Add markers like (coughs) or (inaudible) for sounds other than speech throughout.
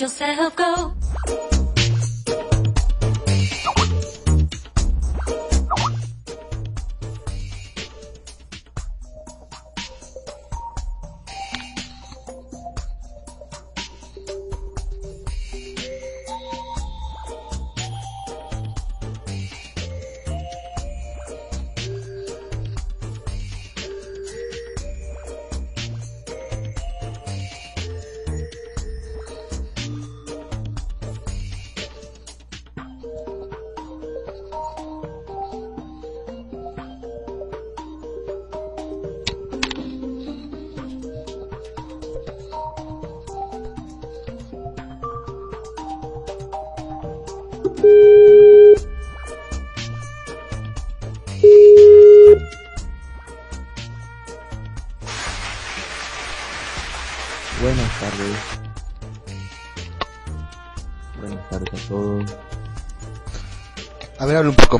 yourself go.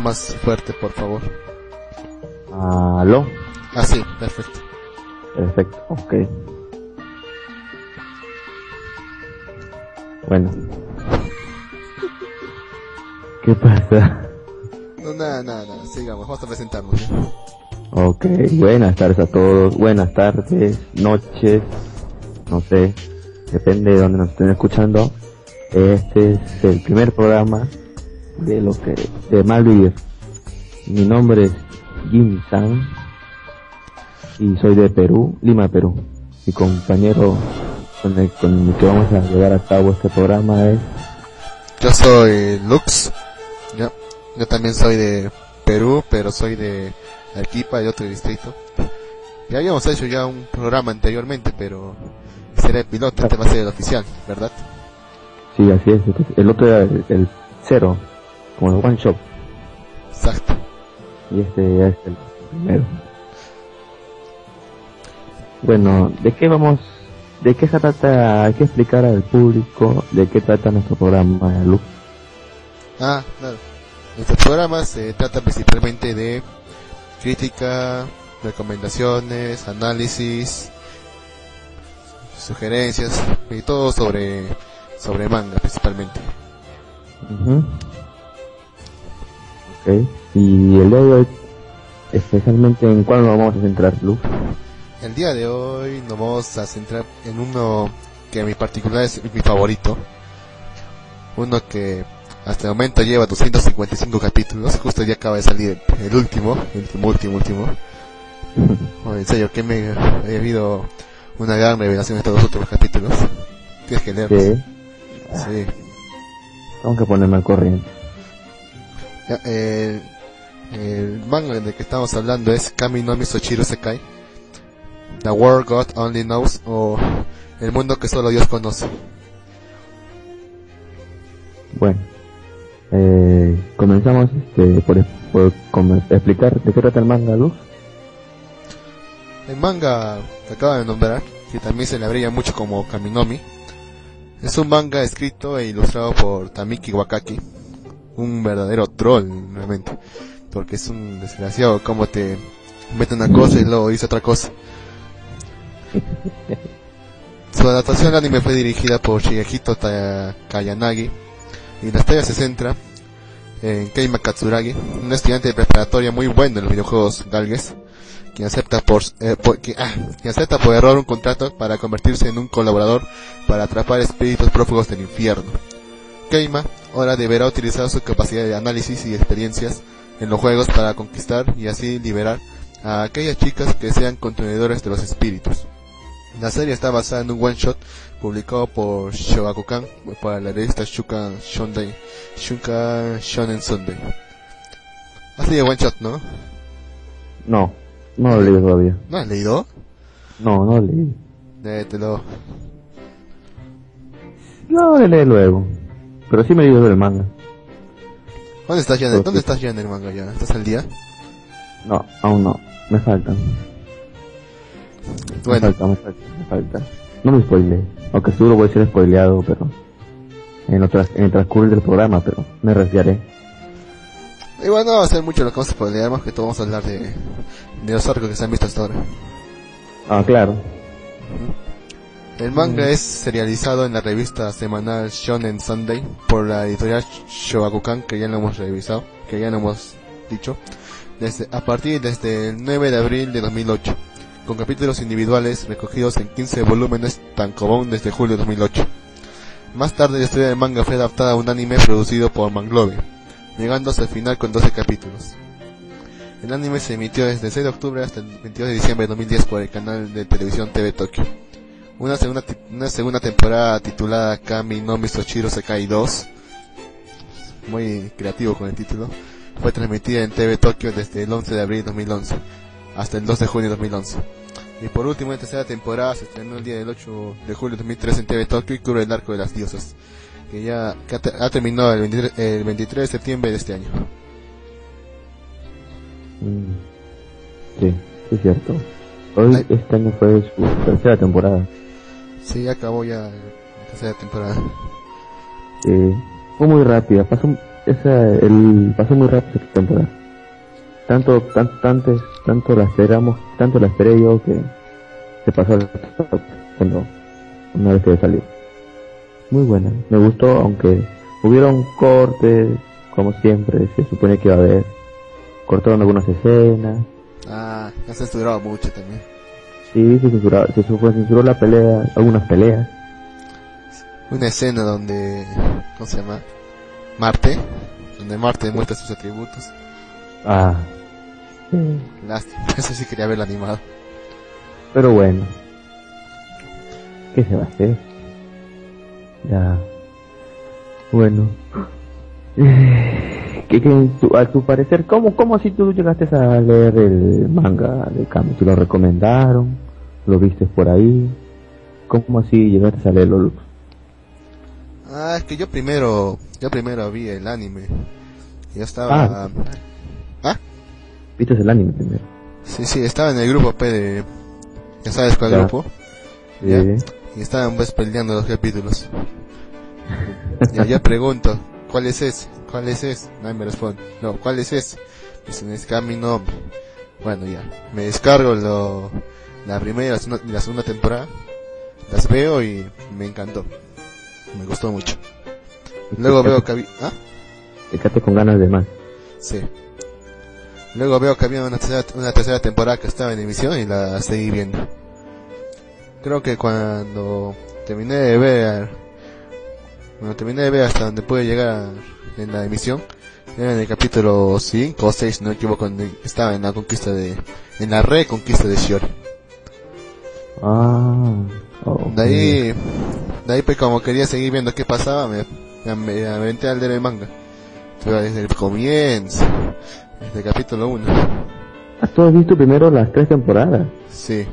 Más fuerte, por favor. Aló. Ah, sí, perfecto. Perfecto, ok. Bueno. (laughs) ¿Qué pasa? No, nada, nada, nada. Sigamos, vamos a presentarnos. ¿ya? Ok, buenas tardes a todos. Buenas tardes, noches, no sé. Depende de donde nos estén escuchando. Este es el primer programa de lo que de mal vivir. Mi nombre es Jimmy San y soy de Perú, Lima, Perú. Mi compañero con el, con el que vamos a llevar a cabo este programa es Yo soy Lux. Ya. Yo también soy de Perú, pero soy de Arequipa, de otro distrito. Ya habíamos hecho ya un programa anteriormente, pero será el piloto, este va a ser el oficial, ¿verdad? Sí, así es. El otro era el, el cero, como el one shot. Exacto. Y este ya es el primero. Bueno, ¿de qué vamos? ¿De qué se trata? Hay que explicar al público de qué trata nuestro programa, Luz. Ah, claro. Este programa se trata principalmente de crítica, recomendaciones, análisis sugerencias y todo sobre, sobre manga principalmente. Y el día de hoy, especialmente en cuál nos vamos a centrar, Luz. El día de hoy nos vamos a centrar en uno que en mi particular es mi favorito. Uno que hasta el momento lleva 255 capítulos. Justo ya acaba de salir el último, el último, último, último. Oh, en serio, que me ha habido una gran revelación en estos dos últimos capítulos. Tienes que leerlos. Sí. Sí. Tengo que ponerme al corriente. El, el manga del que estamos hablando es Kami no Misochiro Sekai. The World God Only Knows o El mundo que solo Dios conoce. Bueno. Eh, comenzamos este, por, explicar de qué trata el manga, Luz. El manga que acaba de nombrar, que también se le abrilla mucho como Kaminomi, es un manga escrito e ilustrado por Tamiki Wakaki, un verdadero troll realmente, porque es un desgraciado como te mete una cosa y luego dice otra cosa. Su adaptación al anime fue dirigida por Shigehito Kayanagi y la historia se centra en Keima Katsuragi, un estudiante de preparatoria muy bueno en los videojuegos galgues, quien acepta por, eh, que- ah, quien acepta por error un contrato para convertirse en un colaborador para atrapar espíritus prófugos del infierno. Keima ahora deberá utilizar su capacidad de análisis y experiencias en los juegos para conquistar y así liberar a aquellas chicas que sean contenedores de los espíritus. La serie está basada en un one shot publicado por Shogakukan para la revista Shuka Shonday, Shuka Shonen Sunday. Así de one shot, ¿no? No, no lo leí todavía. ¿No has leído? No, no lo leí. Léetelo. No, lo luego. Pero sí me leí el manga. ¿Dónde estás ya? en- Pues ¿Dónde estás ya en el manga ya? ¿Estás al día? No, aún no. Me faltan. Me Bueno, falta, me falta, me falta. No me spoile. Aunque seguro voy a ser spoileado, pero... En, otras, en el transcurso del programa, pero me resfriaré. igual no va a ser mucho lo que vamos a poder más que todo vamos a hablar de, de los arcos que se han visto hasta ahora. Ah, claro. El manga es serializado en la revista semanal Shonen Sunday por la editorial Shogakukan, que ya lo hemos revisado, que ya lo hemos dicho, a partir desde el 9 de abril de 2008, con capítulos individuales recogidos en 15 volúmenes tankobon desde julio de 2008. Más tarde la historia del manga fue adaptada a un anime producido por Manglove, llegando hasta el final con 12 capítulos. El anime se emitió desde el 6 de octubre hasta el 22 de diciembre de 2010 por el canal de televisión TV Tokyo. Una segunda, una segunda temporada titulada Kami no Misochiro Sekai 2, muy creativo con el título, fue transmitida en TV Tokyo desde el 11 de abril de 2011 hasta el 2 de junio de 2011. Y por último, la tercera temporada se estrenó el día del 8 de julio de 2013 en TV Tokyo y cubre el arco de las diosas, que ya que ha, ha terminado el 23, el 23 de septiembre de este año. Mm. Sí, sí es cierto. Hoy, Ay. este año fue su tercera temporada. Sí, ya acabó ya la tercera temporada. Sí, fue muy rápida, pasó, esa, el, pasó muy rápido esta temporada. Tanto, tanto, tanto, tanto la esperamos, tanto la esperé yo que se pasó cuando, una vez que salió. Muy buena, me gustó, aunque hubieron cortes, como siempre, se supone que iba a haber. Cortaron algunas escenas, Ah, ya se censurado mucho también. Sí, se censuró, se su- censuró la pelea, algunas peleas. Una escena donde, ¿cómo se llama? Marte, donde Marte muestra sus atributos. Ah, sí. Lástima, (laughs) eso sí quería verlo animado. Pero bueno, ¿qué se va a hacer? Ya, bueno, que, que tu- a tu parecer, ¿cómo, ¿cómo si tú llegaste a leer el manga de Kami? ¿Te lo recomendaron? ¿Lo viste por ahí? ¿Cómo así llegaste a leerlo, Lux? Ah, es que yo primero, yo primero vi el anime. Yo estaba, ah, ¿Viste el anime primero? sí, sí, estaba en el grupo P de, ya sabes cuál Ya. grupo, Ya. Sí. y estaban pues peleando los capítulos. Ya, ya pregunto, ¿cuál es ese? ¿Cuál es ese? Nadie me responde. No, ¿cuál es ese? Dicen, es Camino. Bueno, ya. Me descargo lo, la primera y la segunda, y la segunda temporada. las veo y me encantó. Me gustó mucho. Luego veo que había... ¿Ah? Te con ganas de más. Sí. Luego veo que había una tercera, una tercera temporada que estaba en emisión y la seguí viendo. Creo que cuando terminé de ver, cuando terminé de ver hasta donde pude llegar en la emisión, era en el capítulo 5 o 6, no me equivoco, estaba en la conquista de, en la reconquista de Shiori. Ah. De ahí, de ahí pues como quería seguir viendo qué pasaba, me, me, aventé al leer el manga. Pero desde el comienzo, desde el capítulo 1. ¿Has todo visto primero las tres temporadas? Sí.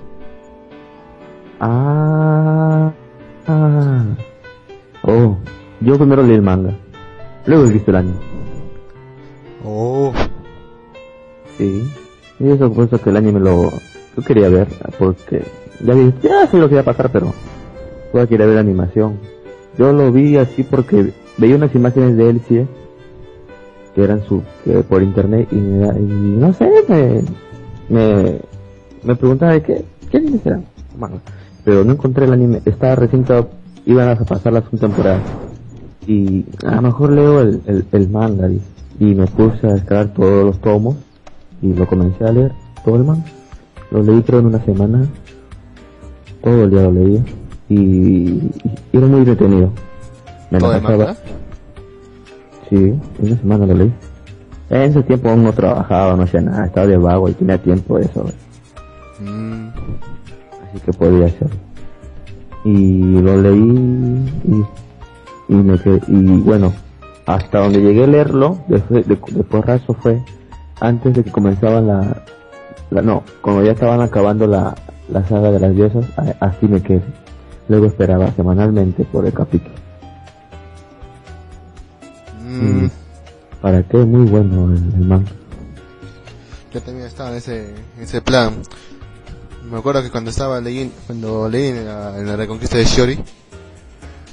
Ah. Ah. Oh. Yo primero leí el manga. Luego he visto el anime. Oh, Sí. Y eso por eso que el anime lo... Yo quería ver, porque... Ya, vi- ya sé lo que iba a pasar, pero... Yo quería ver la animación. Yo lo vi así porque veía unas imágenes de Elsie que eran su que por internet y, me y no sé me me, me preguntaba de qué qué anime será pero no encontré el anime estaba recién iban a pasar la segunda temporada y a lo mejor leo el, el, el manga y, y me puse a descargar todos los tomos y lo comencé a leer todo el manga lo leí creo en una semana todo el día lo leía y, y era muy detenido me todo la pasaba- manga. Sí, una semana lo leí. En ese tiempo aún no trabajaba, no hacía nada, estaba de vago y tenía tiempo de eso, Mm, así que podía hacerlo. Y lo leí y, y me quedé, y bueno, hasta donde llegué a leerlo, después de, de porrazo fue antes de que comenzaba la, la no, cuando ya estaban acabando la, la saga de las diosas, así me quedé. Luego esperaba semanalmente por el capítulo. mm, Para qué muy bueno el, el manga. Yo también estaba en ese, en ese plan. Me acuerdo que cuando estaba leyendo, cuando leí en la, en la reconquista de Shiori,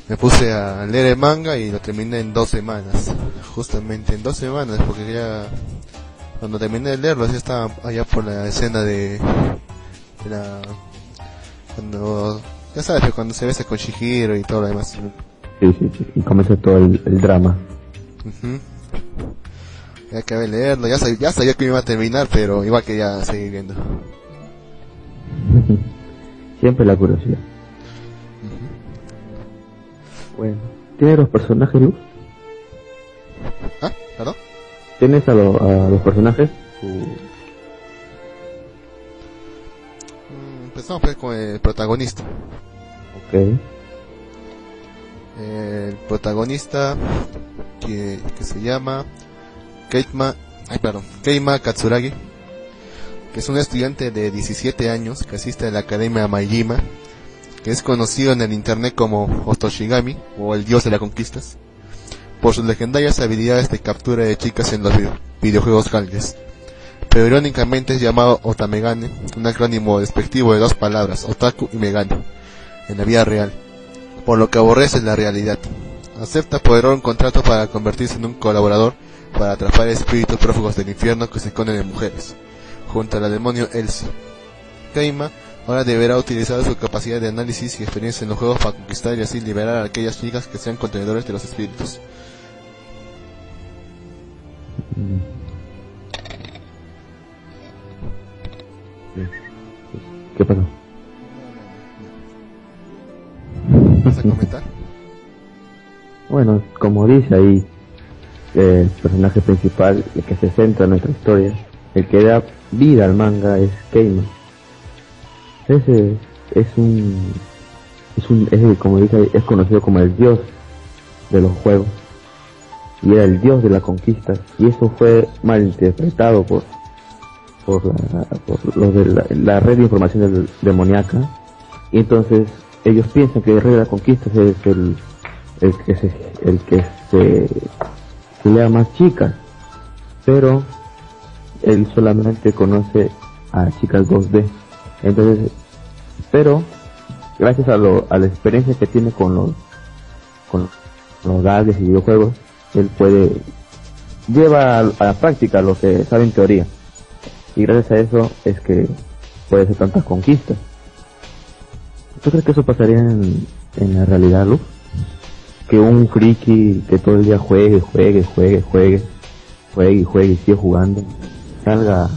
me puse a leer el manga y lo terminé en dos semanas. Justamente en dos semanas, porque ya, cuando terminé de leerlo, ya estaba allá por la escena de, de la, cuando, ya sabes, cuando se besa con Shihiro y todo lo demás. Sí, sí, sí. Y comenzó todo el, el drama. Ujú. Ya acabé de leerlo, ya sabía, ya sabía que iba a terminar, pero igual quería seguir viendo. (laughs) Siempre la curiosidad. Bueno, ¿tienes los personajes, Luz? ¿Ah? ¿Perdón? ¿Tienes a, lo- a los personajes? Mm, Empezamos pues con el protagonista. Ok. El protagonista que, que se llama Keitma, ay perdón, Keima Katsuragi, que es un estudiante de 17 años que asiste a la Academia Majima, que es conocido en el internet como Otoshigami o el dios de las conquistas, por sus legendarias habilidades de captura de chicas en los video- videojuegos galgues. Pero irónicamente es llamado Otamegane, un acrónimo despectivo de dos palabras, otaku y megane, en la vida real por lo que aborrece la realidad. Acepta por error un contrato para convertirse en un colaborador para atrapar espíritus prófugos del infierno que se esconden en mujeres, junto al demonio Elsie. Keima ahora deberá utilizar su capacidad de análisis y experiencia en los juegos para conquistar y así liberar a aquellas chicas que sean contenedores de los espíritus. ¿Qué pasó? ¿Vas a comentar? Bueno, como dice ahí, eh, el personaje principal, el que se centra en nuestra historia, el que da vida al manga es Keima. Ese es un, es un, es como dice, es conocido como el dios de los juegos. Y era el dios de la conquista. Y eso fue malinterpretado por por la, por los de la, red de información del- demoníaca. Y entonces ellos piensan que el rey de la conquista es el el que se el que se, se más chicas pero él solamente conoce a chicas 2D entonces pero gracias a, lo, a la experiencia que tiene con los con los gadgets y videojuegos él puede lleva a, la práctica lo que sabe en teoría. Y gracias a eso es que puede hacer tantas conquistas. ¿Tú crees que eso pasaría en, en la realidad, Luz? Que un friki que todo el día juegue, juegue, juegue, juegue, juegue y juegue y sigue jugando, salga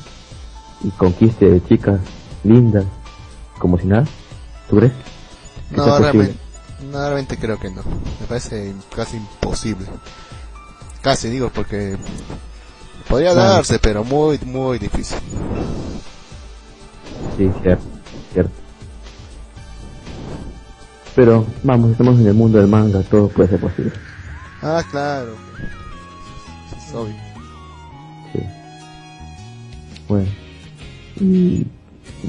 y conquiste chicas lindas como si nada. ¿Tú crees? No, realmente, no, realmente creo que no. Me parece casi imposible. Casi digo porque podría Claro. darse, pero muy, muy difícil. Sí, cierto, cierto. Pero vamos, estamos en el mundo del manga, todo puede ser posible. Ah, claro. Es obvio. Bueno. Y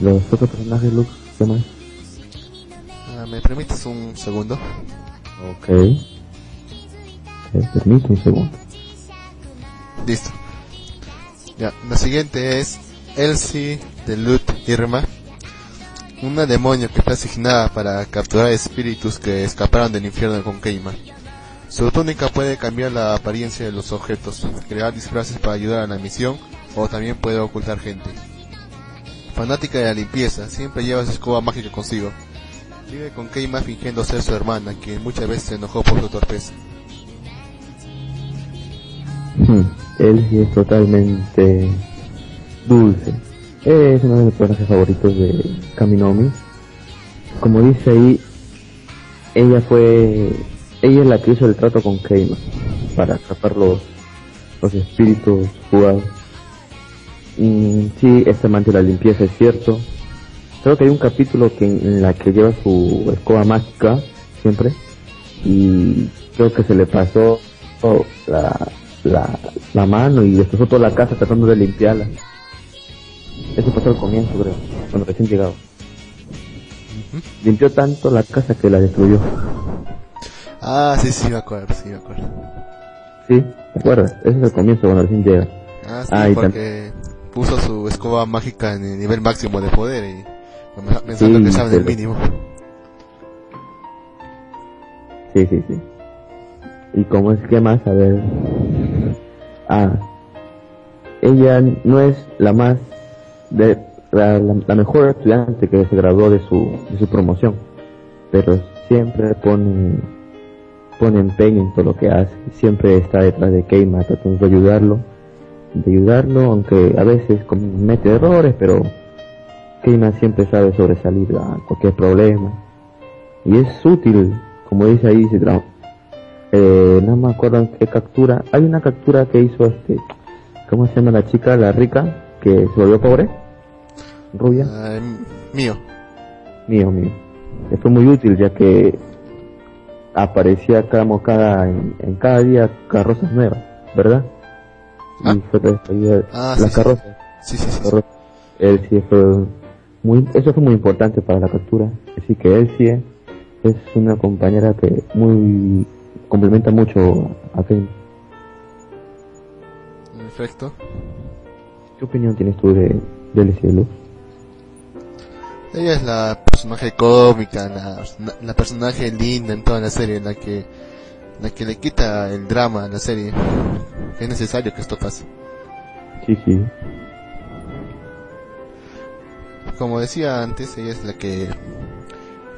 los otros personajes, Lux, ¿qué más? Ah, ¿Me permites un segundo? Ok. Te permito un segundo. Listo. Ya, la siguiente es Elsie de Lut Irma. Una demonio que está asignada para capturar espíritus que escaparon del infierno con Keima. Su túnica puede cambiar la apariencia de los objetos, crear disfraces para ayudar a la misión o también puede ocultar gente. Fanática de la limpieza, siempre lleva su escoba mágica consigo. Vive con Keima fingiendo ser su hermana, quien muchas veces se enojó por su torpeza. Hmm, Él es totalmente dulce. Es uno de mis personajes favoritos de Kaminomi. Como dice ahí, ella fue, ella es la que hizo el trato con Keima para atrapar los, los espíritus jugados. Mm, sí, este amante de la limpieza es cierto. Creo que hay un capítulo que en la que lleva su escoba mágica siempre y creo que se le pasó oh, la, la, la mano y destrozó toda la casa tratando de limpiarla. Eso pasó al comienzo, creo, cuando recién llegado. Limpió tanto la casa que la destruyó. Ah, sí, sí, me acuerdo, sí, me acuerdo. ¿Sí? ¿Te acuerdas? Ese es el comienzo cuando recién llega. Ah, sí, Ah, porque puso su escoba mágica en el nivel máximo de poder y pensando Sí, que estaba en el mínimo. Sí, sí, sí. ¿Y cómo es que más? A ver. Ah. Ella no es la más. De, la, la- la mejor estudiante que se graduó de su, de su promoción. Pero siempre pone. Pone empeño en todo lo que hace. Siempre está detrás de Keima tratando de ayudarlo. De ayudarlo, aunque a veces comete errores, pero. Keima siempre sabe sobresalir a cualquier problema. Y es útil, como dice ahí, se eh, no me acuerdo en qué captura. Hay una captura que hizo este, ¿cómo se llama la chica, la rica, que se volvió pobre? Rubia. M- mío. Mío, mío. Fue muy útil ya que aparecía cada cada en, en cada día carrozas nuevas, ¿verdad? Ah. Y salía Ah, las sí, carrozas. Sí, sí, sí. carrozas. Él sí fue muy, eso fue muy importante para la captura. Así que él sí es una compañera que muy complementa mucho a Ken. En efecto. ¿Qué opinión tienes tú de, de Cielo? Ella es la personaje cómica, la, la personaje linda en toda la serie, la que, la que le quita el drama a la serie. Es necesario que esto pase. Sí, sí. Como decía antes, ella es la que,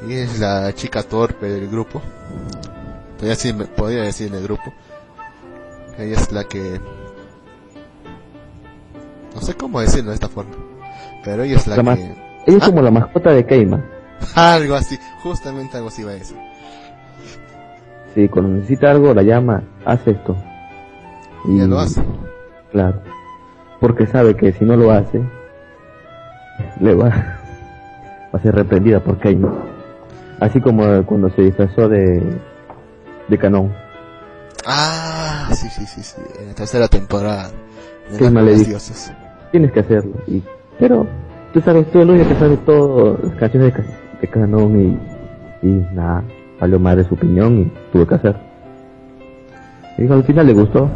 ella es la chica torpe del grupo. Podría decir, podría decir en el grupo. Ella es la que, no sé cómo decirlo de esta forma, pero ella es la que, Ella es Ah. como la mascota de Keima. (laughs) algo así, justamente algo así va a decir. Sí, cuando necesita algo la llama, hace esto. Y ella lo hace. Claro. Porque sabe que si no lo hace, le va, va a ser reprendida por Keima. Así como cuando se disfrazó de, de Canon. Ah, sí, sí, sí, sí, en la tercera temporada. Le di- diosas. Tienes que hacerlo. Y, pero tú sabes, tú el único que sabe todo, las canciones de, de Canon y, y nada, valió de su opinión y tuve que hacer. Y al final le gustó.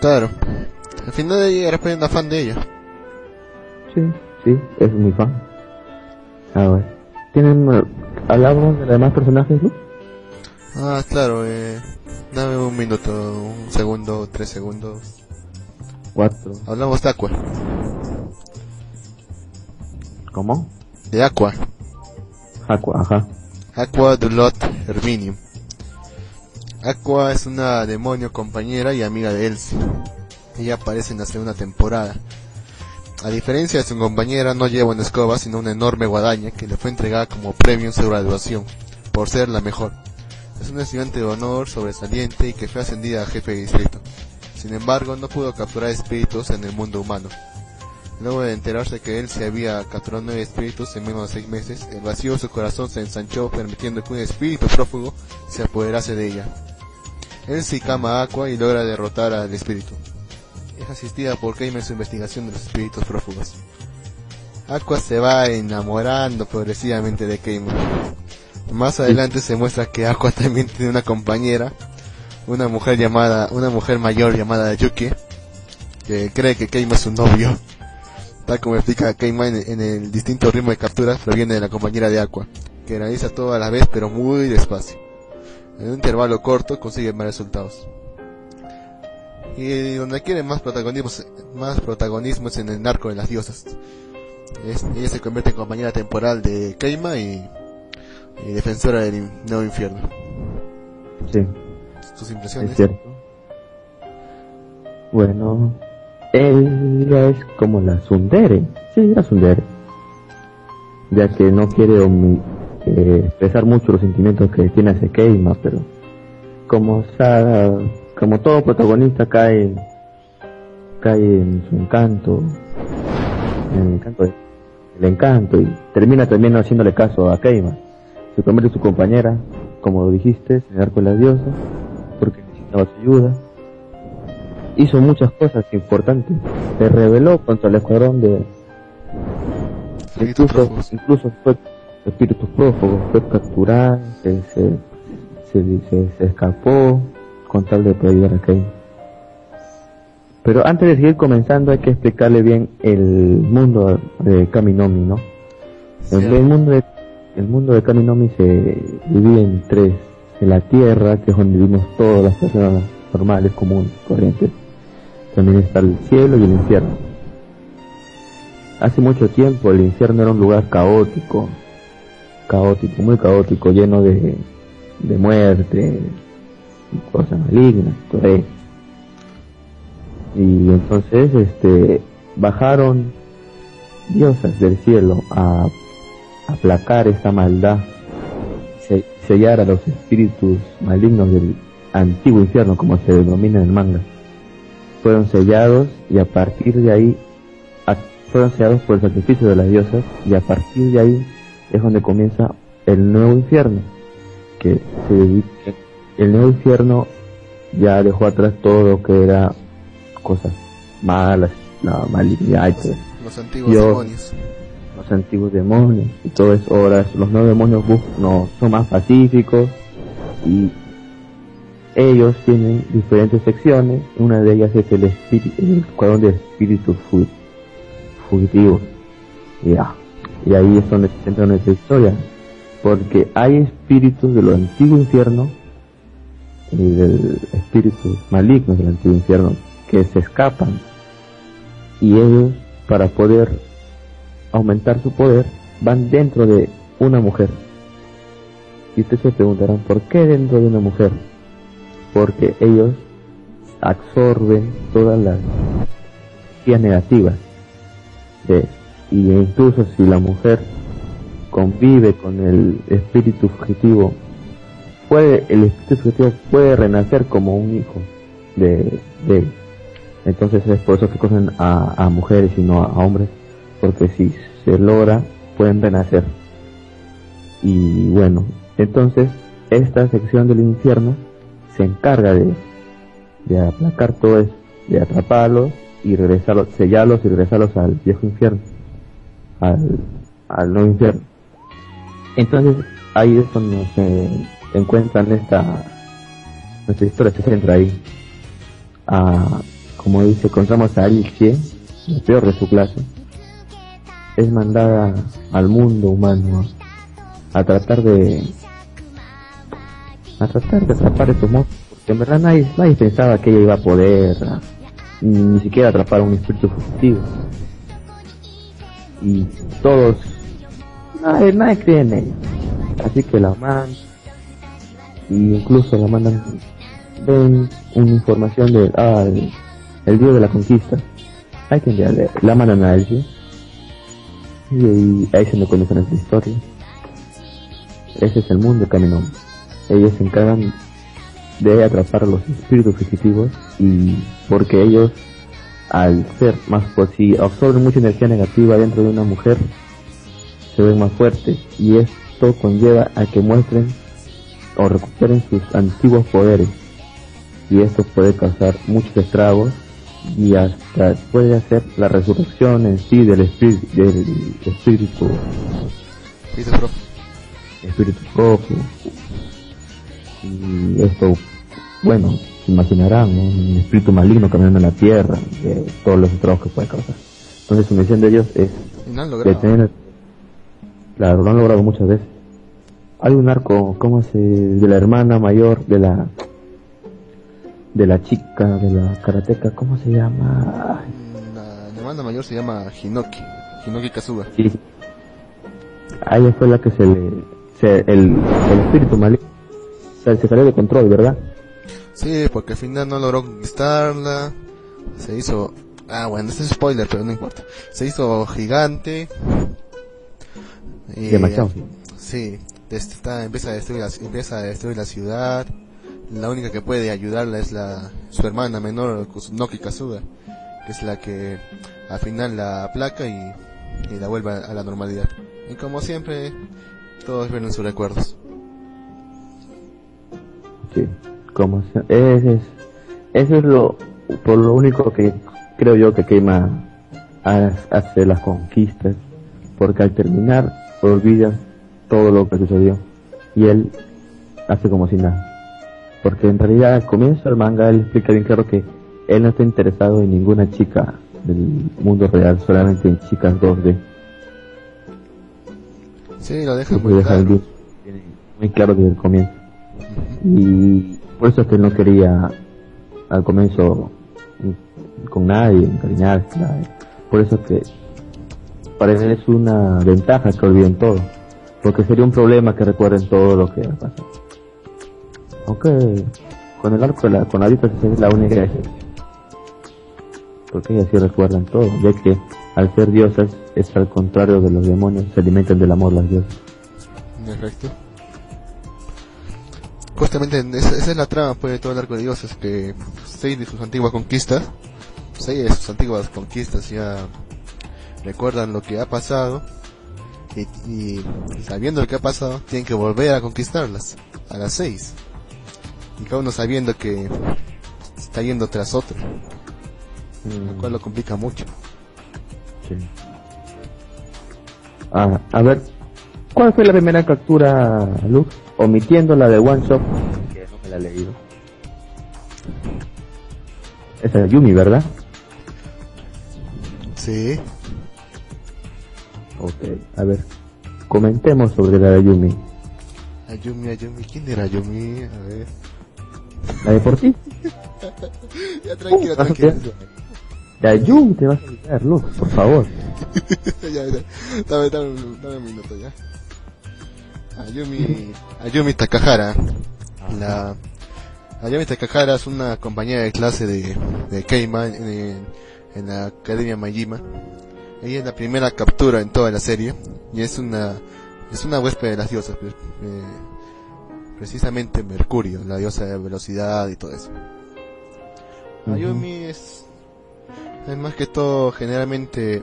Claro. Al final ella era pues, fan de ella. Sí, sí, es muy fan. A ver, ¿tienen, eh, hablamos de los demás personajes, Lu? Ah, claro, eh, dame un minuto, un segundo, tres segundos. Cuatro. Hablamos de Aqua. ¿Cómo? De Aqua. Aqua, ajá. Aqua Dulot Herminium. Aqua es una demonio compañera y amiga de Elsie. Ella aparece en la segunda temporada. A diferencia de su compañera, no lleva una escoba, sino una enorme guadaña que le fue entregada como premio en su graduación, por ser la mejor. Es una estudiante de honor sobresaliente y que fue ascendida a jefe de distrito. Sin embargo, no pudo capturar espíritus en el mundo humano. Luego de enterarse que él se había capturado nueve espíritus en menos de seis meses, el vacío de su corazón se ensanchó permitiendo que un espíritu prófugo se apoderase de ella. Él se cama Aqua y logra derrotar al espíritu. Es asistida por Keima en su investigación de los espíritus prófugos. Aqua se va enamorando progresivamente de Keima. Más adelante se muestra que Aqua también tiene una compañera, una mujer llamada, una mujer mayor llamada Yuki, que cree que Keima es su novio. Tal como explica Keima en, en el distinto ritmo de capturas proviene de la compañera de Aqua, que realiza todo a la vez pero muy despacio. En un intervalo corto consigue más resultados. Y donde quiere más protagonismo, más protagonismo es en el narco de las diosas. Es- ella se convierte en compañera temporal de Keima y, y defensora del nuevo infierno. Sí, Tus es impresiones. cierto. Bueno, ella es como la Sundere. Sí, la Sundere. Ya que no quiere eh, expresar mucho los sentimientos que tiene hacia Keima, pero como sa- como todo protagonista cae cae en su encanto, en el encanto, el encanto y termina también haciéndole caso a Keima. Se convierte en su compañera, como dijiste, en el arco las diosas, porque necesitaba su ayuda. Hizo muchas cosas importantes. Se rebeló contra el escuadrón de incluso, incluso fue espíritus prófugos, fue capturado, se, se, se, escapó con tal de poder ayudar a Kane. Pero antes de seguir comenzando hay que explicarle bien el mundo de Kaminomi, ¿no? El mundo de el mundo de Kaminomi se divide en tres. En la tierra, que es donde vivimos todas las personas normales, comunes, corrientes. También está el cielo y el infierno. Hace mucho tiempo el infierno era un lugar caótico, caótico, muy caótico, lleno de, de muerte, cosas malignas, todo eso. Y entonces, este, bajaron diosas del cielo a aplacar esta maldad, se- sellar a los espíritus malignos del antiguo infierno, como se denomina en el manga. Fueron sellados y a partir de ahí a- fueron sellados por el sacrificio de las diosas y a partir de ahí es donde comienza el nuevo infierno que se dedica el nuevo infierno ya dejó atrás todo lo que era cosas malas la malignidad. Los antiguos demonios. los antiguos demonios y todo eso ahora los nuevos demonios no son más pacíficos y ellos tienen diferentes secciones una de ellas es el el escuadrón de espíritus fu- fugitivos y, ah, y ahí es donde se centra nuestra historia porque hay espíritus de antiguo infierno y del espíritus malignos del antiguo infierno que se escapan. Y ellos para poder aumentar su poder van dentro de una mujer. Y ustedes se preguntarán por qué dentro de una mujer porque ellos absorben todas las energías negativas de, y incluso si la mujer convive con el espíritu fugitivo puede el espíritu fugitivo puede renacer como un hijo de, él. Entonces es por eso que cogen a, a mujeres y no a, a hombres porque si se logra pueden renacer. Y bueno entonces esta sección del infierno se encarga de, de aplacar todo eso de atraparlos y regresarlos sellarlos y regresarlos al viejo infierno al, al nuevo infierno. Entonces ahí es donde se encuentran esta nuestra historia se centra ahí. A, como dice encontramos a Alicia la peor de su clase. Es mandada al mundo humano a tratar de a tratar de atrapar estos monstruos porque en verdad nadie, nadie pensaba que ella iba a poder ah, ni, siquiera atrapar a un espíritu fugitivo y todos nadie, nadie cree en ella. Así que la mandan, y incluso la mandan, ven una información de, ah, el, el día de la conquista. Hay que enviarle, la mandan a él, Y, ahí- ahí se me conoce nuestra historia. Ese es el mundo Caminón. Ellos se encargan de atrapar a los espíritus fugitivos y porque ellos al ser más pues si absorben mucha energía negativa dentro de una mujer se ven más fuertes y esto conlleva a que muestren o recuperen sus antiguos poderes y esto puede causar muchos estragos y hasta puede hacer la resurrección en sí del espíritu del espíritu profe. espíritu propio. Y esto, bueno, se imaginarán, ¿no? un espíritu maligno caminando en la tierra, de todos los estragos que puede causar. Entonces su misión de ellos es no han logrado. detener, claro, lo han logrado muchas veces. Hay un arco, ¿cómo se, de la hermana mayor, de la, de la chica, de la karateca, ¿cómo se llama? La hermana mayor se llama Hinoki. Hinoki Kazuga. Sí. A ella fue la que se le, se, el, el espíritu maligno, se, se salió de control, ¿verdad? Sí, porque al final no logró conquistarla. Se hizo... Ah, bueno, este es spoiler, pero no importa. Se hizo gigante. Y, Demasiado. Sí, está, empieza, a destruir la, empieza a destruir la ciudad. La única que puede ayudarla es la su hermana menor, Kusunoki Kazuga, que es la que al final la aplaca y, y la vuelve a, la normalidad. Y como siempre, todos ven sus recuerdos. Sí, como ese es, eso es lo, por lo único que creo yo que quema ha- hace las conquistas, porque al terminar olvida todo lo que sucedió y él hace como si nada. Porque en realidad al comienzo del manga él explica bien claro que él no está interesado en ninguna chica del mundo real, solamente en chicas 2D. Sí, lo deja muy deja claro. muy claro desde el comienzo. Y por eso es que no quería al comienzo con nadie, encariñarse, nadie. por eso es que para él es una ventaja que olviden todo, porque sería un problema que recuerden todo lo que ha pasado. Aunque con el arco la, con la diosa es la única excepción. porque ellas sí recuerdan todo, ya que al ser diosas es al contrario de los demonios, se alimentan del amor las diosas. Perfecto. Justamente en esa, es la trama pues, de todo el arco de dioses, que seis de sus antiguas conquistas, seis de sus antiguas conquistas ya recuerdan lo que ha pasado y, y sabiendo lo que ha pasado tienen que volver a conquistarlas, a las seis. Y cada uno sabiendo que está yendo tras otro, lo cual lo complica mucho. Ah, a ver, ¿cuál fue la primera captura, Lux? Omitiendo la de One Shot, que no me la he leído. Esa es Yumi, ¿verdad? Sí, Ok, a ver, comentemos sobre la de Yumi. Ayumi, Ayumi, ¿quién era Ayumi? A ver. La de por ti. (laughs) Ya tranquilo, Uh, tranquilo. quedar- La de Yumi te vas a olvidar, Lux, por favor. (laughs) ya, ya. Dame, dame, dame un minuto ya. Ayumi, Ayumi Takahara. La, Ayumi Takahara es una compañera de clase de, de Keima en, en la Academia Majima. Ella es la primera captura en toda la serie y es una, es una huésped de las diosas, pues, eh, precisamente Mercurio, la diosa de velocidad y todo eso. Ayumi es, es más que todo generalmente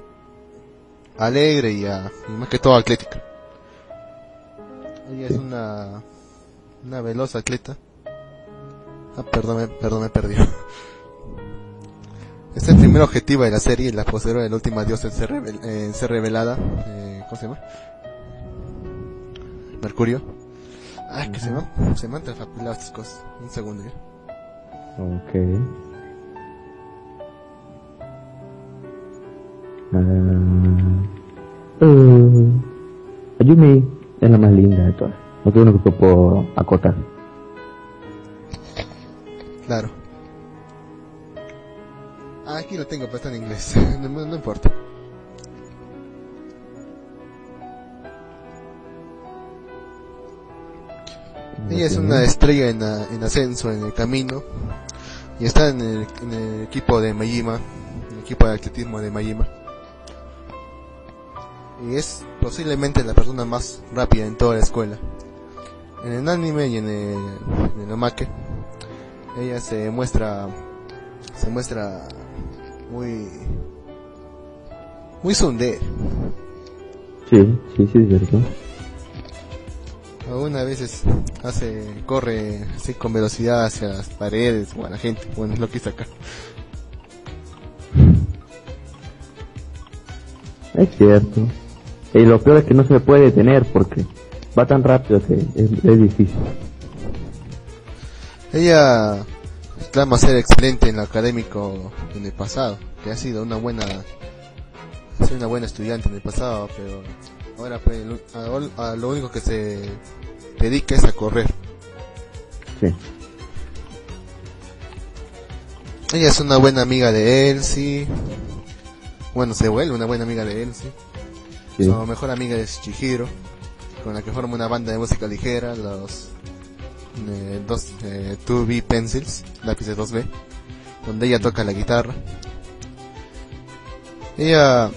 alegre y, ah, y más que todo atlética. Ella es una una veloz atleta. Ah, perdón, me- perdón, me. Este (laughs) es el primer objetivo de la serie, la posterior de la última diosa en ser, revel- en ser revelada. Eh, ¿Cómo se llama? Mercurio. Ah, que se me, han- se me han trafapilado estas cosas. Un segundo ya. Ok. Ah, es la más linda de todas. No tengo uno que puedo acotar. Claro. Ah, aquí lo tengo, pero está en inglés. (laughs) no, no importa. Ella es una estrella en, en, ascenso en el camino y está en el, en el equipo de Mayima, en el equipo de atletismo de Mayima. Y es posiblemente la persona más rápida en toda la escuela. En el anime y en el, en el omake, ella se muestra, se muestra muy, muy tsundere. Sí, sí, sí, es cierto. Algunas veces hace, corre así con velocidad hacia las paredes o a la gente. Bueno, es lo que hizo acá. Es cierto. Y lo peor es que no se puede detener porque va tan rápido que es, es difícil. Ella clama ser excelente en lo académico en el pasado, que ha sido una buena, ha sido una buena estudiante en el pasado, pero ahora pues, a, a lo único que se dedica es a correr. Sí. Ella es una buena amiga de Elsie. Bueno, se vuelve una buena amiga de Elsie. Su mejor amiga es Chihiro, con la que forma una banda de música ligera, los eh, dos, eh, 2B Pencils, lápices 2B, donde ella toca la guitarra. Ella,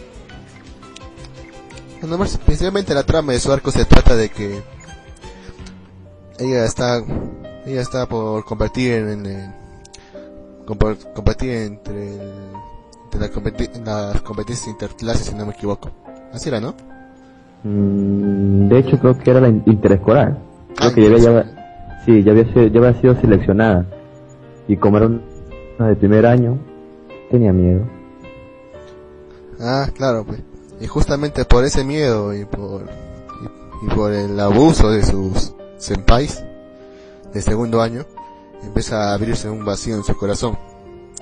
principalmente la trama de su arco se trata de que ella está, ella está por compartir en, en compartir entre, entre la competi- las competencias interclases, si no me equivoco. Así era, ¿no? Mm, de hecho, creo que era la in- interescolar. Creo Ah, que ya había, ya, sí, ya había, sido, ya había sido seleccionada. Y como era una de primer año, tenía miedo. Ah, claro, pues. Y justamente por ese miedo y por, y, y por el abuso de sus senpais de segundo año, empieza a abrirse un vacío en su corazón.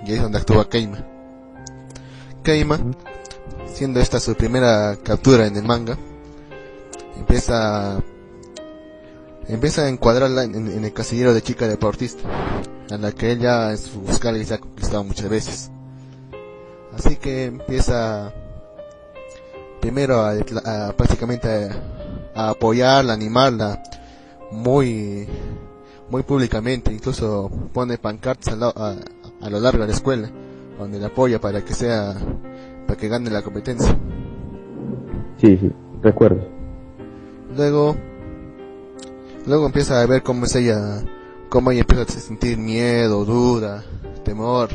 Y ahí es donde actúa Keima. Keima, siendo esta su primera captura en el manga, empieza empieza a encuadrarla en, el casillero de chica deportista, a la que ella en su buscar se ha conquistado muchas veces. Así que empieza primero a, a prácticamente a, apoyarla, animarla muy muy públicamente, incluso pone pancartas a- a lo largo de la escuela donde la apoya para que sea para que gane la competencia. Sí, sí, recuerdo. Luego luego empieza a ver cómo es ella cómo ella empieza a sentir miedo, duda, temor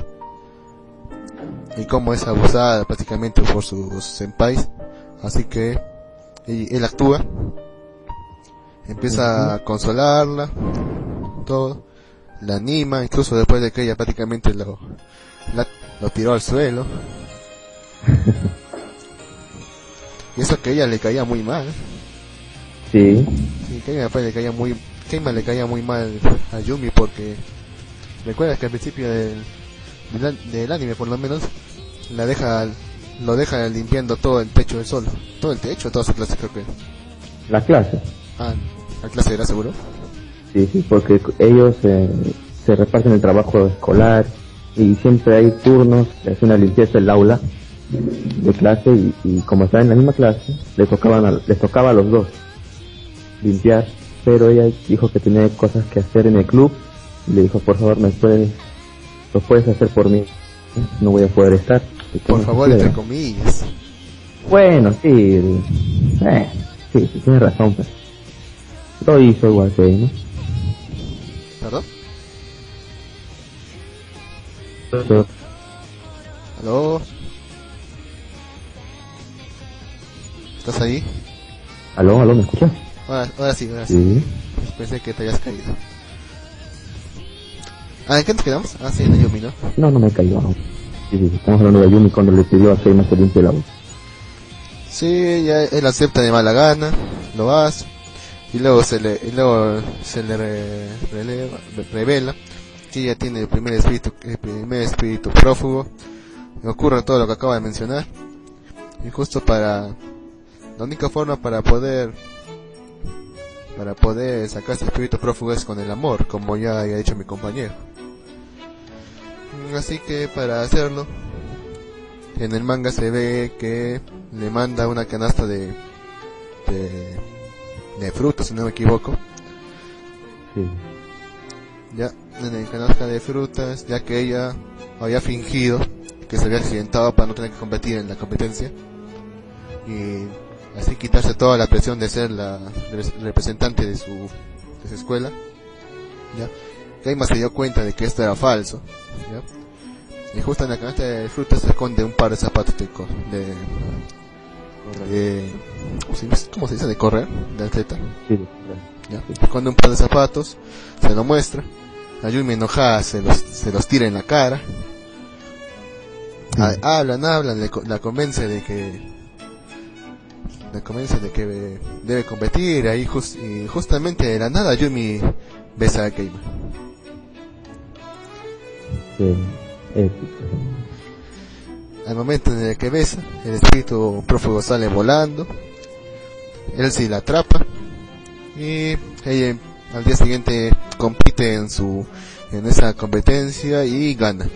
y cómo es abusada prácticamente por sus senpais. Así que y- él actúa, empieza a consolarla, todo, la anima, incluso después de que ella prácticamente lo, la- lo tiró al suelo. Y eso que ella le caía muy mal. Sí, Sí, Keima pues, le caía muy, Keima le caía muy mal a Yumi porque recuerdas que al principio del, del, an- del anime por lo menos la deja, lo deja limpiando todo el techo del solo, todo el techo, toda su clase creo que. la clase. Ah, la clase era seguro. Sí, sí, porque ellos eh, se reparten el trabajo escolar y siempre hay turnos, hace una limpieza del aula de clase y, y como están en la misma clase, les, tocaban a, les tocaba a los dos limpiar, pero ella dijo que tenía cosas que hacer en el club y le dijo, por favor, me puedes, lo puedes hacer por mí, no voy a poder estar. Por favor, entre comillas. Bueno, sí, eh, sí, sí, tienes razón, pues. Lo hizo igual que ¿Perdón? ¿no? Pero- ¿Aló? ¿Estás ahí? ¿Aló, aló, me escuchas? Ahora, ahora sí, ahora sí. Sí. Pensé que te habías caído. Ah, ¿en qué nos quedamos? Ah, sí, en el Yumi, ¿no? No, no me he caído. no. Sí, sí, estamos hablando de Yumi cuando le pidió a Seima que limpie el agua. Sí, ya él acepta de mala gana, lo hace, y luego se le, y luego se le re- releva- revela que ella tiene el primer espíritu, el primer espíritu prófugo, y ocurre todo lo que acaba de mencionar, y justo para, la única forma para poder, para poder sacar ese espíritu prófugo es con el amor, como ya había dicho mi compañero. Así que para hacerlo, en el manga se ve que le manda una canasta de, de, de frutas, si no me equivoco. Sí. ya en el canasta de frutas, ya que ella había fingido que se había accidentado para no tener que competir en la competencia y así quitarse toda la presión de ser la res- representante de su, de su escuela. Ya, Keima se dio cuenta de que esto era falso. ¿ya? Y justo en la canasta de frutas se esconde un par de zapatos de, de, de- ¿cómo se dice? ¿cómo se? De correr, de atleta. Sí. ¿ya? Con un par de zapatos, se lo muestra. A Yumi enojada se los, se los tira en la cara. Ha- hablan, hablan, le la convence de que la convence de que debe competir ahí jus- y justamente de la nada Yumi besa a Keima. Al momento en el que besa, el espíritu prófugo sale volando. Él sí la atrapa. Y ella al día siguiente compite en su en esa competencia y gana.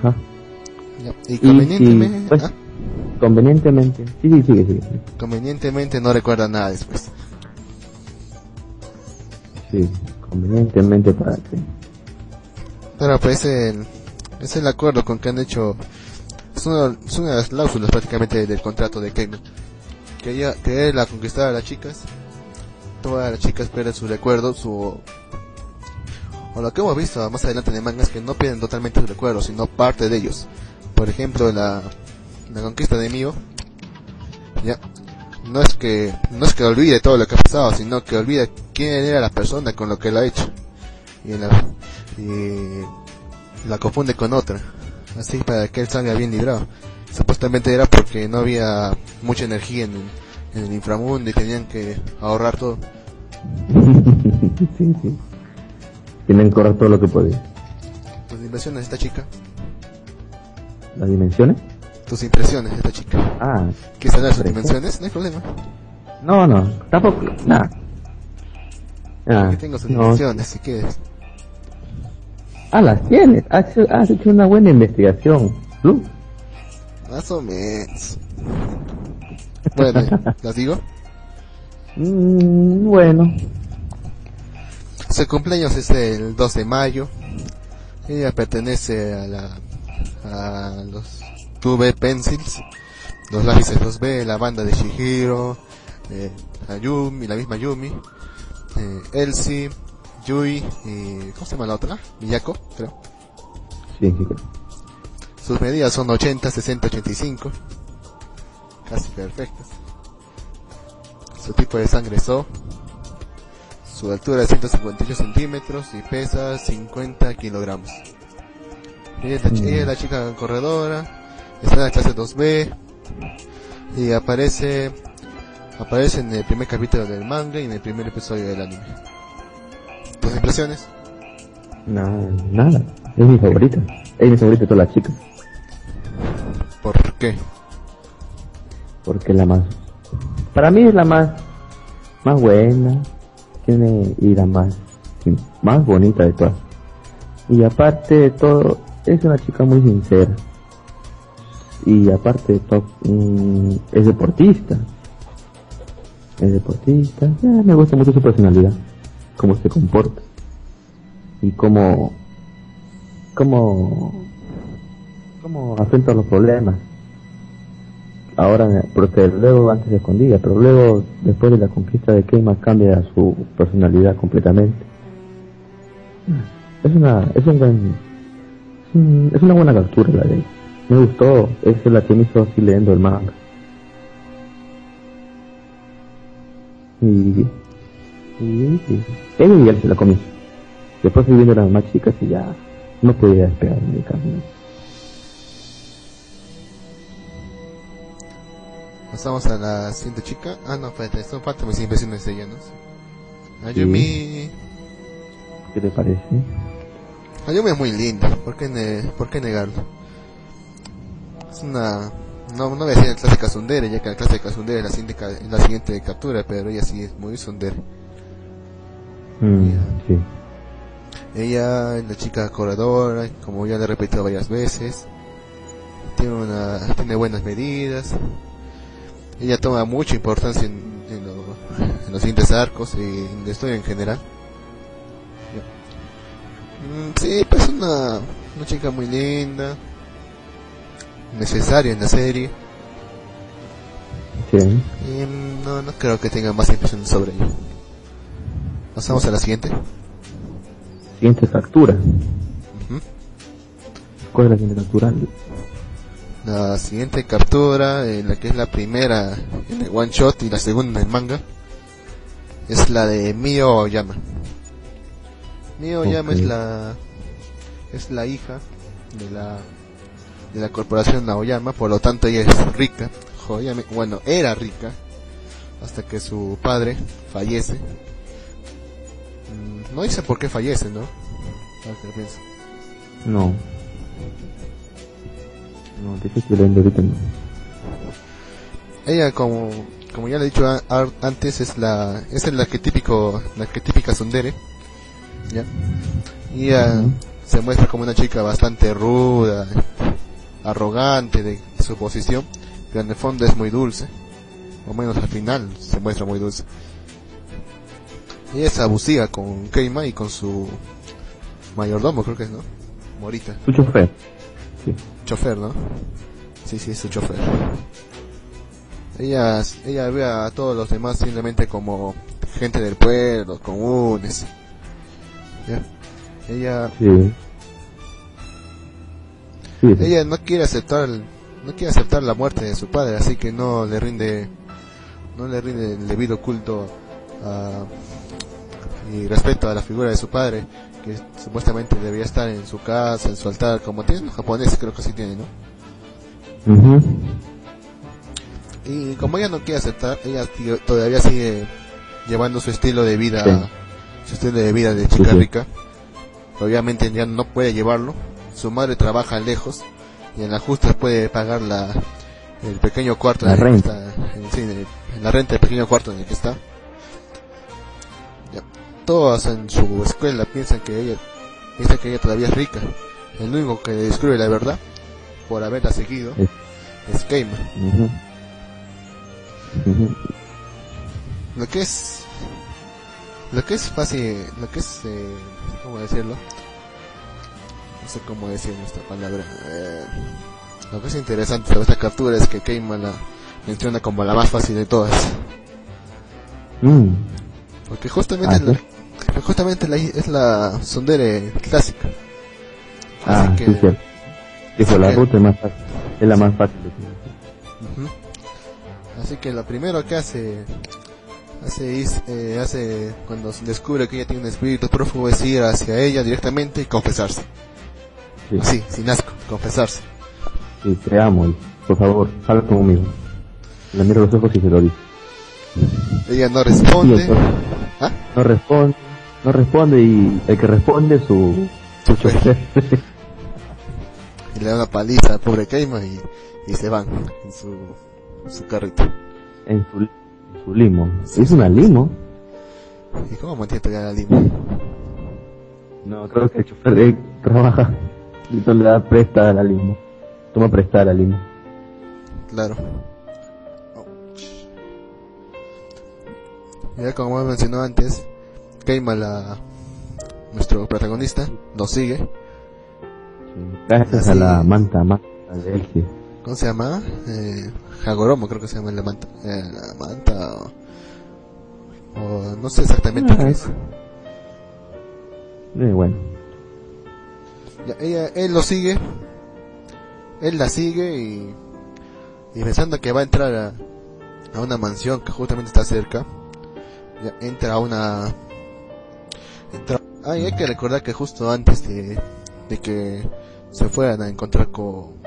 Ajá. Y Y- convenientemente, y, pues, ah, Convenientemente. Sí, sí, sigue. convenientemente no recuerda nada después. Sí, convenientemente para que. Pero pues el, es el acuerdo con que han hecho. Es una, es una de las cláusulas prácticamente del contrato de Cayman. Que ella, que él la conquistara a las chicas. Todas las chicas pierden su recuerdo, su. O lo que hemos visto más adelante en el manga es que no pierden totalmente su recuerdo, sino parte de ellos. Por ejemplo, la, la conquista de Mio. Ya. No es que, no es que olvide todo lo que ha pasado, sino que olvida quién era la persona con lo que lo ha hecho. Y la, y la confunde con otra, así para que él salga bien librado. Supuestamente era porque no había mucha energía en, en el inframundo y tenían que ahorrar todo. (laughs) sí, sí. Tienen que correr todo lo que podía. Tus impresiones de esta chica, ¿Las dimensiones? Tus impresiones de esta chica. Ah, ¿Quieres saber sus Parece. dimensiones? No hay problema. no, no, tampoco. Nada. Ah, Que tengo sus no. dimensiones, si quieres. Ah, las tienes. Has hecho, has hecho una buena investigación. Lu. Más o menos. Bueno, (laughs) ¿las digo? Mm, bueno. Su cumpleaños es el 2 de mayo. Ella pertenece a la a los 2B Pencils, los lápices 2B, la banda de Shihiro, eh, a Yumi, la misma Yumi, eh, Elsie, Yui y ¿cómo se llama la otra? Miyako, creo. Sí, sí, creo. Sus medidas son 80, 60, 85, casi perfectas. Su tipo de sangre es O. Su altura es 158 centímetros y pesa 50 kilogramos. Ella es, la, chi- Mm. ella es la chica corredora, está en la clase 2B y aparece aparece en el primer capítulo del manga y en el primer episodio del anime. ¿Tus impresiones? Nada, nada. Es mi favorita. Es mi favorita de todas las chicas. ¿Por qué? Porque es la más. Para mí es la más. Más buena. Tiene. Y la más. Más bonita de todas. Y aparte de todo. Es una chica muy sincera. Y aparte de todo. mm, es deportista. Es deportista. Ya, me gusta mucho su personalidad. Cómo se comporta. Y cómo. Cómo. Cómo afronta los problemas ahora porque luego antes se escondía pero luego después de la conquista de Keima cambia su personalidad completamente es una es un buen es una buena captura la de ella me gustó es la que me hizo así leyendo el manga y y, y ya se la comió después fui viendo las más chicas y ya no podía despegarme de camino Pasamos a la siguiente chica. Ah, no, espérate, son faltan mis impresiones de ella, ¿no? Ayumi. ¿qué te parece? Ayumi es muy linda, ¿por qué, ne- ¿por qué negarlo? Es una... No, no voy a decir la clase Kazundere, ya que la clase Kazundere es la siguiente, la siguiente captura, pero ella sí es muy Sundere. Mm, sí Ella es la chica corredora, como ya le he repetido varias veces. Tiene una, tiene buenas medidas. Ella toma mucha importancia en, en, lo- (laughs) en los siguientes arcos y en la historia en general. Mm, sí, pues una, una chica muy linda, necesaria en la serie. Sí. Y no, no creo que tenga más impresiones sobre ello. Pasamos a la siguiente. Siguiente captura. Ujú. ¿Cuál es la siguiente captura? La siguiente captura, en la que es la primera en el one shot y la segunda en el manga, es la de Mio Oyama. Mio Oyama Ok. es la es la hija de la de la corporación Naoyama, por lo tanto ella es rica. Oyama- bueno, era rica hasta que su padre fallece. Mm, No dice por qué fallece, ¿no? Que. No. No, dice que ahorita no. Ella como como ya le he dicho a- a- antes es la es el arquetípico la arquetípica Sundere ya y ella Ujú. se muestra como una chica bastante ruda arrogante de su posición pero en el fondo es muy dulce o menos al final se muestra muy dulce y es abusiva con Keima y con su mayordomo creo que es no Morita Su chofer. Sí. chofer, ¿no? Sí, sí, es su chofer. Ella, ella ve a todos los demás simplemente como gente del pueblo, comunes. ¿Ya? Ella, Sí. Sí, sí. ella no quiere aceptar, no quiere aceptar la muerte de su padre, así que no le rinde, no le rinde el debido culto a, y respeto a la figura de su padre, que supuestamente debería estar en su casa, en su altar, como tienen los japoneses, creo que así tienen, ¿no? Y como ella no quiere aceptar, ella todavía sigue llevando su estilo de vida, Sí. su estilo de vida de chica Sí, sí. rica. Obviamente ya no puede llevarlo. Su madre trabaja lejos y en las justas puede pagar la, el pequeño cuarto La en el que renta. está, en, sí, en el- en la renta del pequeño cuarto en el que está. Ya. Todos en su escuela piensan que ella, piensan que ella todavía es rica. El único que le descubre la verdad, por haberla seguido, Es- es Keima. Lo que es lo que es fácil lo que es eh, cómo decirlo no sé cómo decir esta palabra Eh, lo que es interesante sobre esta captura es que Keima la menciona como la más fácil de todas Mm. porque justamente Ah, la- ¿sí? justamente la, es la sondere clásica Ah, Así que- sí. Dijo, así la que- ruta es más fácil. Es la más fácil. de Ujú. Así que lo primero que hace hace eh, hace cuando se descubre que ella tiene un espíritu prófugo es ir hacia ella directamente y confesarse Sí, así sin asco confesarse sí, te amo. y, Por favor, habla conmigo. Le miro los ojos y se lo dice. ella no responde ¿Ah? no responde, no responde y el que responde es su, su chofer. y le da una paliza al pobre Keima y, y se van en su, su carrito en su, en su limo. ¿Es una limo? y cómo mantiene todavía la línea No, creo que el chofer de él trabaja entonces le da prestada la limo. Toma prestada la limo. claro ya como hemos mencionado antes Keima la nuestro protagonista lo sigue Sí, Gracias a la manta, manta de él, sí. ¿Cómo se llama? Eh, Hagoromo creo que se llama la manta. Eh, la manta o, o no sé exactamente Ah, qué es. Eh, bueno, Ya, ella, él lo sigue, él la sigue y, y pensando que va a entrar a, a una mansión que justamente está cerca, ya entra a una... Entra, ah, y hay que recordar que justo antes de, de que se fueran a encontrar con...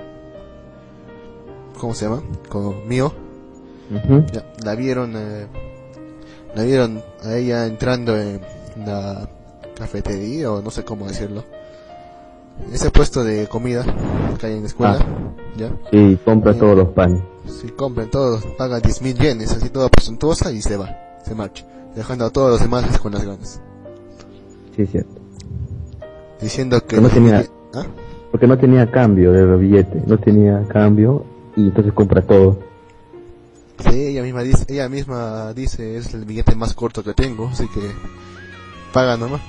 ¿Cómo se llama? Con. Ya, la vieron, eh, la vieron a ella entrando en la cafetería o no sé cómo decirlo. Ese puesto de comida que hay en la escuela, ya. sí, compra Sí. todos los panes. Si compran todos, paga 10 mil yenes, así toda presuntuosa y se va, se marcha, dejando a todos los demás con las ganas. Sí, cierto. Diciendo que... No tenía- ¿Ah? Porque no tenía cambio de billete, no tenía cambio y entonces compra todo. Sí, ella misma dice, ella misma dice es el billete más corto que tengo, así que paga nomás.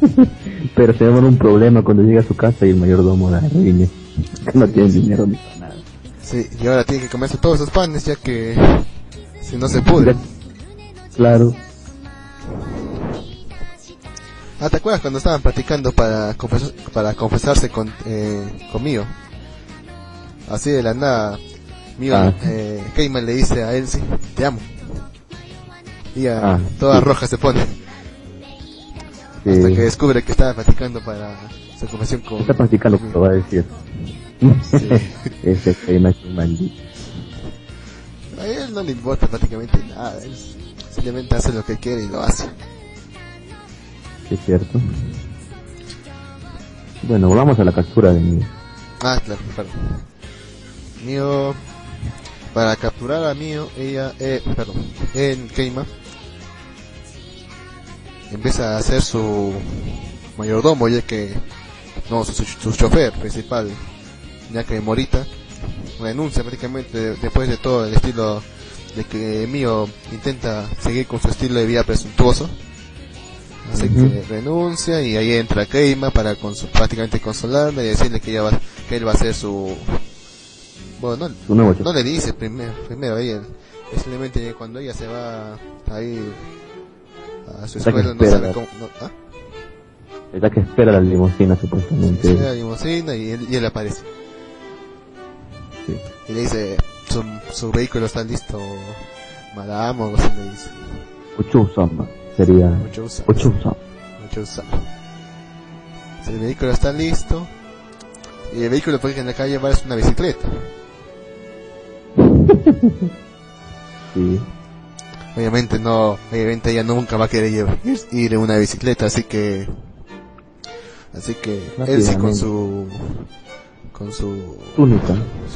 (laughs) Pero se un problema cuando llega a su casa y el mayordomo la. Que no tiene dinero ni para nada. Sí, y ahora tiene que comerse todos esos panes ya que si no se pudre. Claro. Ah, ¿te acuerdas cuando estaban practicando para, confes- para confesarse con, eh, con Mio? Así de la nada, Mio, Ah. eh, Cayman le dice a Elsie, te amo. Y ella Ah, toda roja se pone, Sí. hasta que descubre que estaba practicando para su confesión con... Está practicando lo que va a decir. (laughs) Ese tema es un maldito. A él no le importa prácticamente nada, él simplemente hace lo que quiere y lo hace. Sí, es cierto. Bueno, volvamos a la captura de mí. Ah, claro, perdón. Para capturar a Mio, ella, eh, perdón, en Keima, empieza a hacer su mayordomo, ya que, no, su, su, chofer principal, ya que Morita renuncia prácticamente de- después de todo el estilo de que Mio intenta seguir con su estilo de vida presuntuoso. Así que renuncia y ahí entra Keima para conso- prácticamente consolarle y decirle que, ella va, que él va a ser su... Bueno, no, no le dice primero, primero ella, simplemente cuando ella se va a ir a su Hasta que escuela, no espera, sabe cómo, no, ¿ah? Es la que espera la limusina supuestamente. ve la limusina y él, y él aparece. Sí. Y le dice, su, su vehículo está listo, madame, o así le dice. Ochusama sería. Mucho usa. Ochusama. Mucho usa. Si el vehículo está listo, y el vehículo que en la calle va es una bicicleta. (laughs) Sí. Obviamente no, obviamente ella nunca va a querer llevar- ir en una bicicleta, así que, así que él sí con su, con su, Túnica.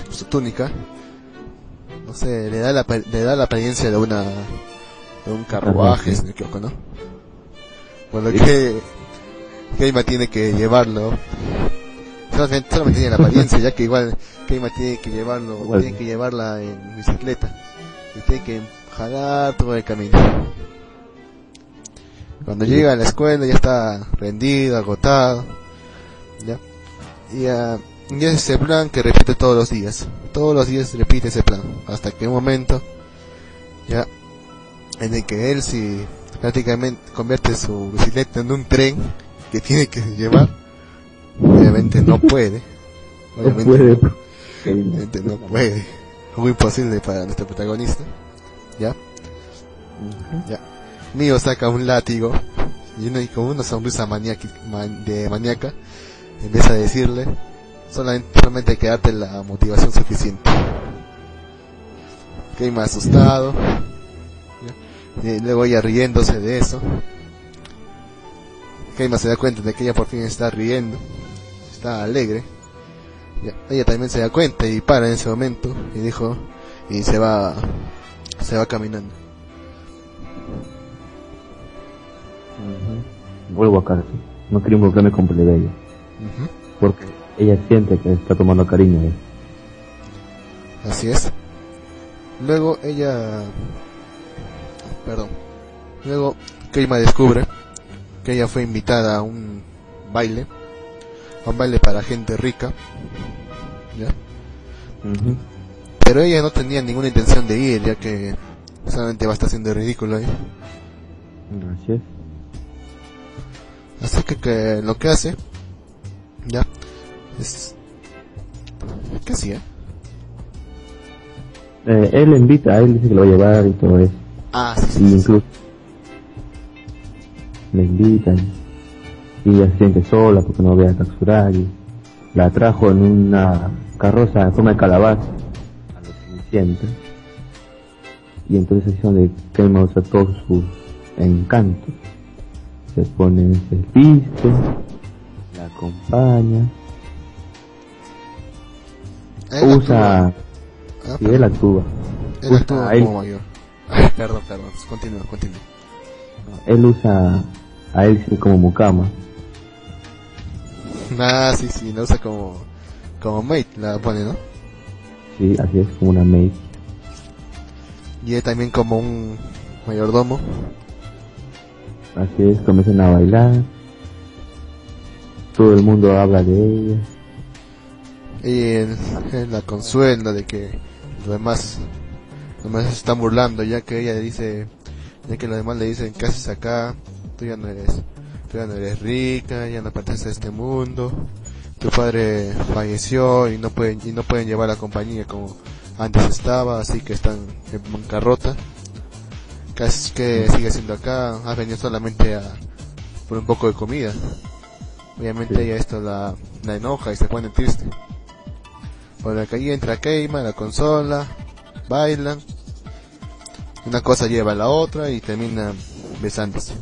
su túnica, no sé, le da la, le da la apariencia de una, de un carruaje, si no me equivoco, ¿no? Por lo Sí. que Keima tiene que llevarlo, solamente, solamente tiene la apariencia, ya que igual Keima tiene que llevarlo, tiene que llevarla en bicicleta, y tiene que jalar todo el camino. Cuando llega a la escuela ya está rendido, agotado, ya, y, y es ese plan que repite todos los días, todos los días repite ese plan, hasta que un momento, ya, en el que él si prácticamente convierte su bicicleta en un tren que tiene que llevar, obviamente no puede, No obviamente puede. obviamente no puede, algo imposible para nuestro protagonista, ya, ya. Mío saca un látigo y, una, y con una sonrisa maniaqui- man- de maníaca empieza a decirle solamente, solamente hay que darte la motivación suficiente. Keima asustado ¿ya? y luego ella riéndose de eso. Keima se da cuenta de que ella por fin está riendo, está alegre. Ya, Ella también se da cuenta y para en ese momento y dijo y se va se va caminando. Vuelvo a casa. No quiero involucrarme con Plebeyo. Ujú. Porque ella siente que está tomando cariño él. Así es. Luego ella... Perdón. Luego Keima descubre que ella fue invitada a un baile. A un baile para gente rica. ¿Ya? Ujú. Pero ella no tenía ninguna intención de ir, ya que solamente va a estar haciendo ridículo ahí. Es. Así que, que lo que hace, ya, es... ¿Qué hacía? Eh, él le invita, él dice que lo va a llevar y todo eso. Ah, sí, Y sí, incluso le invitan y ella se siente sola porque no ve a Katsuragi. La trajo en una carroza en forma de calabaza Y entonces es donde Keima usa todos sus encantos. Se pone, se viste, la acompaña, Él usa, actúa- Ah, y él actúa. él actúa él. como mayor. Ay, perdón, perdón, continúa, continúa. Él usa a él como mucama. Ah, sí, sí, la usa como, como mate, la pone, ¿no? Sí, así es, como una maid. Y él también como un mayordomo. Así es, comienzan a bailar. Todo el mundo habla de ella. Y él, él la consuela de que los demás, los demás se están burlando, ya que ella dice, ya que los demás le dicen, ¿qué haces acá? Tú ya no eres, tú ya no eres rica, ya no perteneces a este mundo. Tu padre falleció y no pueden, y no pueden llevar la compañía como antes estaba, así que están en bancarrota. ¿Qué haces que sigue siendo acá? Has venido solamente a, por un poco de comida. Obviamente Sí. ella esto la, la enoja y se pone triste. Por la calle entra Keima, la consola, bailan. Una cosa lleva a la otra y terminan besándose.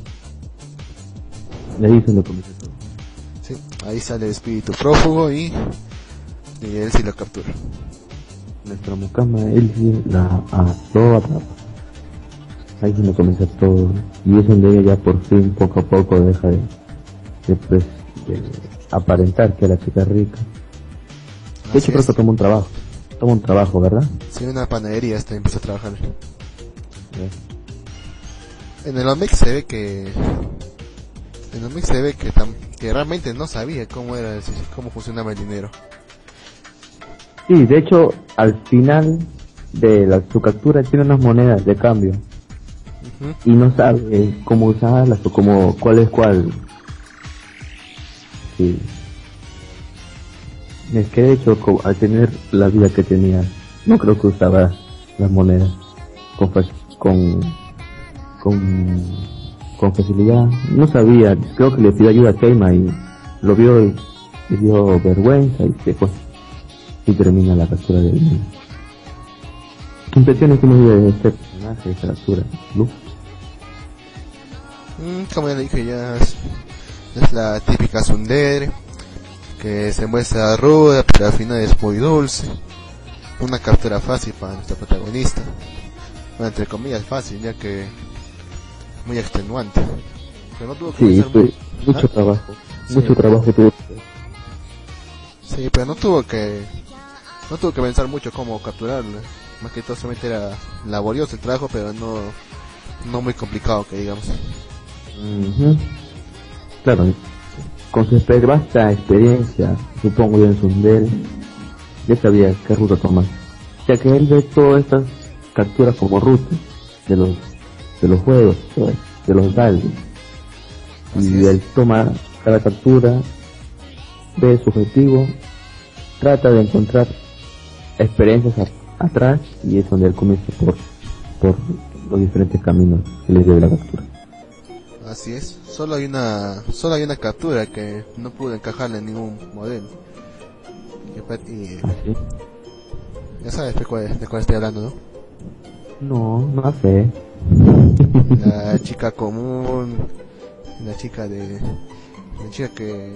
Donde comienza todo. Sí, ahí sale el espíritu prófugo y, y él sí lo captura. Nuestra mucama, él sí la atrapa. Ahí es donde comienza todo. Y es donde ella ya por fin, poco a poco, deja de, de, pues, de aparentar que la chica es rica. De hecho, que toma un trabajo. Toma un trabajo, ¿verdad? Sí, una panadería hasta empezó a trabajar. En el Omex se ve que en el Omex se ve que, tam- que realmente no sabía cómo era cómo funcionaba el dinero. Sí, de hecho, al final de la, su captura tiene unas monedas de cambio y no sabe cómo usarlas o cómo, cuál es cuál. Sí. Es que de hecho, al tener la vida que tenía, no creo que usaba las monedas con, con, con, con facilidad. No sabía, creo que le pidió ayuda a Keima y lo vio y le dio vergüenza y se fue. Y termina la captura del niño. ¿Qué impresiones tiene de este personaje, de esta captura? Mm, como ya dije, ya es, la típica Sundere, que se muestra ruda, pero al final es muy dulce. Una captura fácil para nuestra protagonista. Entre comillas fácil, ya que muy extenuante. Pero no tuvo que Sí, fue mu- mucho ¿Ah? trabajo. Sí. Mucho trabajo tuvo. hacer. Sí, pero no tuvo que no tuvo que pensar mucho cómo capturarla. Más que todo solamente era laborioso el trabajo, pero no no muy complicado que digamos. Ujú. Claro, con su vasta experiencia, supongo yo en Sundel, ya sabía qué ruta tomar. Ya que él ve todas estas capturas como rutas de los de los juegos, de los. Así Y él toma cada captura, ve su objetivo, trata de encontrar experiencias a- atrás y es donde él comienza por, por los diferentes caminos que le dio de la captura. Así es. Solo hay una solo hay una captura que no pudo encajarle en ningún modelo. Y, pa- y ya sabes de cuál, de cuál estoy hablando, ¿no? No, no sé. La chica común, la chica de la chica que,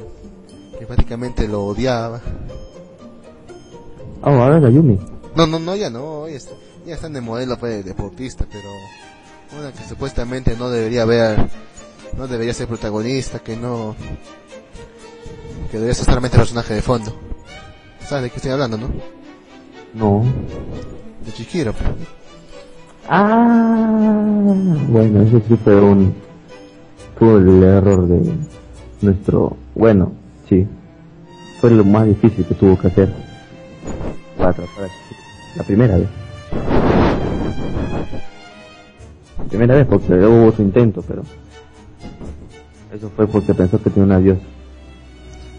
que prácticamente lo odiaba. Oh, ahora la Yumi. No, no, no, ya no, ya, está, ya están de modelo pues, de deportista, pero una que supuestamente no debería ver, no debería ser protagonista, que no, que debería ser solamente personaje de fondo. ¿Sabes de qué estoy hablando, no? No. De Chihiro. pues. Ah, bueno, ese sí fue un, fue el error de nuestro, bueno, sí, fue lo más difícil que tuvo que hacer para chico. La primera vez. La primera vez porque luego hubo otro intento, pero eso fue porque pensó que tenía una diosa.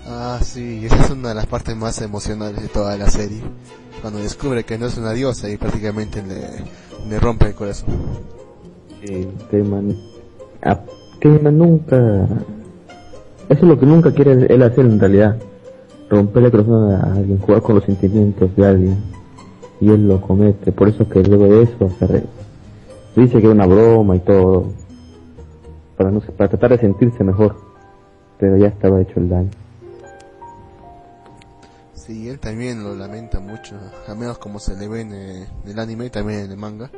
Ah, sí, esa es una de las partes más emocionales de toda la serie. Cuando descubre que no es una diosa y prácticamente le, le rompe el corazón. que Cayman, a Cayman nunca, eso es lo que nunca quiere él hacer en realidad, romperle el corazón a alguien, jugar con los sentimientos de alguien, y él lo comete, por eso que luego de eso se re- dice que es una broma y todo, para no para tratar de sentirse mejor, pero ya estaba hecho el daño. Sí, él también lo lamenta mucho, al menos como se le ve en eh, en el anime y también en el manga.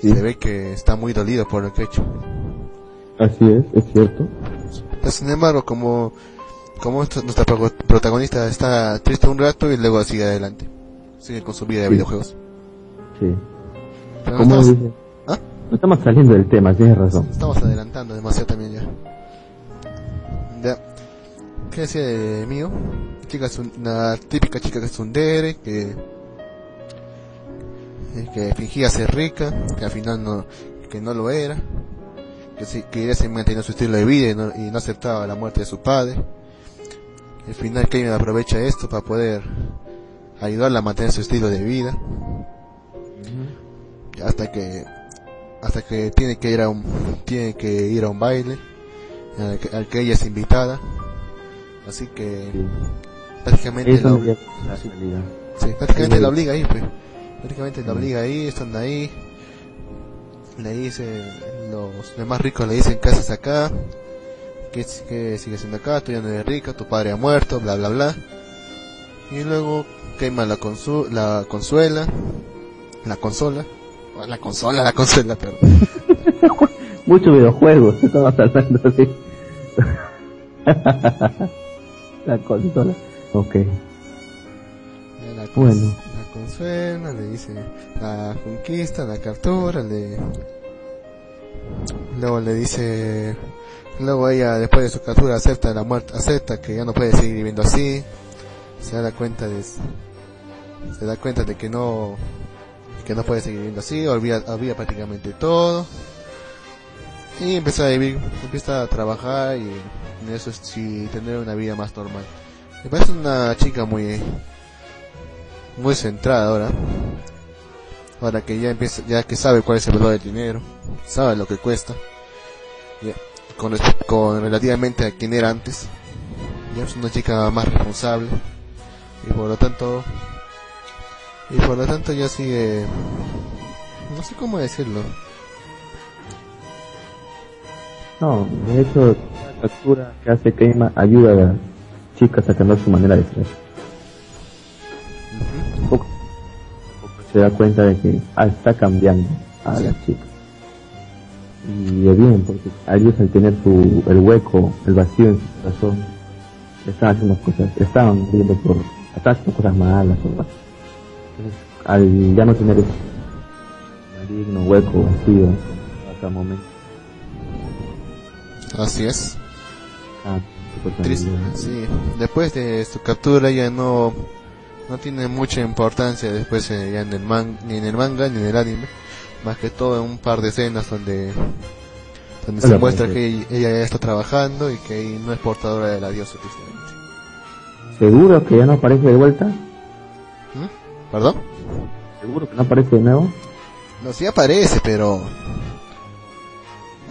Sí. Se ve que está muy dolido por lo que ha hecho. Así es, es cierto. Pero sin embargo, como, como nuestra protagonista está triste un rato y luego sigue adelante. sigue con su vida de Sí. videojuegos. Sí. Pero ¿Cómo estamos, dice? ¿Ah? No estamos saliendo del tema, tienes razón. estamos adelantando demasiado también ya. Ya. ¿Qué decía de mío? Chica, una típica chica que es un dere, que eh, que fingía ser rica, que al final no, que no lo era, que, sí, que manteniendo su estilo de vida y no, y no aceptaba la muerte de su padre. Al final Kevin aprovecha esto para poder ayudarla a mantener su estilo de vida. Hasta que, hasta que tiene que ir a un, tiene que ir a un baile, al que, al que ella es invitada. Así que. Prácticamente Eso la. Sí, prácticamente Sí. la obliga ahí, pues. Prácticamente la obliga ahí, están ahí. Le dice, los demás ricos le dicen, ¿qué haces acá? ¿Qué, qué sigues haciendo acá? Tú ya no eres rica, tu padre ha muerto, bla, bla, bla. Y luego quema la, consu la consuela, la consola. Oh, La consola, la consuela, perdón. (laughs) Muchos videojuegos, estamos hablando así. (laughs) la consola. Ok. La, Bueno. la consuela, le dice, la conquista, la captura, le... Luego le dice, luego ella después de su captura acepta la muerte, acepta que ya no puede seguir viviendo así, se da cuenta de, se da cuenta de que no, que no puede seguir viviendo así, olvida, olvida prácticamente todo, y empieza a vivir, empieza a trabajar y en eso sí tener una vida más normal. Me parece una chica muy, muy centrada ahora. Ahora que ya empieza, ya que sabe cuál es el valor del dinero, sabe lo que cuesta, ya, con, con relativamente a quien era antes, ya es una chica más responsable. Y por lo tanto, y por lo tanto ya sigue, no sé cómo decirlo, No, de hecho, la captura que hace Keima ayuda a chicas a cambiar su manera de ser. Ujú. Poco, poco se da cuenta de que ah, está cambiando a las chicas. Y es bien, porque a ellos al tener su, el hueco, el vacío en su corazón, estaban haciendo cosas, estaban viendo por, estaban haciendo cosas malas o. Entonces, al ya no tener ese maligno, hueco, vacío, hasta el momento, así es. ah, Triste, sí. Después de su captura ya no no tiene mucha importancia después eh, ya en el man, ni en el manga ni en el anime, más que todo en un par de escenas donde donde se muestra que ella ella ya está trabajando y que no es portadora de la diosa tristemente. ¿Seguro que ya no aparece de vuelta? ¿Mm? ¿Perdón? ¿Seguro que no aparece de nuevo? No, sí aparece, pero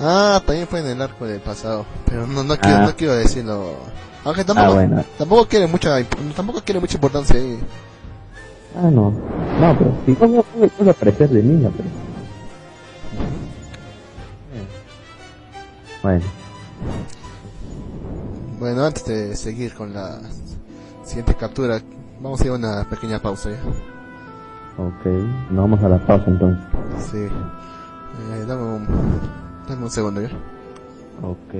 Ah, también fue en el arco del pasado, pero no no quiero Ah. no quiero decirlo. Aunque tampoco Ah, bueno. tampoco quiere mucha tampoco quiere mucha importancia ahí. Ah, no. No, pero si no puede, aparecer de niña, pero... Bueno, Bueno, antes de seguir con la siguiente captura, vamos a ir a una pequeña pausa ya. ok. Nos vamos a la pausa entonces. Sí. Eh, dame, un, dame un segundo ya. Ok.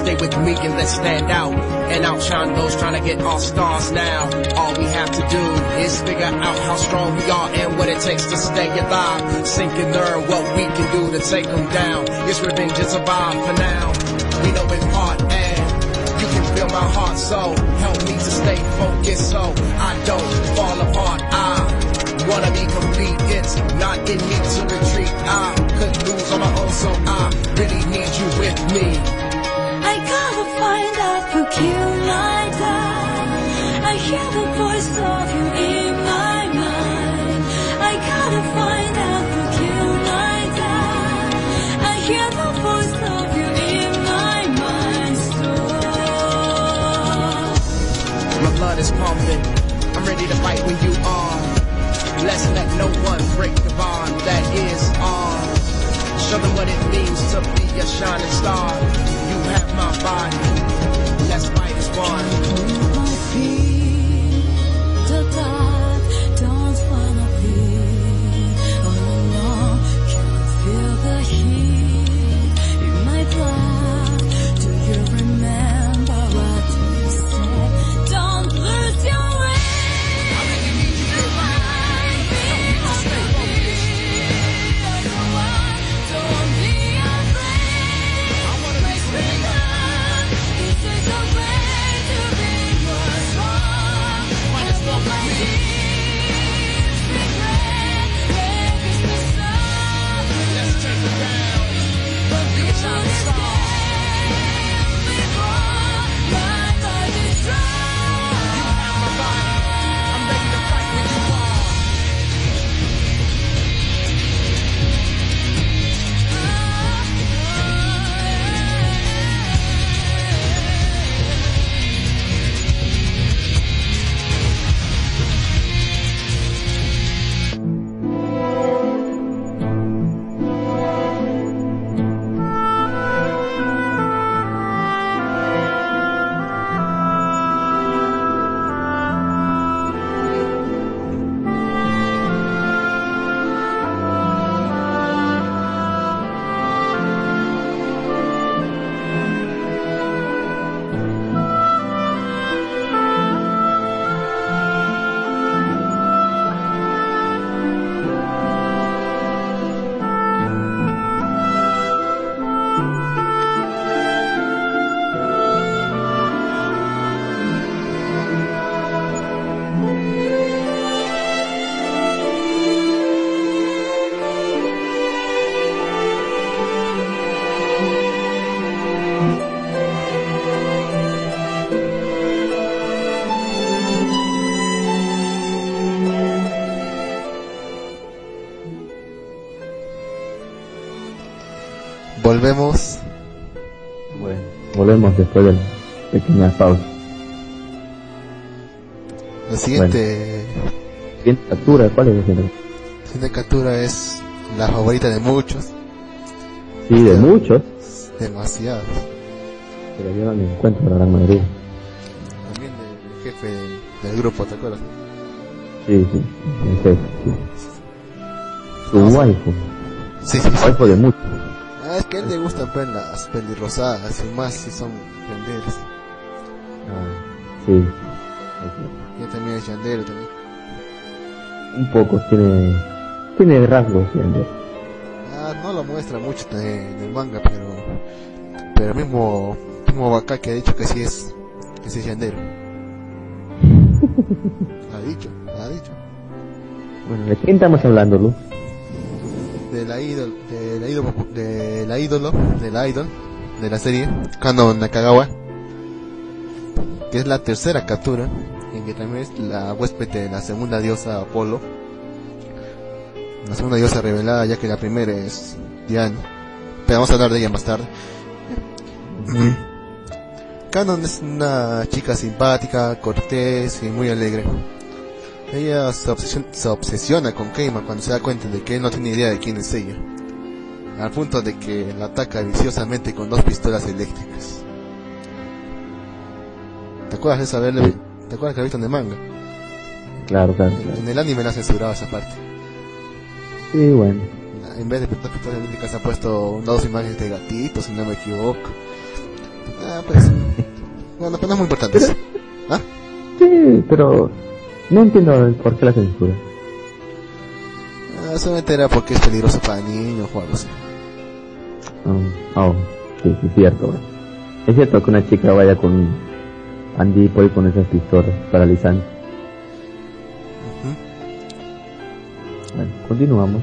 Stay with me and let's stand out and outshine those trying to get all stars now. All we have to do is figure out how strong we are and what it takes to stay alive. Sink and learn what we can do to take them down. Yes, revenge is a vibe for now. We know it's hard and you can feel my heart so help me to stay focused so I don't fall apart. I wanna be complete. It's not in me to retreat. I could lose on my own, so I really need you with me. Find out who killed my dad. I hear the voice of you in my mind. I gotta find out who killed my dad. I hear the voice of you in my mind. So My blood is pumping. I'm ready to fight when you are. Let's let no one break the bond that is on. Show them what it means to be a shining star. My body. Let's fight as one. Volvemos. Bueno, volvemos después de la pequeña pausa. La siguiente, Siguiente captura, ¿cuál es la siguiente? siguiente captura es la favorita de muchos. Sí, de muchos, Demasiados. pero yo no me encuentro la gran mayoría. También del jefe del, del grupo, ¿te acuerdas? Sí, sí, ese es, sí. Su waifu, Sí, sí, sí. waifu de muchos. Él le gustan pues, las pelirrosadas y más si son yanderos. Ah, sí, Yo también es yandero también. un poco, tiene, tiene rasgos, siempre. Ah, no lo muestra mucho en el manga, pero pero mismo mismo Baka que ha dicho que sí es que sí es yandero. (laughs) ha dicho, ha dicho. Bueno, ¿de quién estamos hablando, Lu? De la ídol, de la ídolo, de la ídolo, de la idol de la serie Kano Nakagawa, que es la tercera captura, en que también es la huésped de la segunda diosa Apolo. La segunda diosa revelada, ya que la primera es Diana. Pero vamos a hablar de ella más tarde. Canon es una chica simpática, cortés y muy alegre. Ella se, obsesiona, se obsesiona con Keima cuando se da cuenta de que él no tiene idea de quién es ella. Al punto de que la ataca viciosamente con dos pistolas eléctricas. ¿Te acuerdas de esa vez? ¿Te acuerdas que la visto en el manga? Claro, claro, En, claro. en el anime la ha censurado esa parte. Sí, bueno. en vez de pintores líricas han puesto dos imágenes de gatitos, si no me equivoco. Ah, pues. (laughs) bueno, pero no es muy importante. ¿Ah? Sí, pero no entiendo por qué la censura. Ah, solamente era porque es peligroso para niños o algo así. Um, oh, sí, sí, es cierto. Es cierto que una chica vaya con Andy Boy con esas pistolas paralizantes. Bueno, continuamos.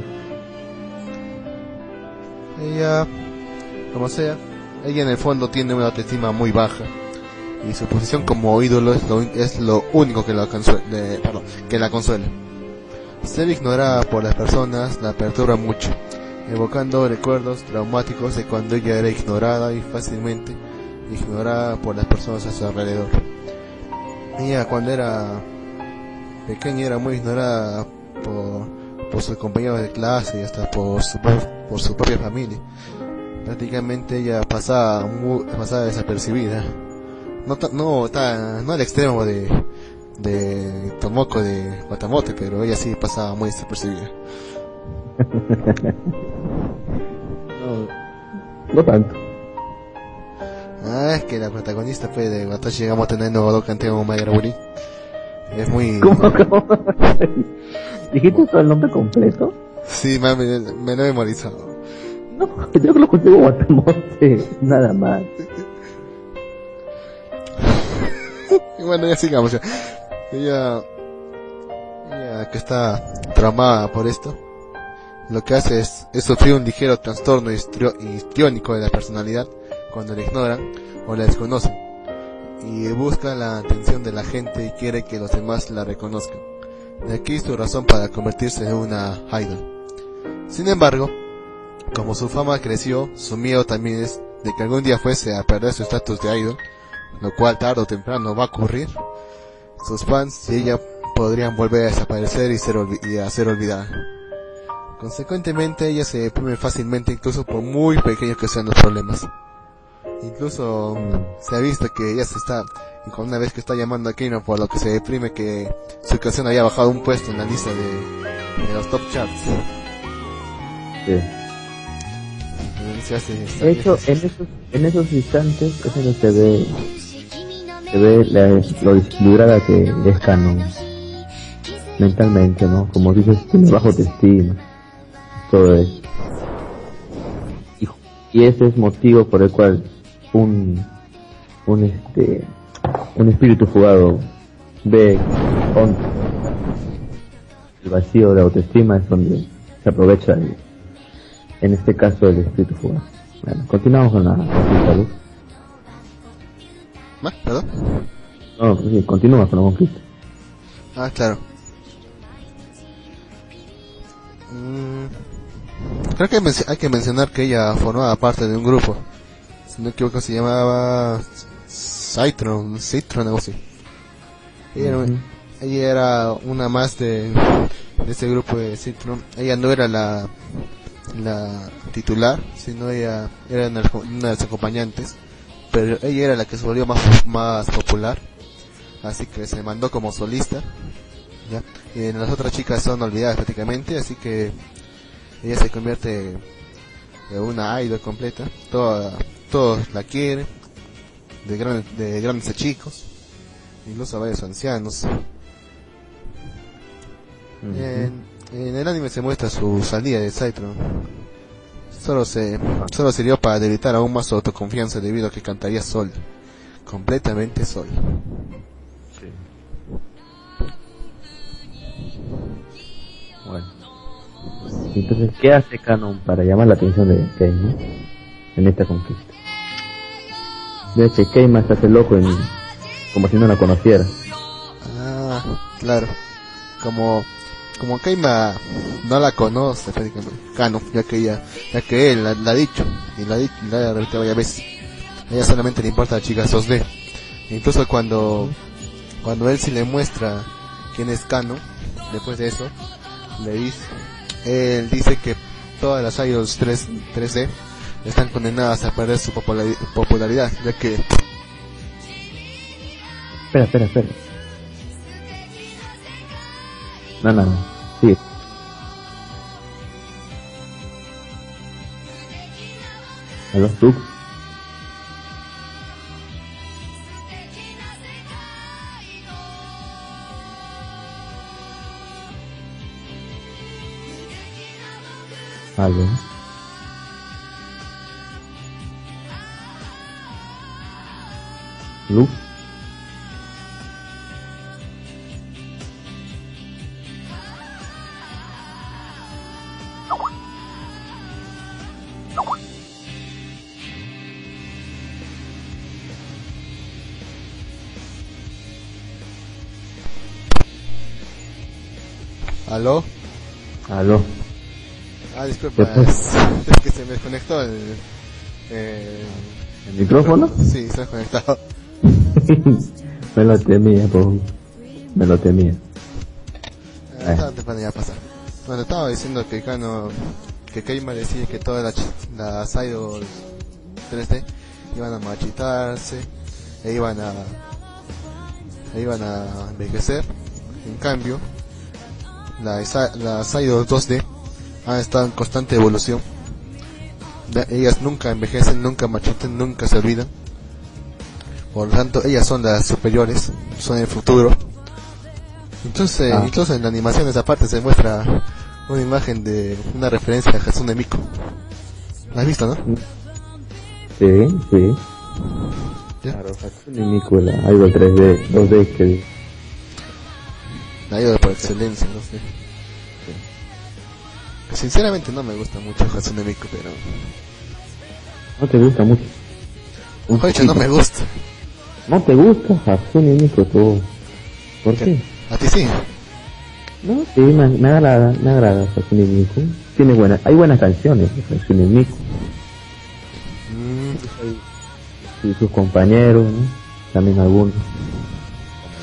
Ella, como sea, ella en el fondo tiene una autoestima muy baja y su posición como ídolo es lo, es lo único que la, consuela. Ser ignorada por las personas la perturba mucho, evocando recuerdos traumáticos de cuando ella era ignorada y fácilmente ignorada por las personas a su alrededor. Ella cuando era pequeña era muy ignorada por, por sus compañeros de clase y hasta por su, por su propia familia. Prácticamente ella pasaba, mu- pasaba desapercibida. No, no, ta- no al extremo de, de Tomoko de Guatamote, pero ella sí pasaba muy desapercibida. (laughs) No, no tanto. Ah, es que la protagonista fue de Watashi llegamos teniendo dos canteos Magaraburi. Es muy... (laughs) ¿Cómo, cómo? (laughs) ¿Dijiste todo el nombre completo? Sí, me, me, me lo he memorizado. No, yo lo consigo Guatamote, nada más. (laughs) bueno, ya sigamos ya. Ella, ella que está traumada por esto, lo que hace es, sufrir un ligero trastorno histriónico de la personalidad cuando la ignoran o la desconocen. Y busca la atención de la gente y quiere que los demás la reconozcan. De aquí su razón para convertirse en una idol. Sin embargo, como su fama creció, su miedo también es de que algún día fuese a perder su estatus de idol, lo cual tarde o temprano va a ocurrir. Sus fans y ella podrían volver a desaparecer y, ser y a ser olvidada. Consecuentemente, ella se deprime fácilmente incluso por muy pequeños que sean los problemas. Incluso se ha visto que ella se está, una vez que está llamando a Kino por lo que se deprime que su canción había bajado un puesto en la lista de, los top charts. Se hace, De hecho, en esos, en esos instantes es donde se ve, se ve la, lo desequilibrada que es Canon mentalmente, ¿no? Como dices, tiene bajo autoestima, todo eso. Y, y ese es motivo por el cual un, un este, un espíritu fugado ve con el vacío de autoestima es donde se aprovecha el, en este caso el espíritu fugaz. Bueno, continuamos con la conquista, Luz. ¿Más? ¿Perdón? No, pues sí, continúa con la conquista. Ah, claro. Mm, creo que hay que mencionar que ella formaba parte de un grupo. Si no me equivoco se llamaba Citron, Citron algo así. Ella, era- Ujú. ella era una más de, de ese grupo de Citron. Ella no era la, la titular, sino ella era una de las acompañantes. Pero ella era la que se volvió más, más popular. Así que se mandó como solista. ¿ya? Y las otras chicas son olvidadas prácticamente, así que ella se convierte en una idol completa. Toda, todos la quieren, de, gran, de grandes a chicos, incluso a varios ancianos. En, en el anime se muestra su salida de Cytron. Solo se solo sirvió para debilitar aún más su autoconfianza debido a que cantaría sola, completamente sola. Bueno. Entonces, ¿qué hace Canon para llamar la atención de Keima en esta conquista? Ve que Keima se hace loco en, como si no la conociera. Ah, claro. Como como Keima no la conoce prácticamente, Kano, ya que ella, ya que él la, ha dicho y la ha dicho, la ha repetido varias veces. A ella solamente le importa a la chica Sosde. Incluso cuando cuando él sí le muestra quién es Kano, después de eso, le dice, él dice que todas las idols 3, 3D están condenadas a perder su populari- popularidad, ya que Espera, espera, espera. No, no, no. Sí. ¿Aló, Lux? ¿Aló? ¿Aló? Ah, disculpa, ¿Qué es, que se me desconectó el... eh, ¿El micrófono? Sí, se ha desconectado. (laughs) Me lo temía, po. Me lo temía. Estaba temprano ya pasar. Bueno, estaba diciendo que Kano, que Keima decía que todas las, las idols 3D iban a marchitarse, e iban a, e iban a envejecer. En cambio, las, las idols 2D han estado en constante evolución. Ellas nunca envejecen, nunca marchitan, nunca se olvidan. Por lo tanto, ellas son las superiores, son el futuro. Entonces, Ah. incluso en la animación de esa parte se muestra una imagen de una referencia a Hatsune Miku. ¿La has visto, no? Sí, sí. ¿Ya? Claro, Hatsune Miku, la Idol 3D, 2D que... La idol excelencia, no sé. Sinceramente no me gusta mucho Hatsune Miku, pero... No te gusta mucho. Mejor dicho, no me gusta. ¿No te gusta Hatsune Miku tú? ¿Por qué? ¿A ti sí? No, sí, me, me agrada, me agrada Hatsune Miku. Tiene buenas, hay buenas canciones Hatsune Miku. Mm, Y sus compañeros, ¿no? También algunos.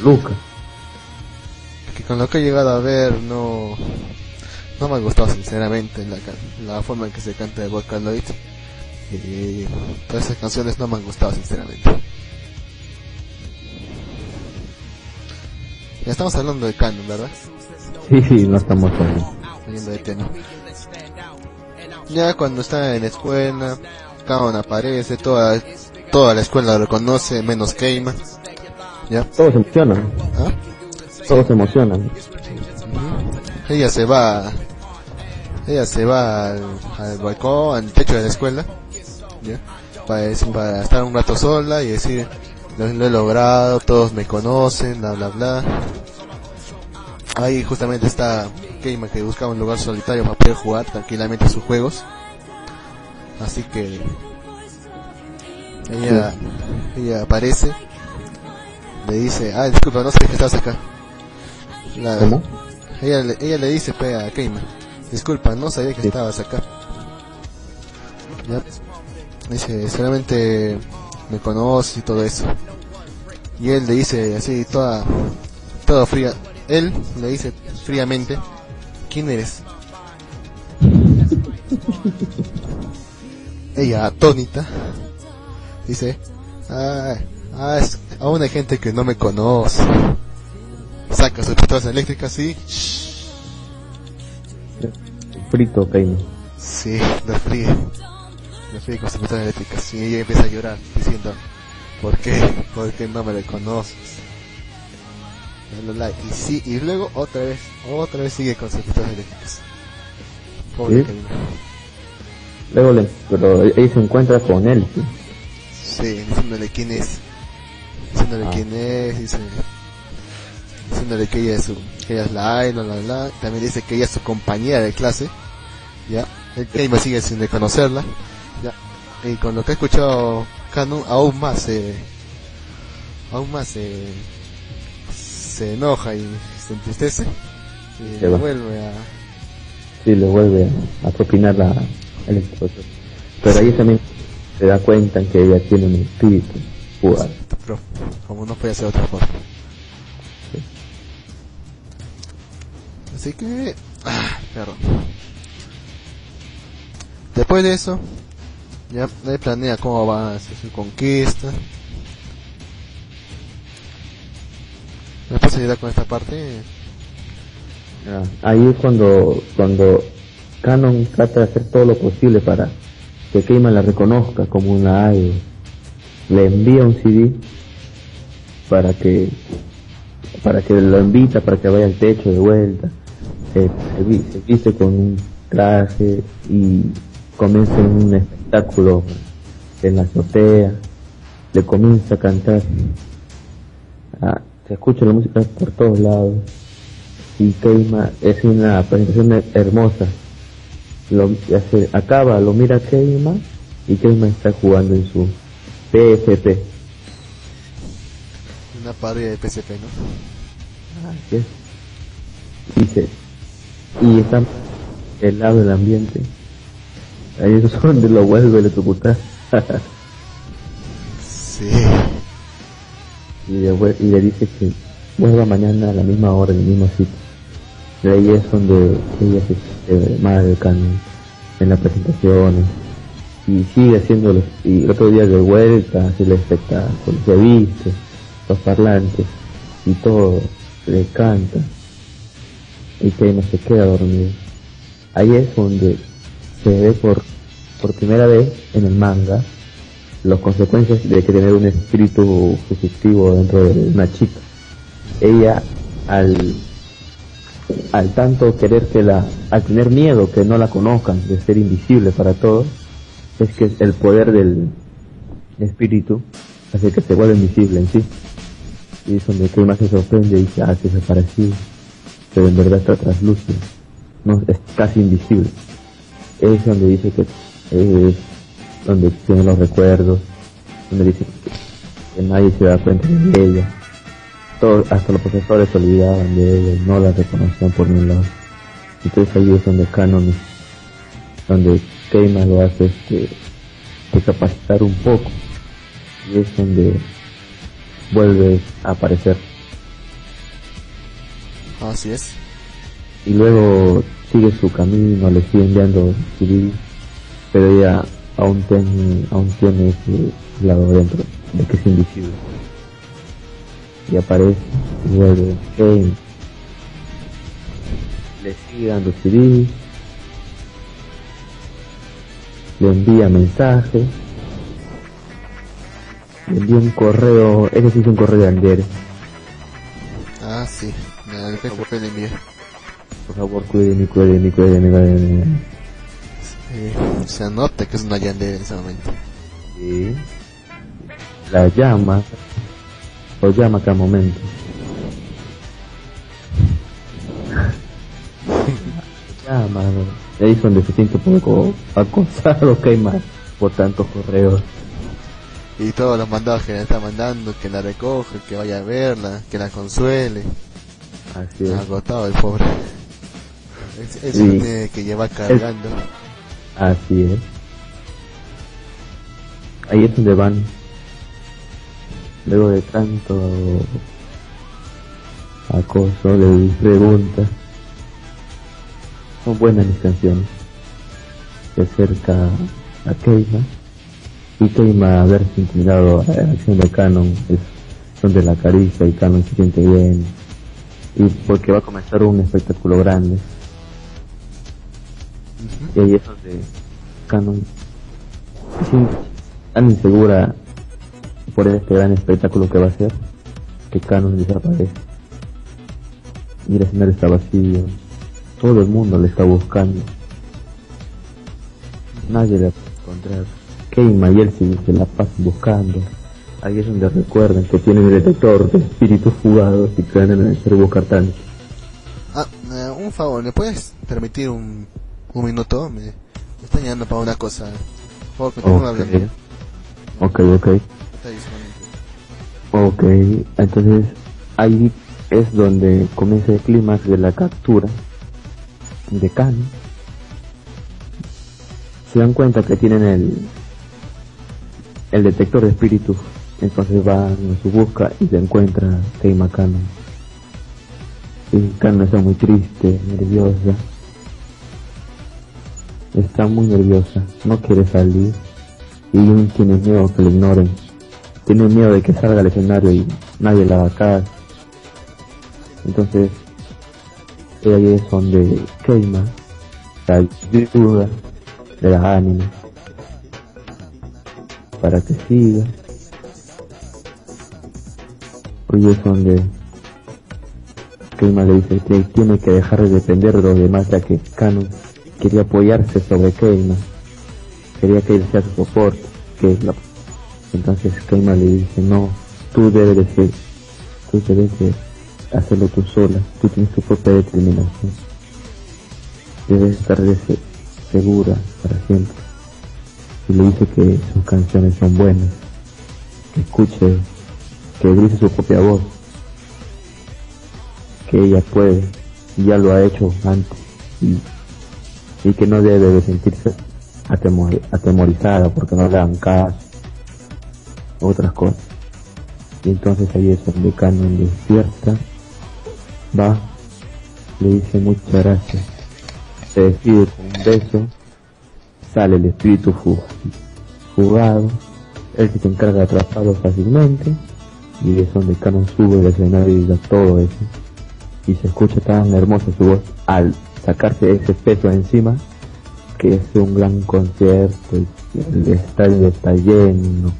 Como Luca. que con lo que he llegado a ver no... No me ha gustado sinceramente la, la forma en que se canta de Vocaloid. Y todas esas canciones no me han gustado sinceramente. Ya estamos hablando de canon, ¿verdad? Sí, sí, no estamos. Saliendo de tema. Ya cuando está en la escuela, Kaon aparece, toda, toda la escuela lo reconoce, menos Keima. Ya, Todos se emocionan, ¿ah? Todos se emocionan. Ella se va, ella se va al, al balcón, al techo de la escuela, ya, para, decir- para estar un rato sola y decir, lo, lo he logrado, todos me conocen, bla bla bla. Ahí justamente está Keima que buscaba un lugar solitario para poder jugar tranquilamente sus juegos. Así que ella, ella aparece, le dice, ah disculpa, no sé que estás acá. La- ¿Cómo? ella le, ella le dice pe, a Keima, disculpa, no sabía que Sí. estabas acá. Ya. Dice, solamente me conoce y todo eso. Y él le dice así, toda, toda fría, él le dice fríamente, ¿quién eres? (laughs) Ella atónita, dice, ah, ah, es- aún hay gente que no me conoce. Saca su pistola eléctrica así, Frito, Keino. Sí, lo fríe. Lo fríe con su pistola eléctrica. Sí, ella empieza a llorar diciendo, ¿por qué? ¿Por qué no me reconoces? Y sí, y luego otra vez, otra vez sigue con sus pistolas eléctricas. Pobre ¿Sí? Luego le, pero ella se encuentra con él, ¿sí? Sí, diciéndole quién es. Diciéndole Ah. quién es, dice, diciéndole que ella es su, que ella es la idol, bla, bla, bla. También dice que ella es su compañera de clase. Ya. El Keima sigue sin reconocerla. Ya. Y con lo que ha escuchado Kanu, aún más se, aún más se, se enoja y se entristece. Y Se va. vuelve a, Sí, le vuelve a, a propinar la, el esposo. Pero ahí también se da cuenta que ella tiene un espíritu pero como no puede ser otra forma. Así que, ah, perdón. Después de eso, ya él planea cómo va a hacer su conquista. ¿Me puedes con esta parte? Ah, Ahí es cuando, cuando Canon trata de hacer todo lo posible para, que Keima la reconozca como una idol. Le envía un CD para que para que lo invita para que vaya al techo de vuelta se, se vi- se viste con un traje y comienza un espectáculo en la azotea le comienza a cantar Ah, se escucha la música por todos lados y Keima es una presentación her- hermosa lo, ya se acaba, lo mira Keima y Keima está jugando en su PSP Una parodia de PSP, ¿no? Así es. Dice, y está helado el ambiente. Ahí es donde lo vuelve a electrocutar. Sí. (laughs) y, le, y le dice que vuelva mañana a la misma hora, en el mismo sitio. Y ahí es donde ella se mal canon en las presentaciones. Y sigue haciéndolo. Y el otro día de vuelta hace el espectáculo. Se viste, los parlantes y todo. Le canta. Y Keima se queda dormido. Ahí es donde se ve por, por primera vez en el manga las consecuencias de que tener un espíritu fugitivo dentro de una chica. Ella al al tanto querer que la, al tener miedo que no la conozcan, de ser invisible para todos, es que el poder del espíritu hace que se vuelva invisible en sí. Y es donde Keima se sorprende y dice, ah, que es parecido, pero en verdad está traslúcido, no, es casi invisible. Es donde dice que es donde tiene los recuerdos, donde dice que, nadie se da cuenta de ella. Hasta los profesores se olvidaban de ella no la reconocían por ningún lado. Entonces ahí es donde Canon, donde Keima lo hace este, recapacitar un poco y es donde vuelve a aparecer Así es. y luego sigue su camino, le sigue enviando CD, pero ella aún tiene, aún tiene ese lado dentro de que es invisible. Y aparece y vuelve Kane. Le sigue dando CD, le envía mensajes, le envía un correo, ese sí es un correo de Ander, Ah, sí. Por favor cuídeme, cuídeme, cuídeme, cuídeme. Eh, se nota que es una yandere en ese momento. Sí. La llama, o llama cada momento. (laughs) llama, ahí es donde se siente un poco acosado, (laughs) que hay más por tantos correos. Y todos los mandados que le está mandando, que la recoge, que vaya a verla, que la consuele. Así es. Agotado el pobre. Es, es Sí. que llevar cargando. Así es. Ahí es donde van. Luego de tanto acoso, de preguntas. Son buenas mis canciones. Se acerca a Keima. Y Keima, haberse intimidado a la acción de Canon, es donde la acaricia y Canon se siente bien. Y porque va a comenzar un espectáculo grande. Y ahí es donde Canon siente tan insegura por este gran espectáculo que va a ser que Canon desaparece. Y el escenario está vacío. Todo el mundo le está buscando. Nadie le va a encontrar. Keima y él se, se la pasan buscando. Ahí es donde recuerdan que tienen el detector de espíritus fugados y creen en el cerebro cartán. Ah, eh, un favor, ¿me puedes permitir un, un minuto? Me, me están llamando para una cosa. Por favor, hablando. Ok, ok. Ok, entonces ahí es donde comienza el clímax de la captura de Khan. Se dan cuenta que tienen el el detector de espíritus, entonces van a su busca y se encuentra Keima Kano. Y Kano está muy triste, nerviosa. Está muy nerviosa, no quiere salir y tiene miedo que lo ignoren tiene miedo de que salga al escenario y nadie la va a caer. Entonces, ahí es donde Keima la ayuda, le da ánimo para que siga. Hoy es donde Keima le dice que tiene que dejar de depender de los demás ya que Canon quería apoyarse sobre Keima. Quería que él sea su soporte, que la... Entonces Keima le dice, no, tú debes de ser, tú debes de hacerlo tú sola, tú tienes tu propia determinación. Debes estar de se- segura para siempre. Y le dice que sus canciones son buenas, que escuche, que grite su propia voz, que ella puede, y ya lo ha hecho antes, y, que no debe de sentirse atemor- atemorizada porque no le dan caso, otras cosas. Y entonces ahí es donde Canon despierta, va, le dice muchas gracias, se despide con un beso, sale el espíritu fugado, él se encarga de atraparlo fácilmente, y es donde Canon sube el escenario y da todo eso. Y se escucha tan hermosa su voz al sacarse ese peso encima, que es un gran concierto, el estadio está lleno,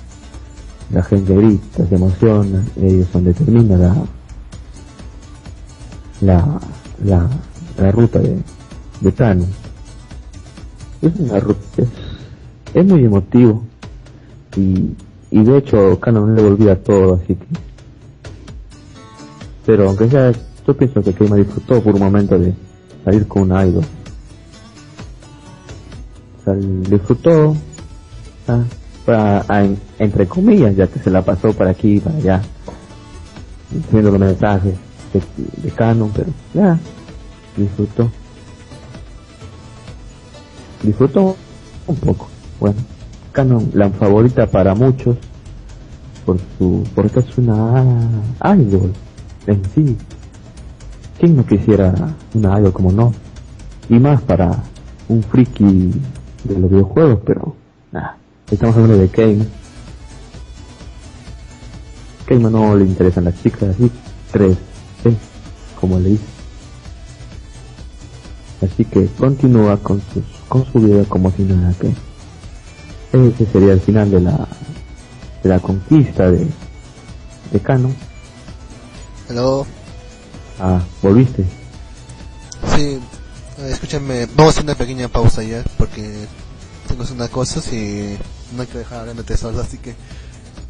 la gente grita, se emociona, ahí es donde termina la, la, la, la ruta de, de Thanos. Es una ruta, es, es muy emotivo y, y de hecho Canon le olvida todo, así que pero aunque sea, yo pienso que Keima disfrutó por un momento de salir con un idol. Disfrutó, entre comillas, ya que se la pasó para aquí y para allá, viendo los mensajes de, de Canon, pero ya, disfrutó. Disfrutó un poco. Bueno, Canon, la favorita para muchos, por su, porque es una idol en sí. ¿Quién no quisiera una idol como no? Y más para un friki de los videojuegos, pero nada, estamos hablando de Kane. Kane no le interesan las chicas así, tres, ¿sí? como le dice. Así que continúa con su, con su vida como si nada que ese sería el final de la de la conquista de de Canon. Hello. Ah, volviste. Sí, escúchame, vamos a hacer una pequeña pausa ya porque tengo unas cosas y no hay que dejar hablándote solo, así que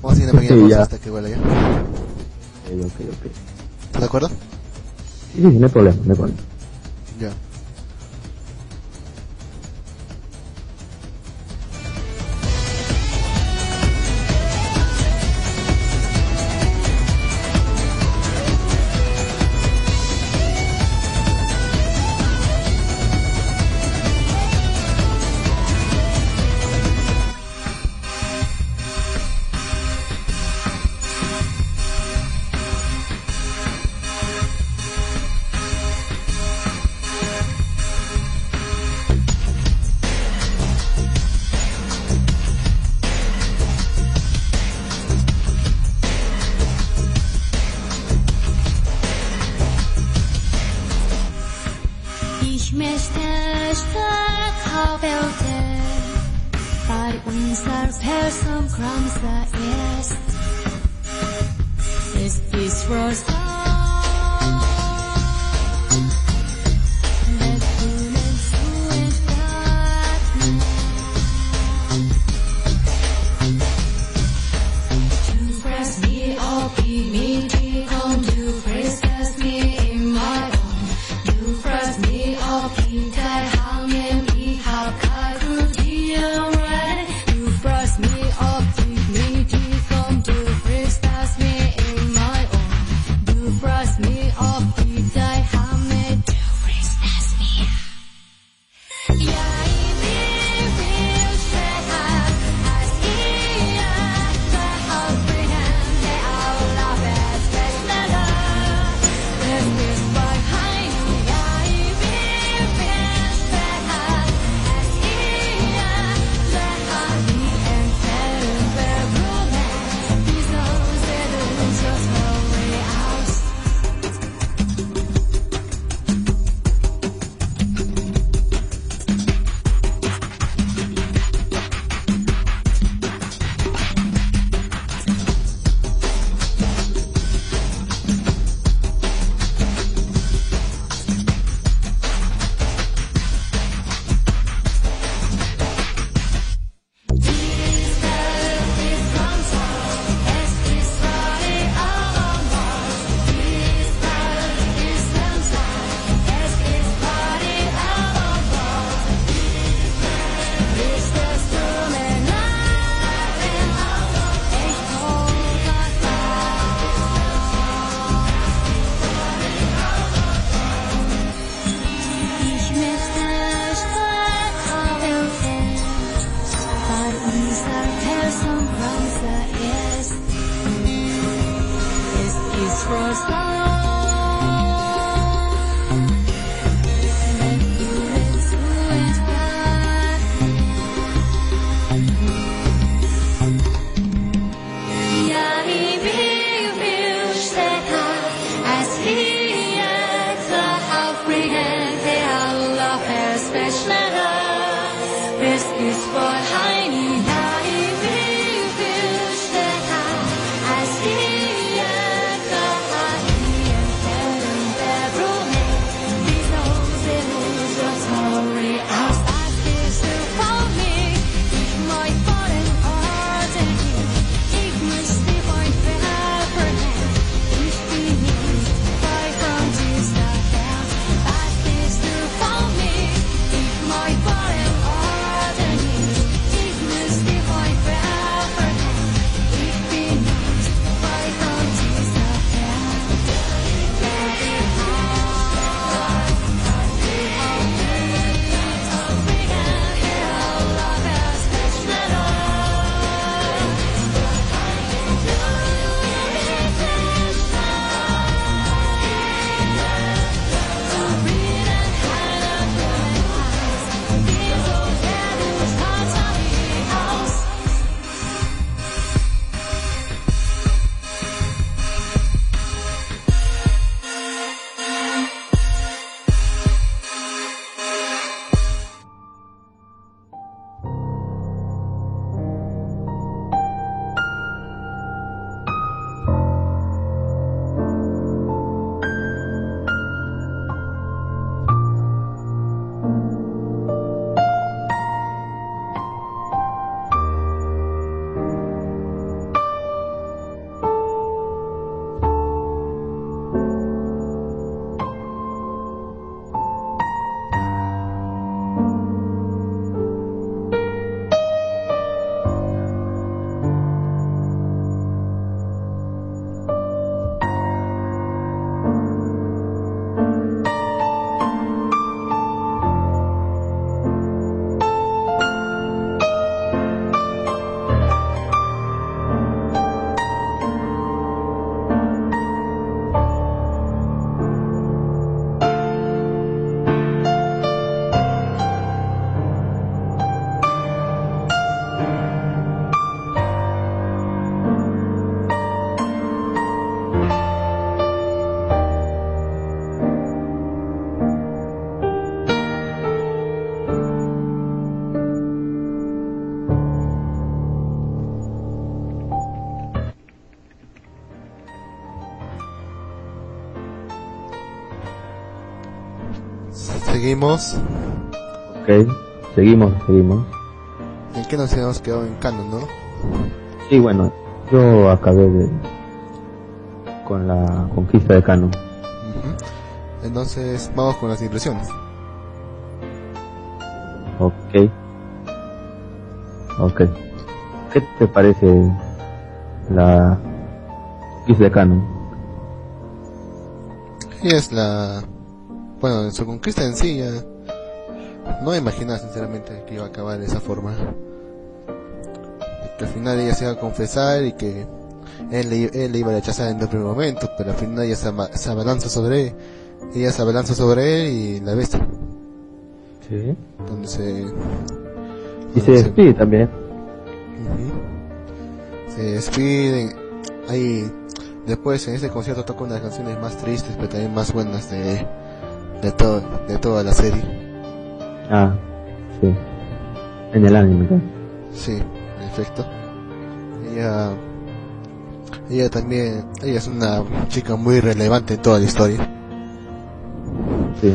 vamos a hacer una pequeña Sí, pausa ya. hasta que vuelva ya. Ok, ok, ok. ¿Estás de acuerdo? Sí, sí, no hay problema, no hay problema. Seguimos. Ok, seguimos, seguimos. ¿En qué nos habíamos quedado en canon, no? Sí, bueno, yo acabé de con la conquista de Canon. Entonces, vamos con las impresiones. Ok. Ok. ¿Qué te parece la conquista de Canon? Y es la... Bueno, en su conquista en sí ya... No me imaginaba sinceramente que iba a acabar de esa forma. Que al final ella se iba a confesar y que él le, él le iba a rechazar en el primer momento, pero al final ella se, se abalanza sobre él. Ella se abalanza sobre él y la besa. Sí. Donde se... Y se despide también. Se despiden. Ahí, después en ese concierto toca una de las canciones más tristes, pero también más buenas de, de, todo, de toda la serie. Ah, sí. En el anime, ¿no? Sí, en efecto. Ella, ella también, ella es una chica muy relevante en toda la historia. Sí.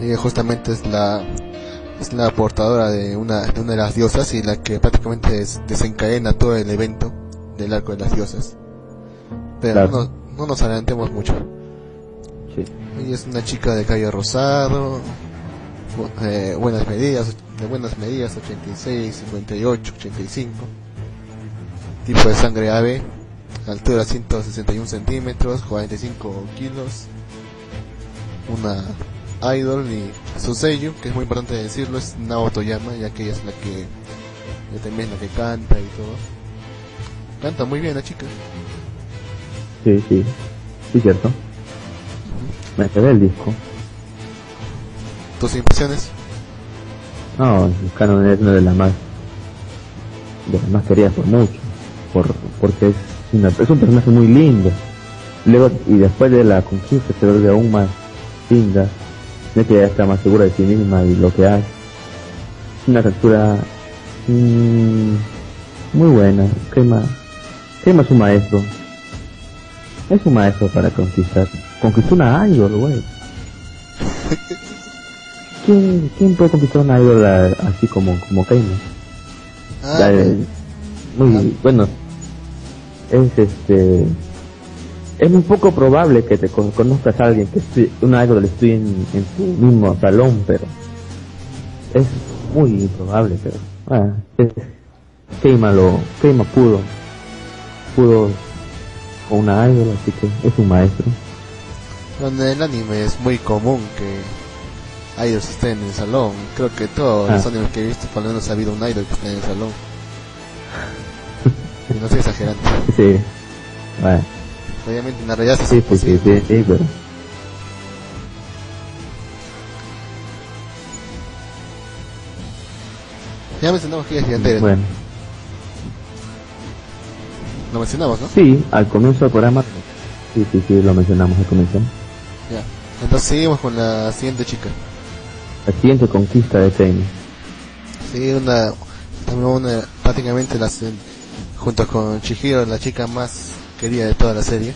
Ella justamente es la, es la portadora de una, de una de las diosas y la que prácticamente des- desencadena todo el evento del arco de las diosas. Pero Claro. no, no nos adelantemos mucho. Sí. Ella es una chica de cabello rosado, eh, buenas medidas, de buenas medidas, 86, 58, 85. Tipo de sangre ave, altura 161 centímetros, 45 kilos. Una idol y su sello, que es muy importante decirlo, es Nao Toyama, ya que ella es la que, también es la que canta y todo. Canta muy bien la chica. Sí, sí. Sí, cierto. Me quedé el disco. ¿Tus impresiones? No, Canon es una de las más de las más queridas por mucho, por porque es, una- es un personaje muy lindo. Luego y después de la conquista se vuelve aún más linda, ya que ya está más segura de sí misma y lo que hace. Es una captura mm, muy buena. Quema, quema es un maestro. Es un maestro para conquistar. Conquistó una idol, güey. ¿Quién, ¿Quién puede conquistar una idol a- así como, como Keima? Ah, eh, muy bueno es este es muy poco probable que te con- conozcas a alguien que estudie, una idol estudie en, en tu mismo salón pero es muy improbable pero ah, es, Keima lo Keima pudo pudo con una idol así que es un maestro Bueno, en el anime es muy común que idols estén en el salón. Creo que todos Ah. los animes que he visto, por lo menos ha habido un idol que esté en el salón. y no estoy exagerando. sí bueno, Obviamente en la realidad sí, sí, sí, imposible. sí, sí, pero Ya mencionamos que es gigantera. bueno Lo mencionamos, ¿no? sí al comienzo del programa sí sí sí lo mencionamos al comienzo Ya. Entonces seguimos con la siguiente chica. la siguiente conquista de Keima Sí, una, también una, prácticamente la, se- junto con Chihiro, la chica más querida de toda la serie.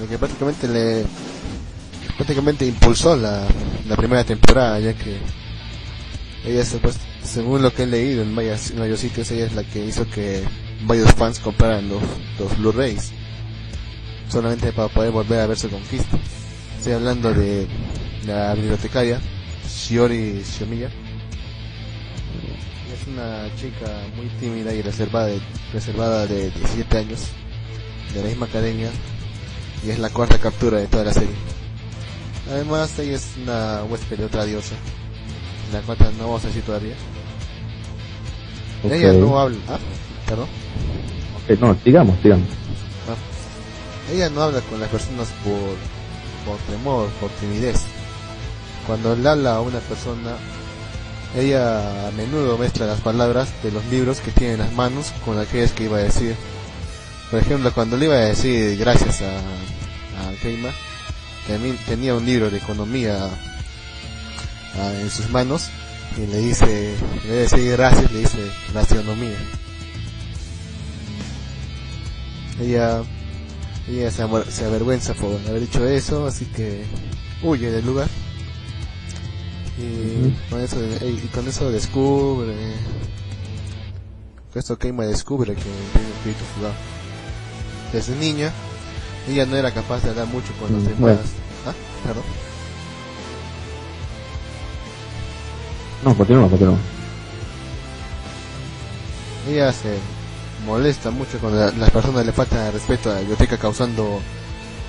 La que prácticamente le, prácticamente impulsó la, la primera temporada, ya que ella, supuest- según lo que he leído en varios, en varios sitios, ella es la que hizo que varios fans compraran los, los Blu-rays, solamente para poder volver a ver su conquista. Estoy hablando de la bibliotecaria, Shiori Shiomiya. Es una chica muy tímida y reservada de, reservada de 17 años, de la misma academia, y es la cuarta captura de toda la serie. Además, ella es una huésped de otra diosa, la cual no vamos a decir todavía. Ella no habla, ah, perdón, Ok, no, sigamos, sigamos. Ella no habla con las personas por, por temor, por timidez. Cuando le habla a una persona, ella a menudo mezcla las palabras de los libros que tiene en las manos con aquellas que iba a decir. Por ejemplo, cuando le iba a decir gracias a, a Keima, tenía un libro de economía ah, en sus manos y le dice, de decir gracias, le dice gastronomía. Ella, ella se, se avergüenza por haber dicho eso, así que huye del lugar Y con eso, y con eso descubre. Con esto Keima descubre que tiene espíritu fugado. Desde niña, ella no era capaz de hablar mucho con los Mm, demás. bueno. Ah, perdón. No, continúa, continúa. Ella se molesta mucho cuando la- las personas le faltan respeto a la biblioteca causando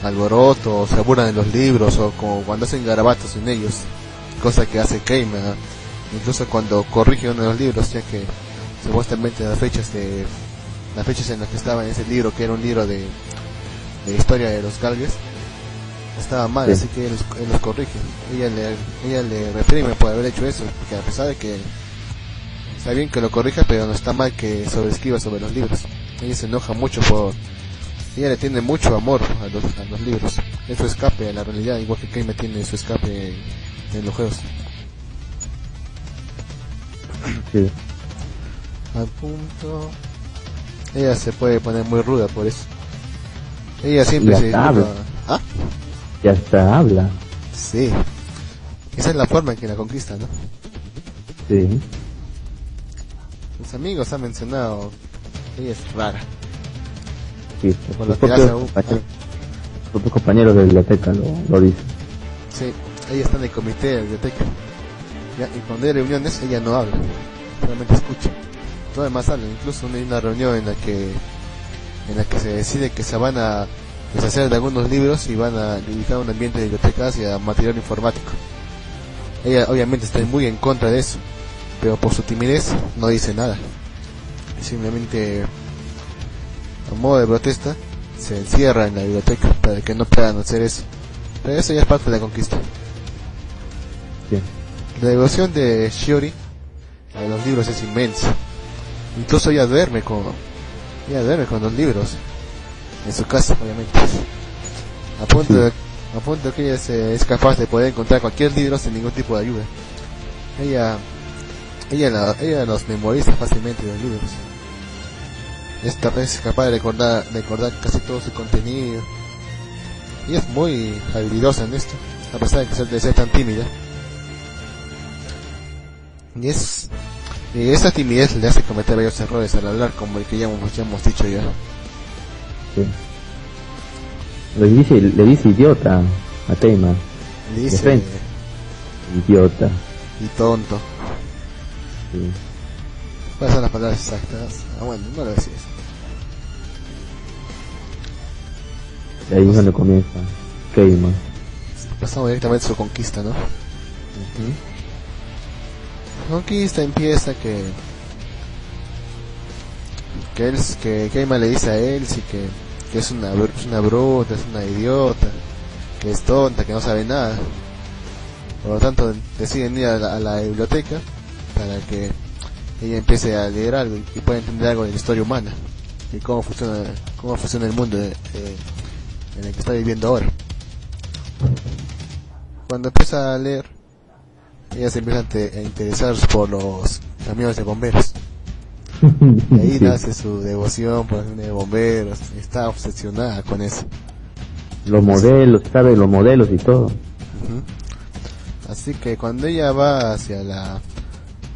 alboroto, o se aburran de los libros, o como cuando hacen garabatos en ellos, cosa que hace Keima, incluso cuando corrige uno de los libros, ya que supuestamente las fechas de las fechas en las que estaba en ese libro, que era un libro de, de historia de los galgues, estaba mal, Sí. así que él los corrige. Ella le, ella le reprime por haber hecho eso, porque a pesar de que Está bien que lo corrija, pero no está mal que sobreescriba sobre los libros. Ella se enoja mucho por... Ella le tiene mucho amor a los, a los libros. Es su escape a la realidad, igual que Keima tiene su escape en, en los juegos. Sí. Al punto... Ella se puede poner muy ruda por eso. Ella siempre se disculpa. ¿Ah? Y hasta habla. Sí. Esa es la forma en que la conquista, ¿no? Sí. Amigos han mencionado... Ella es rara. sí. Por Sus lo que hace propios, compañeros, propios compañeros de biblioteca lo, lo dicen. Sí, ella está en el comité de biblioteca. Ya, y cuando hay reuniones, ella no habla, solamente escucha. Todo demás habla, incluso hay una reunión en la que en la que se decide que se van a deshacer de algunos libros y van a dedicar un ambiente de bibliotecas y a material informático. Ella obviamente está muy en contra de eso, pero por su timidez no dice nada. Simplemente, a modo de protesta, se encierra en la biblioteca para que no puedan hacer eso. Pero eso ya es parte de la conquista. Sí. La devoción de Shiori a los libros es inmensa. Incluso ella duerme con, ella duerme con los libros en su casa, obviamente. A punto, de, a punto que ella se- es capaz de poder encontrar cualquier libro sin ningún tipo de ayuda. Ella, ella, la- ella los memoriza fácilmente los libros. Es, ta- es capaz de recordar, recordar casi todo su contenido. Y es muy habilidosa en esto, a pesar de, que ser, de ser tan tímida. Y es y esa timidez le hace cometer varios errores al hablar, como el que ya hemos, ya hemos dicho ya. sí. Le dice, le dice idiota a Keima. Le dice. Idiota. y tonto. Sí. ¿Cuáles son las palabras exactas? Ah, bueno, no lo decís. Y ahí es donde comienza Keima. Pasamos directamente a su conquista, ¿no? Conquista empieza que que él que Keima le dice a él sí que, que es una es una bruta, es una idiota, que es tonta, que no sabe nada. Por lo tanto deciden ir a la, a la biblioteca para que ella empiece a leer algo y, pueda entender algo de la historia humana y cómo funciona cómo funciona el mundo eh, eh, en el que está viviendo ahora. Cuando empieza a leer, ella se empieza a inte- a interesar por los camiones de bomberos. Y (laughs) ahí nace su devoción por los camiones de bomberos. Está obsesionada con eso. Los modelos, sabe los modelos y todo. Así que cuando ella va hacia la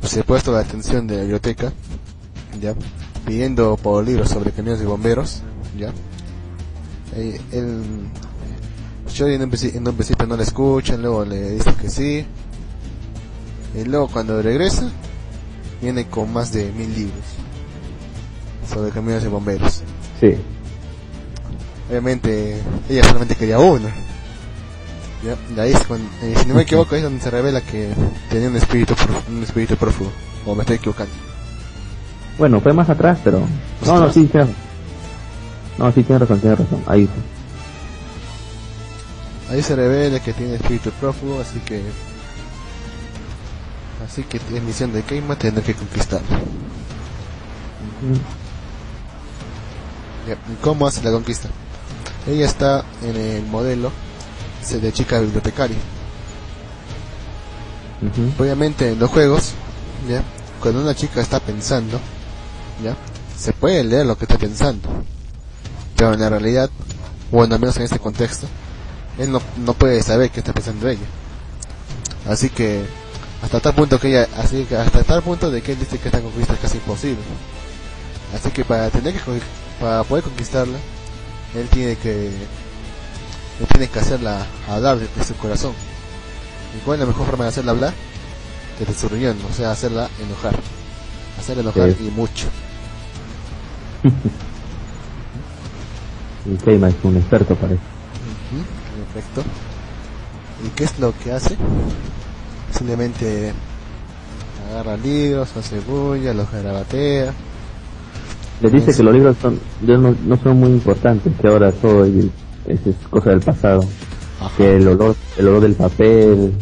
hacia el puesto de atención de la biblioteca, ya pidiendo por libros sobre camiones de bomberos, ya eh, él Shory en un, princi- en un principio no la escucha, luego le dice que sí, y luego cuando regresa viene con más de mil libros sobre camiones de bomberos. Sí. Obviamente ella solamente quería uno. Ya, ahí es cuando- eh, si no me equivoco, ahí es donde se revela que tenía un espíritu, un espíritu prófugo. O me estoy equivocando. Bueno, fue más atrás, pero... No, no, sí, tienes No, sí, tienes razón, tienes razón. Ahí. Ahí se revela que tiene espíritu prófugo, así que. Así que es misión de Keima tener que conquistarlo. ¿y ¿Cómo hace la conquista? Ella está en el modelo se- de chica bibliotecaria. Ujú. Obviamente en los juegos, ya, cuando una chica está pensando, ya, se puede leer lo que está pensando. Pero en la realidad, bueno, al menos en este contexto, él no, no puede saber qué está pensando ella. Así que hasta tal punto que ella, así que hasta tal punto de que él dice que esta conquista es casi imposible. Así que para tener que para poder conquistarla, él tiene que él tiene que hacerla hablar de, de su corazón. ¿Y cuál es la mejor forma de hacerla hablar? Desde su riñón, o sea, hacerla enojar. Hacerla enojar Sí. y mucho. Y Keima es un experto parece. Ujú, en efecto. ¿Y qué es lo que hace? Simplemente agarra libros, hace bulla, los garabatea. Le dice que los libros son, no, no son muy importantes, que ahora todo es, es- es cosa del pasado. Ajá. Que el olor, el olor del papel,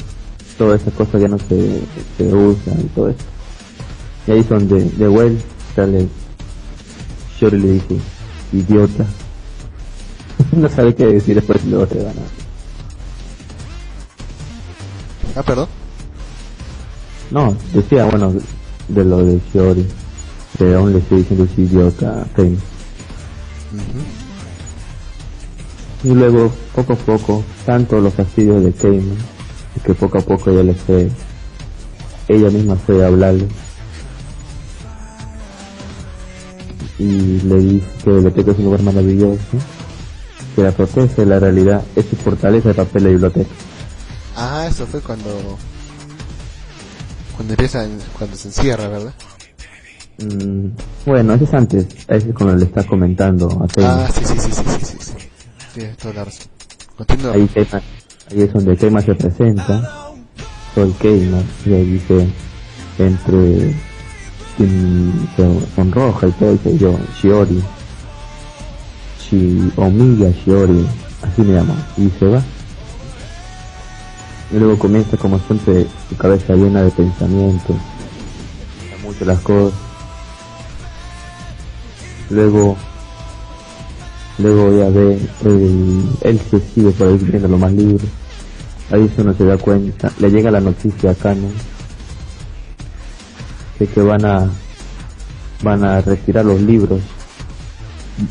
todas esas cosas ya no se, se usan y todo eso. Y ahí son de, de Well, sale Shori le dice, idiota. (laughs) no sabe qué decir después luego se van a... Ah, perdón. No, decía, bueno, de lo de Shiori, que aún le estoy diciendo ese idiota Keima. Y luego, poco a poco, tanto los fastidios de Keima, que poco a poco ella le fue, ella misma fue a hablarle. Y le dice que la biblioteca es un lugar maravilloso, que la protege de la realidad, es su fortaleza de papel la biblioteca. Ah, eso fue cuando cuando empieza, cuando se encierra, ¿verdad? Mm, bueno, eso es antes, ese es cuando le está comentando a. Ah, sí, sí, sí, sí, sí, sí, ahí, es donde Keima se presenta, soy Keima, y ahí dice, entre quien se y todo, dice yo, Shiori, Shi, Omiya Shiori, así me llama, y se va. Y luego comienza como siempre su cabeza llena de pensamientos, mucho las cosas. Luego Luego ya ve, el, él se sigue por ahí más libre. Ahí eso no se da cuenta. Le llega la noticia acá, ¿no? De que van a, van a retirar los libros.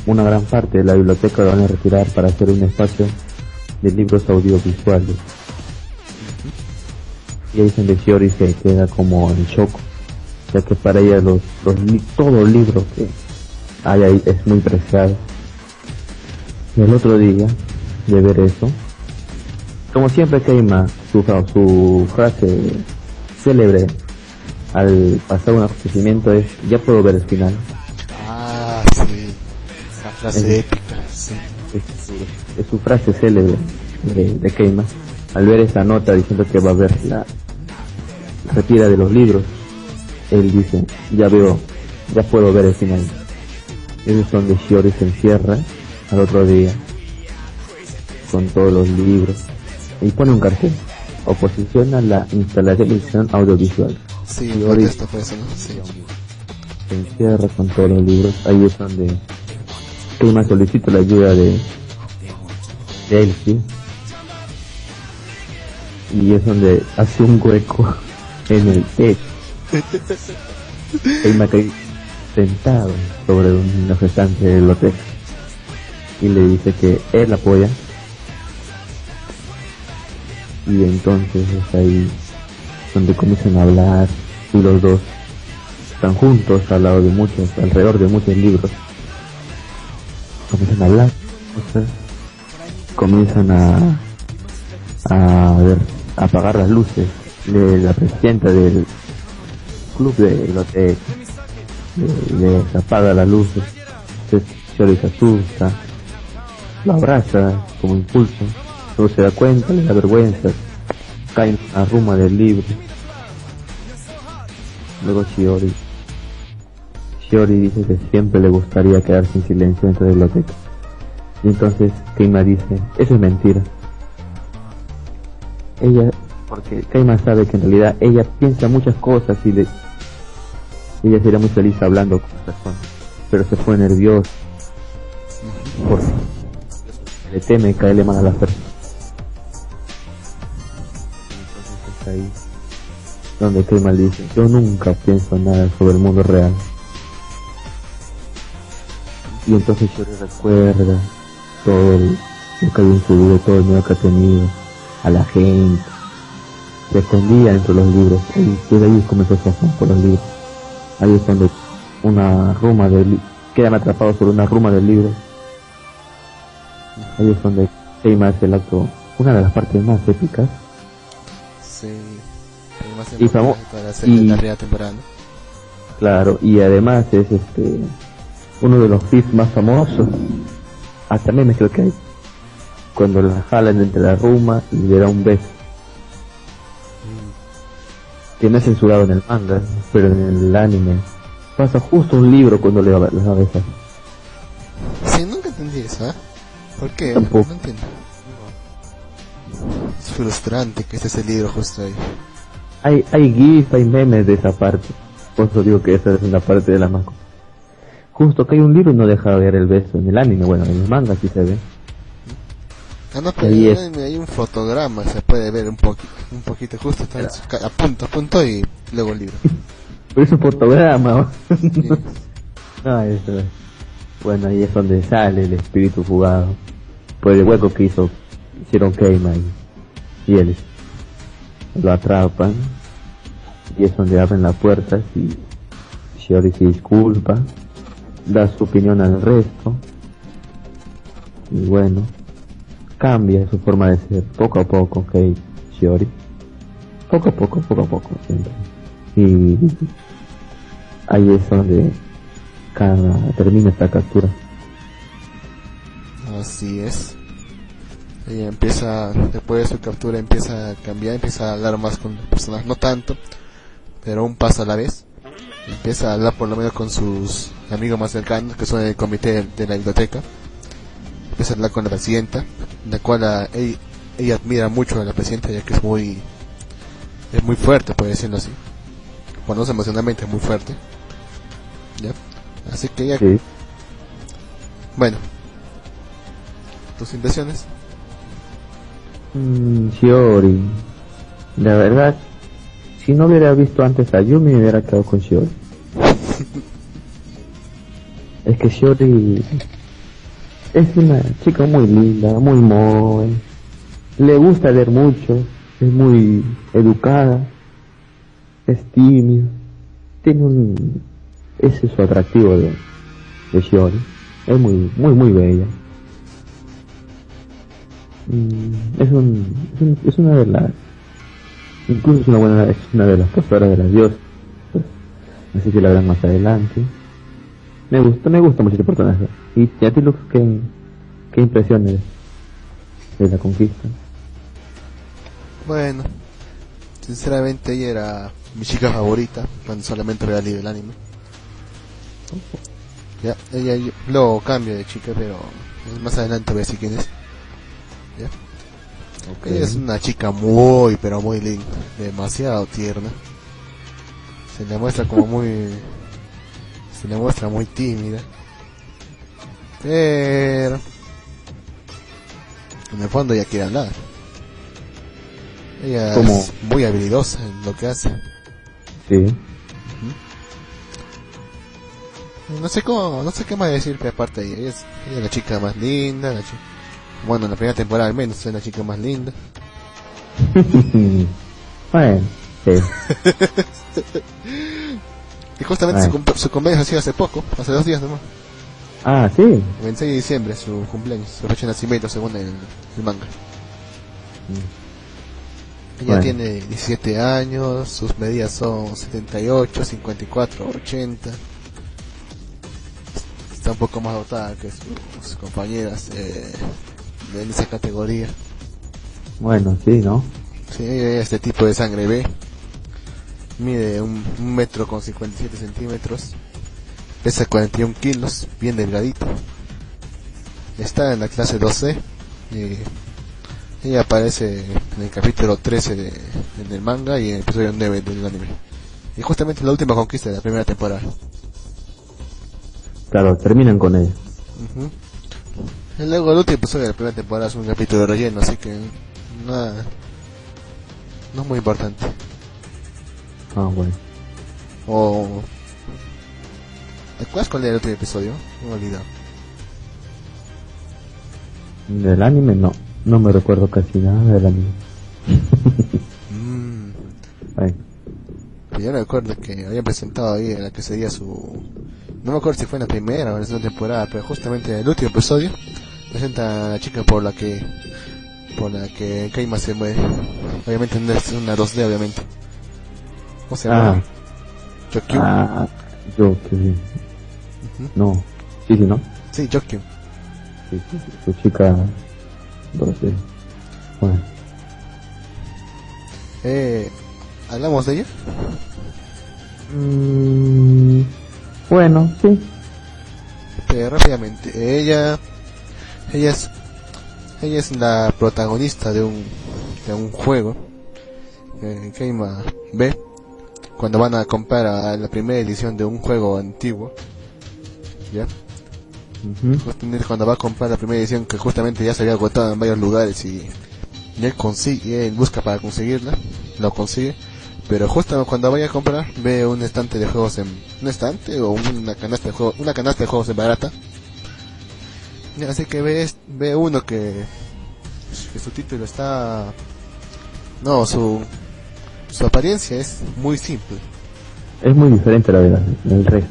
Una gran parte de la biblioteca lo van a retirar para hacer un espacio de libros audiovisuales. Y ahí Shiori se queda como en shock, ya que para ella los, los li- todos los libros que hay ahí es muy preciado. El otro día de ver eso, como siempre Keima, su, su frase célebre al pasar un acontecimiento es, ya puedo ver el final. Ah, sí. Esa frase Es- épica, sí. Es su, es su frase célebre de, de Keima. Al ver esa nota diciendo que va a ver la retira de los libros, él dice, ya veo, ya puedo ver el final. Eso es donde Shiori se encierra al otro día con todos los libros y pone un cartel. Oposición a la instalación edición audiovisual. Sí, Y ahorita- contexto fue eso, ¿no? Sí. se encierra con todos los libros. Ahí es donde Keima solicita la ayuda de, de Elsie. Y es donde hace un hueco en el techo. (laughs) Keima cae sentado sobre un los estantes de la biblioteca. Y le dice que él apoya. Y entonces es ahí donde comienzan a hablar y los dos están juntos al lado de muchos, alrededor de muchos libros. Comienzan a hablar, comienzan a, ver, apagar las luces de la presidenta del club de biblioteca. Le, le apaga las luces, Shori se asusta, lo abraza como impulso, luego se da cuenta, le da vergüenza, cae en ruma del libro. Luego Shiori. Shiori dice que siempre le gustaría quedarse en silencio dentro de la biblioteca. Y entonces Keima dice, eso es mentira. Ella, porque Keima sabe que en realidad ella piensa muchas cosas y le, ella sería muy feliz hablando con personas, pero se pone nerviosa porque le teme caerle mal a las personas. Entonces es ahí donde Keima dice, yo nunca pienso nada sobre el mundo real. Y entonces yo le recuerda todo el- lo que había en su vida, todo el miedo que ha tenido, a la gente, se escondía entre los libros y desde ahí comenzó su afán por los libros. Ahí es donde una ruma de quedan atrapados por una ruma del libro. Ahí es donde Keima hace el acto, una de las partes más épicas. Sí. El más Y famo- importante para hacer y- la primera temporada. Claro, y además es este uno de los fits más famosos. Hasta memes creo que hay. Cuando la jalan entre la ruma y le da un beso. Que no es censurado en el manga, pero en el anime pasa justo un libro cuando le da la besas. Sí, nunca entendí eso, ¿eh? ¿Por qué? Tampoco. No entiendo. Es frustrante que esté ese libro justo ahí. Hay, hay gifs, hay memes de esa parte. Por eso digo que esa es una parte de la más. Justo que hay un libro y no deja ver el beso en el anime, bueno, en el manga sí se ve. Ah, no, pero Ahí en es. el anime hay un fotograma, se puede ver un poquito, un poquito justo, está a punto, a punto y luego el libro. (laughs) Pero es un fotograma. No, (laughs) eso es. Bueno, ahí es donde sale el espíritu jugado. Por el hueco que hizo, hicieron Keima y, y él. Lo atrapan. Y es donde abren la puerta y Shiori se disculpa. Da su opinión al resto. Y bueno, cambia su forma de ser poco a poco, Kei Shiori. Poco a poco, poco a poco, siempre. Y ahí es donde termina esta captura. Así es. Y empieza, después de su captura empieza a cambiar, empieza a hablar más con las personas, no tanto, pero un paso a la vez. Empieza a hablar por lo menos con sus amigos más cercanos, que son el comité de, la biblioteca. Empieza a hablar con la presidenta, la cual a- ella, admira mucho a la presidenta ya que es muy, es muy fuerte, por decirlo así. Es emocionalmente es muy fuerte. ¿Ya? Así que ella, Sí. bueno, tus impresiones. Mm, Shiori. La verdad, si no hubiera visto antes a Yumi, me hubiera quedado con Shiori. (laughs) es que Shiori es una chica muy linda, muy moe. Le gusta leer mucho, es muy educada, es tímida. Tiene un... Ese es su atractivo de, de Shiori. Es muy, muy, muy bella. Mm, es, un, es, un- es una de las incluso es una buena es una de las posedoras de las diosas así que la verán más adelante me gusta me gusta mucho este personaje y a ti Lux qué, qué impresiones de la conquista Bueno, sinceramente ella era mi chica favorita cuando solamente veía el anime. Ya, ella yo- luego cambia de chica, pero más adelante voy a decir quién es. Ya. Ella es una chica muy, pero muy linda, demasiado tierna. Se le muestra como muy, se le muestra muy tímida. Pero, en el fondo ella quiere hablar. Ella ¿Cómo? es muy habilidosa en lo que hace. sí No sé cómo, no sé qué más decir que aparte de ella. Ella es, ella es la chica más linda, la chi- bueno, en la primera temporada al menos es la chica más linda. (laughs) bueno sí (laughs) Y justamente Ay. su, su cumpleaños ha sido hace poco, hace dos días nomás. ah sí El 26 de diciembre su cumpleaños, su fecha de nacimiento según el, el manga. Ella Bueno. tiene 17 años, sus medidas son 78, 54, 80. Está un poco más dotada que sus compañeras eh, en esa categoría. bueno sí no Sí, este tipo de sangre B. Mide un, un metro con 57 centímetros. Pesa 41 kilos, bien delgadita. Está en la clase 12. Y ella aparece en el capítulo 13 de, en el manga y en el episodio 9 del anime. Y justamente la última conquista de la primera temporada. Claro terminan con ella Ujú. Y luego el último episodio de la primera temporada es un capítulo de relleno, así que nada, no es muy importante. ah bueno O... ¿Te acuerdas cuál era el último episodio? Me he olvidado. del anime no no me recuerdo casi nada del anime Mm. (laughs) yo me acuerdo que había presentado ahí en la que sería su... No me acuerdo si fue en la primera o en la segunda temporada, pero justamente en el último episodio presenta a la chica por la que por la que Keima se muere. Obviamente no es una 2D, obviamente. ¿Cómo se llama? Ah, Jokyu. ah, yo, que sí. No, sí, sí, ¿no? Sí, Jokyu. Sí, sí, su chica, entonces, bueno, Eh, ¿Hablamos de ella? mm, bueno, sí, Este, rápidamente, ella, ella es, ella es la protagonista de un, de un juego que Keima ve cuando van a comprar a la primera edición de un juego antiguo, ya, justamente cuando va a comprar la primera edición que justamente ya se había agotado en varios lugares y, y él consigue, él busca para conseguirla, lo consigue, pero justo cuando vaya a comprar ve un estante de juegos en un estante o una canasta de juegos, una canasta de juegos en barata. Así que ve, ve uno que, que su título está no, su su apariencia es muy simple. es muy diferente la verdad, del resto,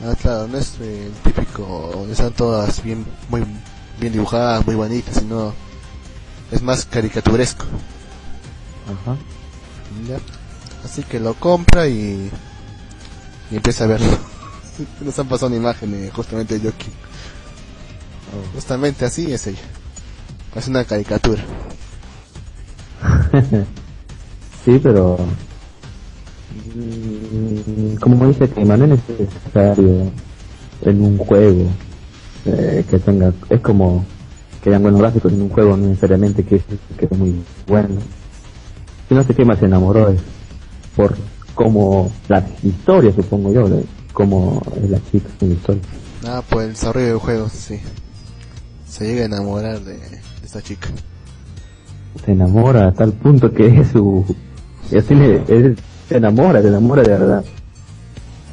Ah, claro, no es el típico, están todas bien, muy bien dibujadas, muy bonitas, sino es más caricaturesco. ajá, Ya. Así que lo compra y, y empieza a verlo. (laughs) Nos han pasado una imagen justamente de Yoki. Justamente así es ella. Es una caricatura. (laughs) sí, pero, mm, como dice que no es necesario en un juego eh, que tenga, es como que hayan buenos gráficos en un juego, no necesariamente que, que es muy bueno. Si no sé qué más se enamoró es por como la historia, supongo yo, es la chica en la historia. Ah, por el desarrollo del juego, sí. Se llega a enamorar de, de esta chica. Se enamora a tal punto que es su... y así le- él se enamora, se enamora de verdad.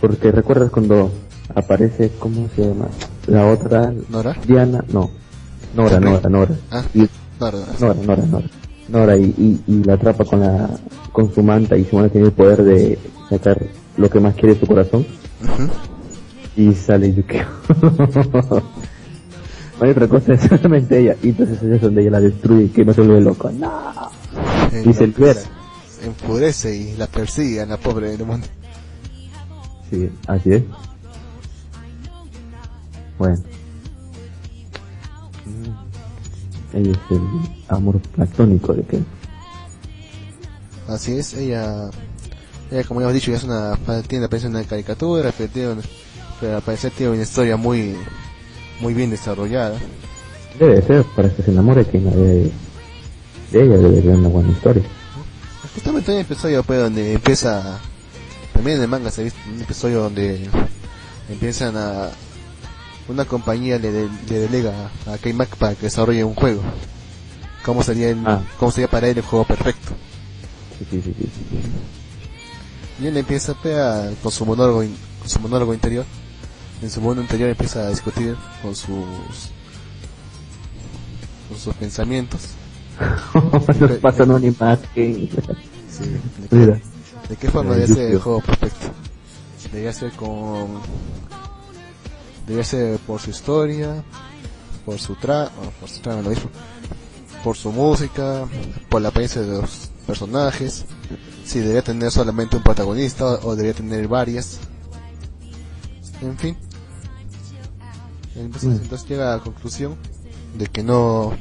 Porque recuerdas cuando aparece, ¿cómo se llama? La otra, ¿Nora? Diana, no, Nora, Nora, Nora. Ah, Y, Nora. Nora, Nora, Nora. Nora y, y, y la atrapa con la con su manta y Simona tiene el poder de sacar lo que más quiere su corazón y sale Yukio. no hay otra cosa, es solamente ella. Y entonces es donde ella la destruye que no se vuelve loco. ¡No! Y se libera. enfurece y la persigue a la pobre demonio. Sí, así es. Bueno. Mm. Ella es el amor platónico de que Así es, ella, ella como ya hemos dicho, ya es una, tiene aparece en una caricatura, pero, tiene pero al parecer tiene una historia muy, muy bien desarrollada. debe de ser para que se enamore que de, de ella debe ser una buena historia. Justamente hay un episodio pues, donde empieza, también en el manga se ha visto un episodio donde empiezan a, una compañía le, de- le delega a K-Mac para que desarrolle un juego. ¿Cómo sería, el, Ah. cómo sería para él el juego perfecto? Sí, sí, sí, sí. Y él empieza a- con su monólogo, in- con su monólogo interior. En su mundo interior empieza a discutir con sus, con sus pensamientos. Nos pasan una imagen. Sí, de, qué, Mira. de qué forma debe ser el juego perfecto. Debería ser con, debería ser por su historia, por su tra, por su trama, lo mismo, por su música, por la apariencia de los personajes, si debería tener solamente un protagonista o debería tener varias. En fin. Entonces, Mm. entonces llega a la conclusión de que no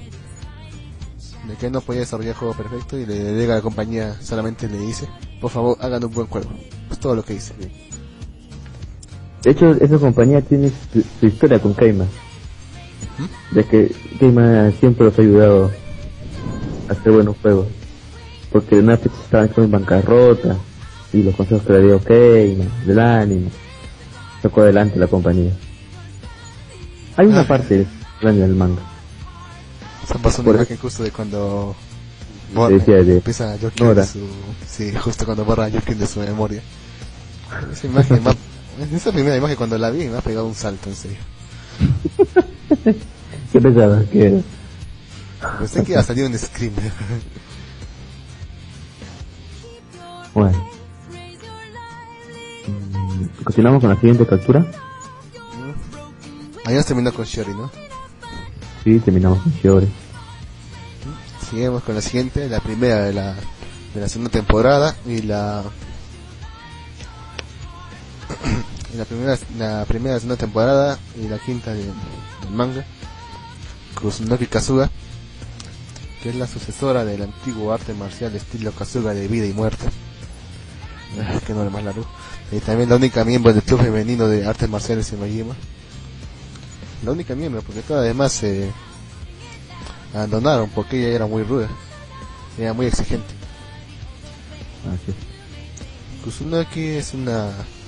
de que no podía desarrollar el juego perfecto y le delega a la compañía solamente le dice por favor hagan un buen juego es todo lo que dice De hecho, esa compañía tiene su, su historia con Keima. De que Keima siempre los ha ayudado a hacer buenos juegos. Porque una vez estaban en bancarrota y los consejos que le dio Keima, del ánimo, sacó adelante la compañía. Hay una Ah. parte grande del manga. se pasó una imagen justo de cuando Te decía de empieza Nora. de su sí justo cuando borra Joaquín de su memoria esa imagen esa primera imagen cuando la vi me ha pegado un salto en serio (laughs) ¿Qué pensabas que pensé que iba a salir un screamer Bueno. Continuamos con la siguiente captura. Ahí nos terminó con Shiori, ¿no? Sí, terminamos con Shiori. Seguimos con la siguiente, la primera de la, de la segunda temporada y la y (clears throat) la primera la primera segunda temporada y la quinta de- del manga Kusunoki Kasuga que es la sucesora del antiguo arte marcial estilo Kasuga de vida y muerte (laughs) que no más largo y también la única miembro del club femenino de artes marciales en Majima la única miembro porque todas las demás se abandonaron porque ella era muy ruda era muy exigente Así es. Kusunaki es una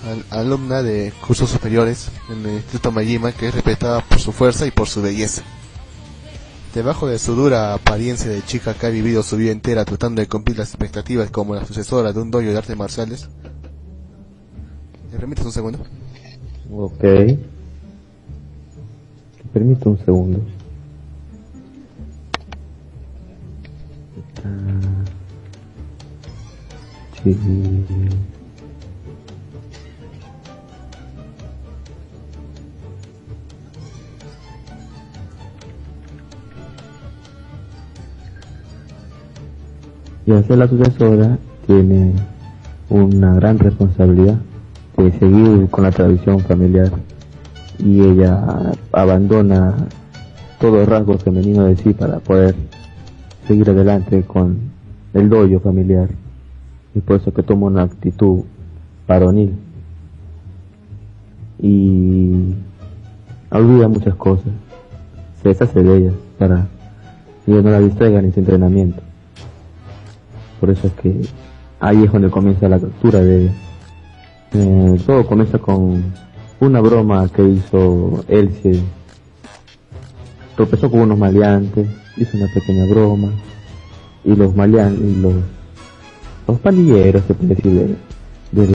al- alumna de cursos superiores en el Instituto Majima que es respetada por su fuerza y por su belleza. Debajo de su dura apariencia de chica que ha vivido su vida entera tratando de cumplir las expectativas como la sucesora de un dojo de artes marciales. ¿Me permites un segundo? Ok. Te permito un segundo. Sí. Y al ser la sucesora tiene una gran responsabilidad de seguir con la tradición familiar. Y ella abandona todo el rasgo femenino de sí para poder seguir adelante con el doyo familiar. Y por eso que toma una actitud varonil. Y olvida muchas cosas. Se deshace de ellas para que no la distraigan en su entrenamiento por eso es que ahí es donde comienza la captura de eh, todo comienza con una broma que hizo Elsie. Tropezó con unos maleantes, hizo una pequeña broma. Y los maleantes, y los, los pandilleros, se puede decir, de, de-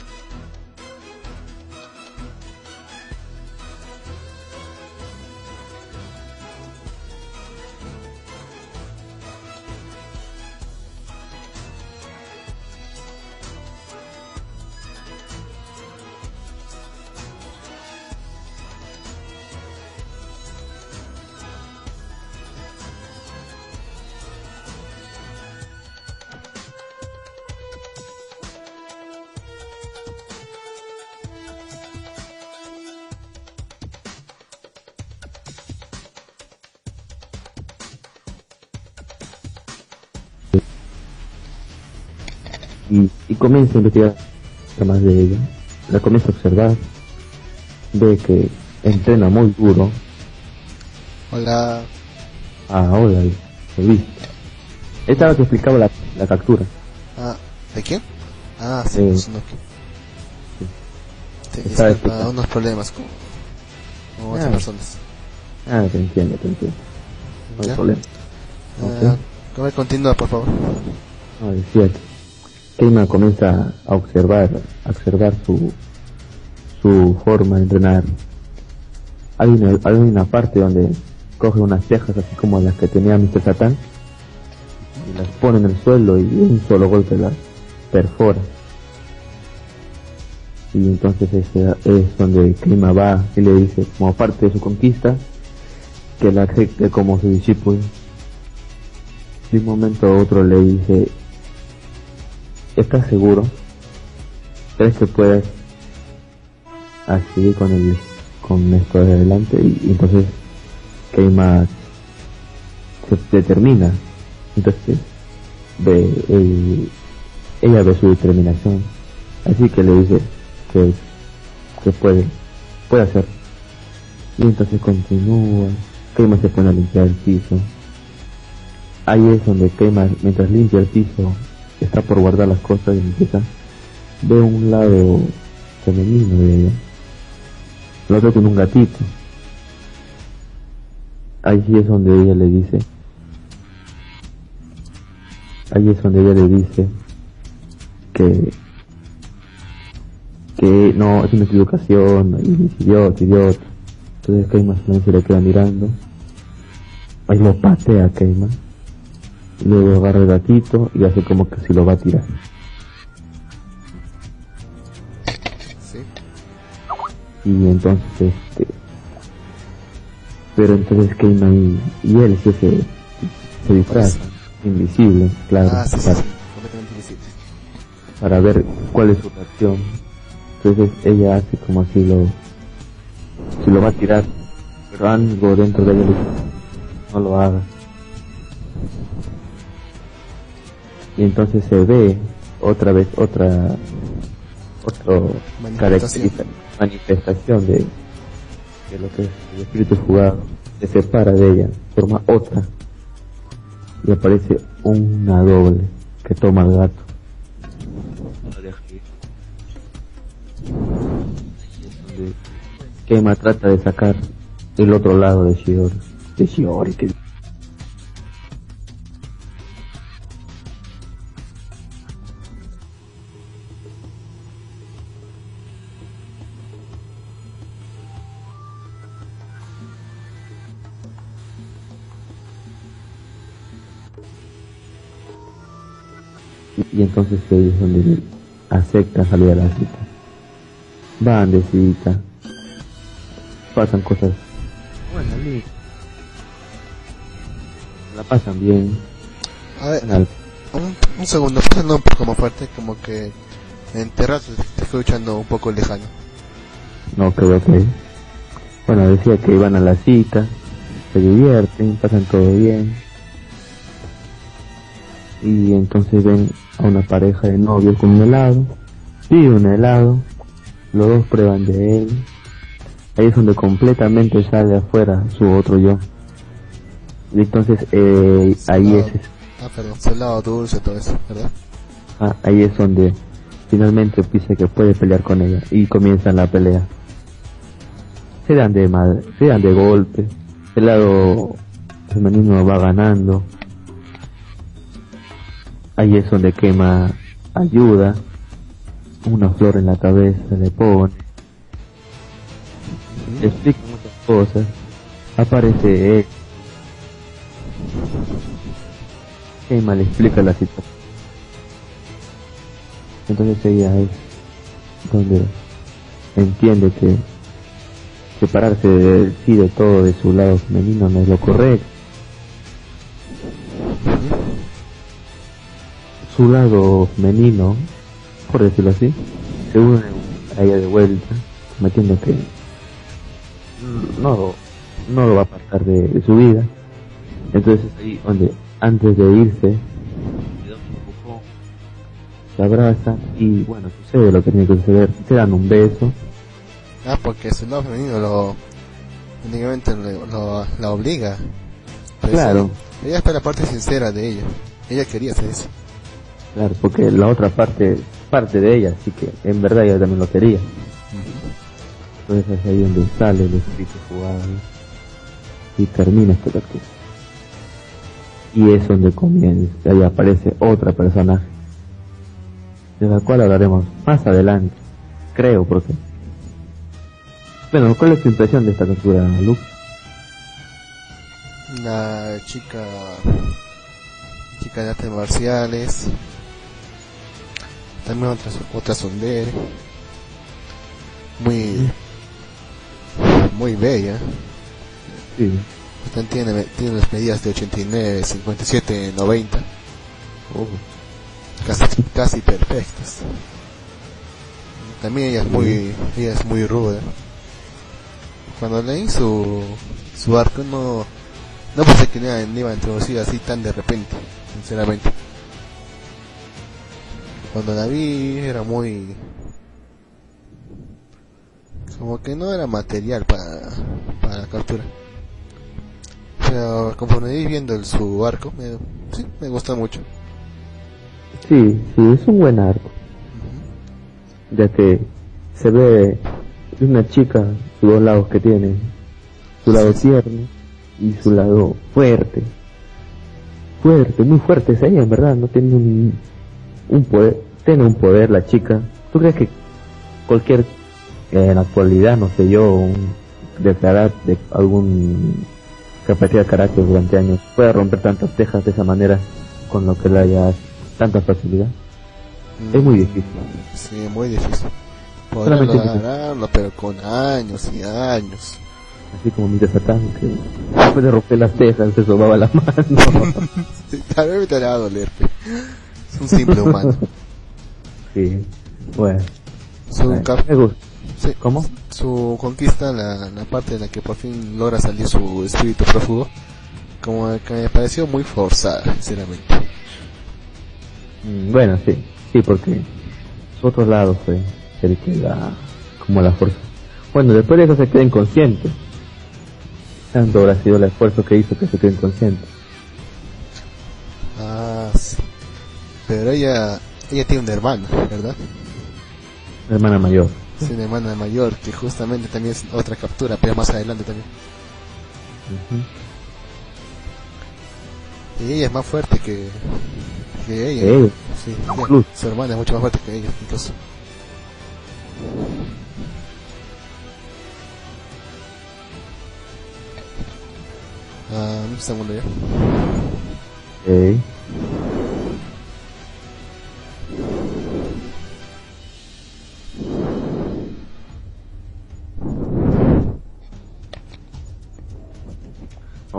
comienza a investigar más de ella, la comienza a observar, ve que entrena muy duro. Hola. Ah, hola, lo viste. Esta era que explicaba la, la, captura. Ah, ¿de quién? Ah, sí, eh, no, sí. Unos problemas con, con otras ah. personas. Ah, te entiendo, te entiendo. No hay problema. Ah, okay. Continúa, por favor. Ah, 17 Keyman comienza a observar, a observar su, su forma de entrenar. Hay una, parte donde coge unas cejas así como las que tenía Mr. Satan y las pone en el suelo y un solo golpe las perfora. Y entonces ese es donde Klima va y le dice, como parte de su conquista, que la acepte como su discípulo. De un momento a otro le dice, ¿estás seguro? ¿Crees que puedes seguir con el con esto de adelante? Y, entonces Keima se determina. Entonces ve, ella ve su determinación. Así que le dice que, que puede, puede hacer. Y entonces continúa. Keima se pone a limpiar el piso. Ahí es donde Keima, mientras limpia el piso, está por guardar las cosas y empieza, ve un lado femenino de ella. Lo otro con un gatito. Ahí sí es donde ella le dice, ahí es donde ella le dice que que no, es una equivocación, dice, idiota, idiota. Entonces Keima se le queda mirando. Ahí lo patea Keima. Luego agarra el gatito y hace como que si lo va a tirar. Sí. y entonces este pero entonces Keima y, y él sí se, se disfrazan invisible claro Ah, sí, para, sí, completamente invisible. para ver cuál es su reacción entonces ella hace como si lo si lo va a tirar pero algo dentro de dice, no lo haga y entonces se ve otra vez otra otro Manifestación. de, de lo que es el espíritu jugado. Se separa de ella forma otra. Y aparece una doble que toma al gato. Keima trata de sacar el otro lado de Shiori. De Shiori que y, entonces es donde acepta salir a la cita. Van de cita, pasan cosas. Bueno, la pasan bien, A ver, al- un, un segundo, pasando un poco más fuerte, como que en te fue escuchando un poco lejano. no creo que bueno decía que iban a la cita, se divierten, pasan todo bien. Y entonces ven a una pareja de novios con un helado, pide un helado, los dos prueban de él, ahí es donde completamente sale afuera su otro yo. Y entonces eh, ahí es Ah, perdón, salado, dulce, todo eso, ¿verdad? ah, ahí es donde finalmente dice que puede pelear con ella y comienzan la pelea. Se dan de madre, se dan de golpe, el lado femenino va ganando. Ahí es donde quema ayuda, una flor en la cabeza le pone, explica muchas cosas, aparece él. Quema le explica la situación. Entonces ella es donde entiende que separarse de sí de todo de su lado femenino no es lo correcto. Su lado femenino, por decirlo así, se une a ella de vuelta, metiendo que no, no lo va a apartar de, de su vida. Entonces es ahí donde antes de irse, se abrazan y bueno, sucede lo que tiene que suceder, se dan un beso Ah, porque su lado femenino lo. únicamente lo, lo- la obliga. Pues, Claro. Ella está la parte sincera de ella. Ella quería hacer eso. Claro, porque la otra parte, parte de ella, así que en verdad ella también lo quería. Entonces es ahí donde sale el espíritu jugado y termina este capítulo. Y es donde comienza, ahí aparece otra personaje, de la cual hablaremos más adelante, creo, porque... Bueno, ¿cuál es tu impresión de esta captura, Luke? La chica. chica de artes marciales. También otra, otra sondere. Muy. muy bella. Sí, tiene, tiene las medidas de 89, 57, 90. Casi, casi perfectas. También ella es muy, ella es muy ruda. Cuando leí su, su arco no, no pensé que le iba a introducir así tan de repente, sinceramente. Cuando la vi era muy, como que no era material para, para la captura. Pero conforme iba viendo el, su arco, me, sí, me gustó mucho. sí, sí, es un buen arco. ya que se ve una chica sus dos lados que tiene su lado tierno y su lado fuerte fuerte muy fuerte es ella en verdad no tiene un, un poder tiene un poder la chica tú crees que cualquier en la actualidad no sé yo un de carácter de algún capacidad de carácter durante años pueda romper tantas tejas de esa manera con lo que le haya tanta facilidad es muy difícil Sí, muy difícil. Que- lograrlo, pero con años y años. Así como mi desatán, que después de romper las cejas se sobaba la mano. (laughs) Tal vez te va a doler. Es un simple humano. (laughs) sí, bueno. Su, me gusta. sí, ¿Cómo? su conquista, la, la parte en la que por fin logra salir su espíritu prófugo, como que me pareció muy forzada, sinceramente. Mm, Bueno, sí, sí, porque su otro lado fue el que como la fuerza. Bueno, después de eso se queda inconsciente. Tanto habrá sido el esfuerzo que hizo que se quede inconsciente. Ah, sí. Pero ella, ella tiene una hermana, ¿verdad? La hermana mayor. Sí, una hermana mayor, que justamente también es otra captura, pero más adelante también. Ujú. Y ella es más fuerte que, que ella. Ella. Sí, ella- su hermana es mucho más fuerte que ella, incluso. Ah, un segundo ya. Ok.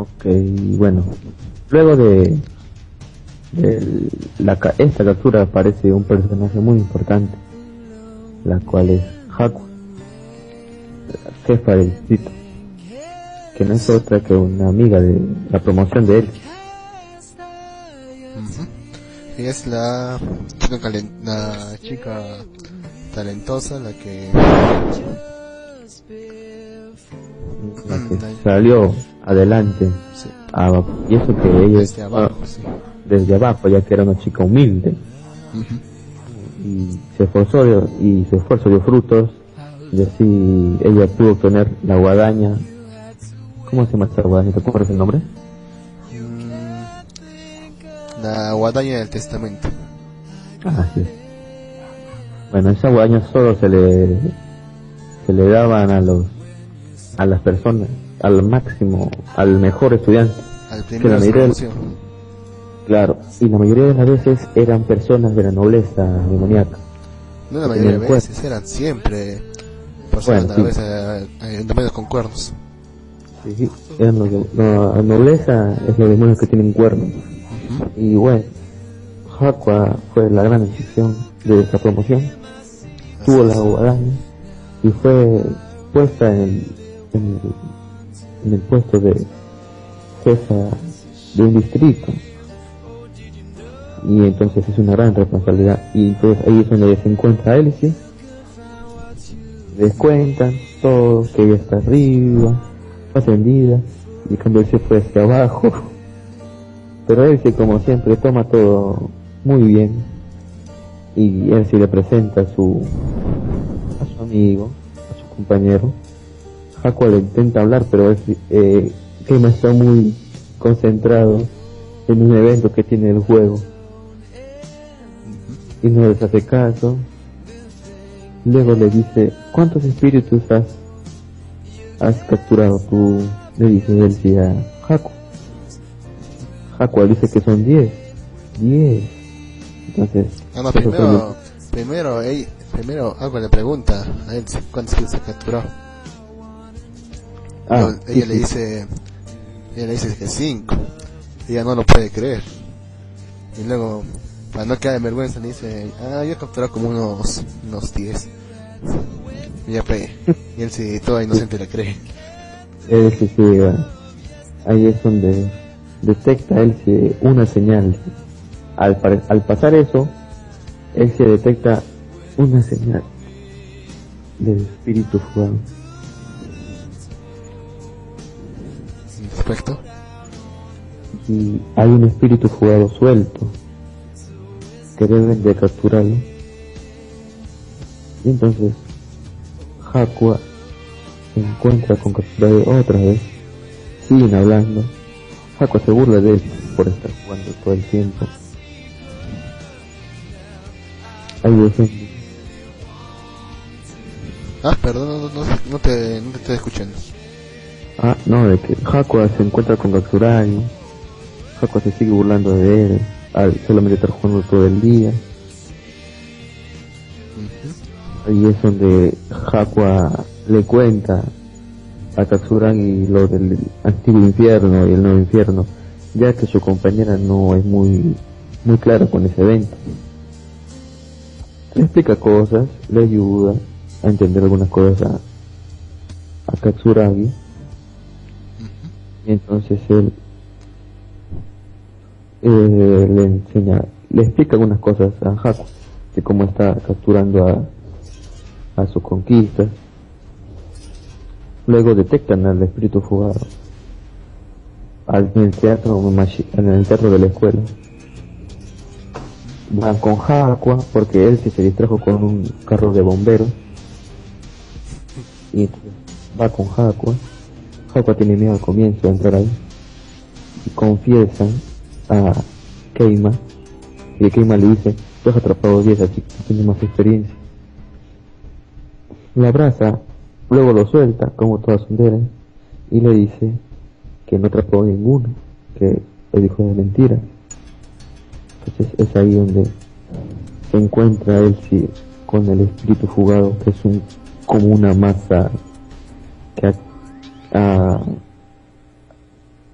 Ok, bueno. Luego de, de esta captura aparece un personaje muy importante, la cual es Haku, jefa del distrito, que no es otra que una amiga de la promoción de él. Ella es la chica talentosa, la que... la que Mm, salió adelante Sí, a- y eso que ella desde abajo, sí. desde abajo ya que era una chica humilde Ujú. y se esforzó y su esfuerzo dio frutos y así ella pudo obtener la guadaña ¿cómo se llama esta guadaña? ¿te acuerdas el nombre? Mm, La guadaña del testamento. Ah, bueno esa guadaña solo se le se le daban a los a las personas al máximo al mejor estudiante Al la de su mayoría promoción. Claro, y la mayoría de las veces eran personas de la nobleza demoníaca. No la que mayoría de tenían veces, eran siempre personas Bueno, de sí. la eh, demonios con cuernos. Sí, sí, eran los de- no, la nobleza es los demonios que tienen cuernos. Y bueno, Hakua fue la gran excepción de esa promoción. Tuvo la guadaña y fue puesta en el, en el, puesto de jefa de un distrito. Y entonces es una gran responsabilidad. Y entonces ahí es donde se encuentra Elsie. Les cuentan todo, que ella está arriba, ascendida, y cuando él se fue hacia abajo. (laughs) Pero Elsie como siempre toma todo muy bien. Y Elsie le presenta a su, a su amigo, a su compañero. Hakua le intenta hablar, pero Elsie, eh, Keima está muy concentrado en un evento que tiene el juego. Y no les hace caso. Luego le dice, ¿cuántos espíritus has, has capturado tú? Le dice Elsie a Haku. Haku dice que son 10. 10. Entonces, Ah, no, primero, primero, algo le pregunta a él cuántos kilos ha capturado. Ah, sí, ella le dice, ella le dice que cinco. Ella no lo puede creer. Y luego, para no quedar en vergüenza, le dice, ah, yo he capturado como unos, unos 10. Y ya (laughs) y él sí, todo inocente le cree. Él sí, sí, bueno. ahí es donde detecta él sí una señal. Al, al pasar eso, él se detecta una señal del espíritu jugado. Perfecto. Y hay un espíritu jugado suelto que deben de capturarlo. Y entonces Hakua se encuentra con Katsuragi otra vez. Siguen hablando. Hakua se burla de él por estar jugando todo el tiempo. Defiende. Ah, perdón, no, no, no te, no te estoy escuchando. Ah, no, de que Hakua se encuentra con Katsuragi. Hakua se sigue burlando de él. Al solamente estar jugando todo el día. Ujú. Ahí es donde Hakua le cuenta a Katsuragi lo del antiguo infierno y el nuevo infierno, ya que su compañera no es muy, muy clara con ese evento. Le explica cosas, le ayuda a entender algunas cosas a, a Katsuragi, y entonces él eh, le enseña, le explica algunas cosas a Haku, de cómo está capturando a, a sus conquistas. Luego detectan al espíritu fugado al, en el teatro en el teatro de la escuela. Van con Hakua porque él se distrajo con un carro de bomberos. Y va con Hakua. Hakua tiene miedo al comienzo de entrar ahí. Y confiesan a Keima. Y Keima le dice, tú has atrapado 10 así que tienes más experiencia. Le abraza, luego lo suelta, como todas sonderas, y le dice que no atrapó ninguno, que le dijo de mentira. Entonces es ahí donde se encuentra él sí, con el espíritu jugado, que es un como una masa que ha-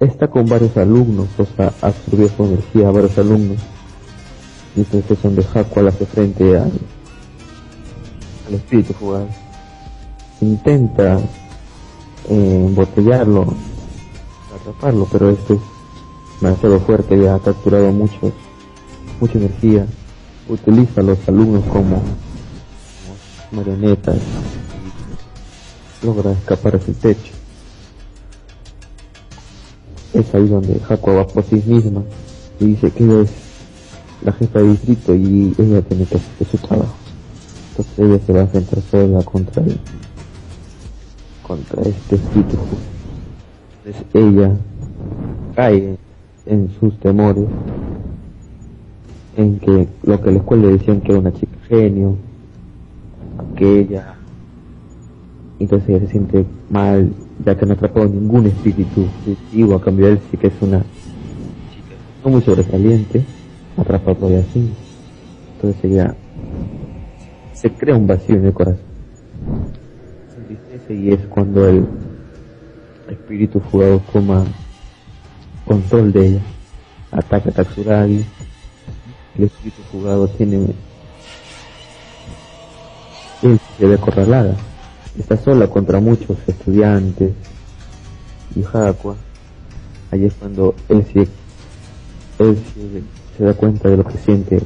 está con varios alumnos, o sea, absorbió su energía a varios alumnos. Y entonces es donde Haku le hace frente al, espíritu jugado. Intenta eh, embotellarlo, atraparlo, pero este es demasiado fuerte, ya ha capturado muchos, mucha energía. Utiliza a los alumnos como, marionetas logra escapar el techo. Es ahí donde Haku va por sí misma y dice que ella es la jefa de distrito y ella tiene que hacer su trabajo. Entonces ella se va a enfrentar sola contra él, contra este espíritu. Entonces ella cae en sus temores, en que lo que la escuela le decían que era una chica genio, que ella, entonces ella se siente mal, ya que no ha atrapado ningún espíritu positivo, a cambio de él sí que es una no muy sobresaliente, atraparlo y así. Entonces ella se crea un vacío en el corazón. Y es cuando el espíritu jugado toma control de ella. Ataca a Katsuragi. El espíritu jugado tiene... Él se ve acorralada. Está sola contra muchos estudiantes y Hakua. Ahí es cuando él sí, él se da cuenta de lo que siente,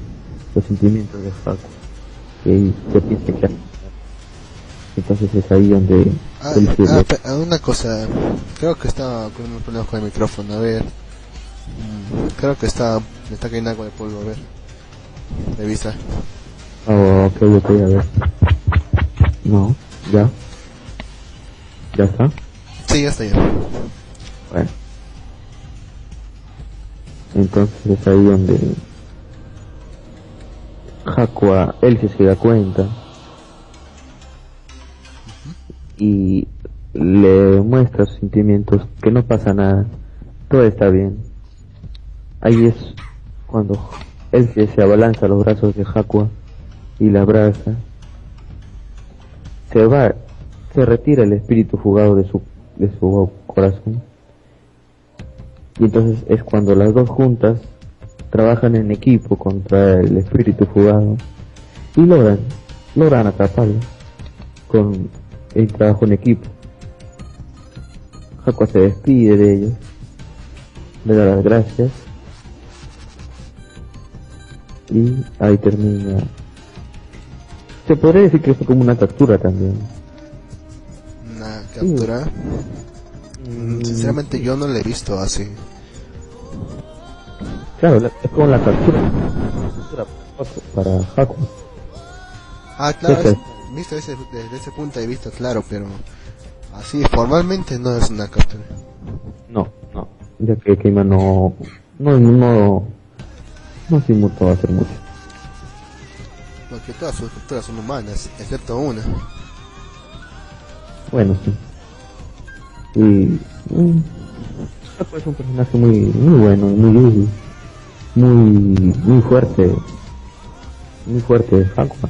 los sentimientos de Hakua. Y se piensa que entonces es ahí donde Ah, él se ah, ah, una cosa, creo que estaba con unos problemas con el micrófono, a ver. Mm, Creo que está, me está cayendo algo de polvo, a ver. Revisa. Oh, ok, ok, a ver. No, ya. ¿Ya está? Sí, ya está ya. Bueno. Entonces es ahí donde Hakua, él se da cuenta y le muestra sus sentimientos que no pasa nada, todo está bien. Ahí es cuando él se, abalanza a los brazos de Hakua y la abraza. Se va, se retira el espíritu jugado de su, de su corazón. Y entonces es cuando las dos juntas trabajan en equipo contra el espíritu jugado y logran, logran atraparlo con el trabajo en equipo. Hakua se despide de ellos, le da las gracias y ahí termina. Se podría decir que fue como una captura también. Captura. Mm, Sinceramente yo no la he visto así. Claro, la- es como la captura. para Hakua. Ah, claro, es- visto ese, desde ese punto de vista, claro, pero así formalmente no es una captura. No, no, ya que Keima no, no, no, no se inmutó a hacer mucho. Porque todas sus capturas son humanas, excepto una. Bueno, sí. Y mm, Hakua es un personaje muy, muy bueno, muy, muy, muy fuerte, muy fuerte Hakua.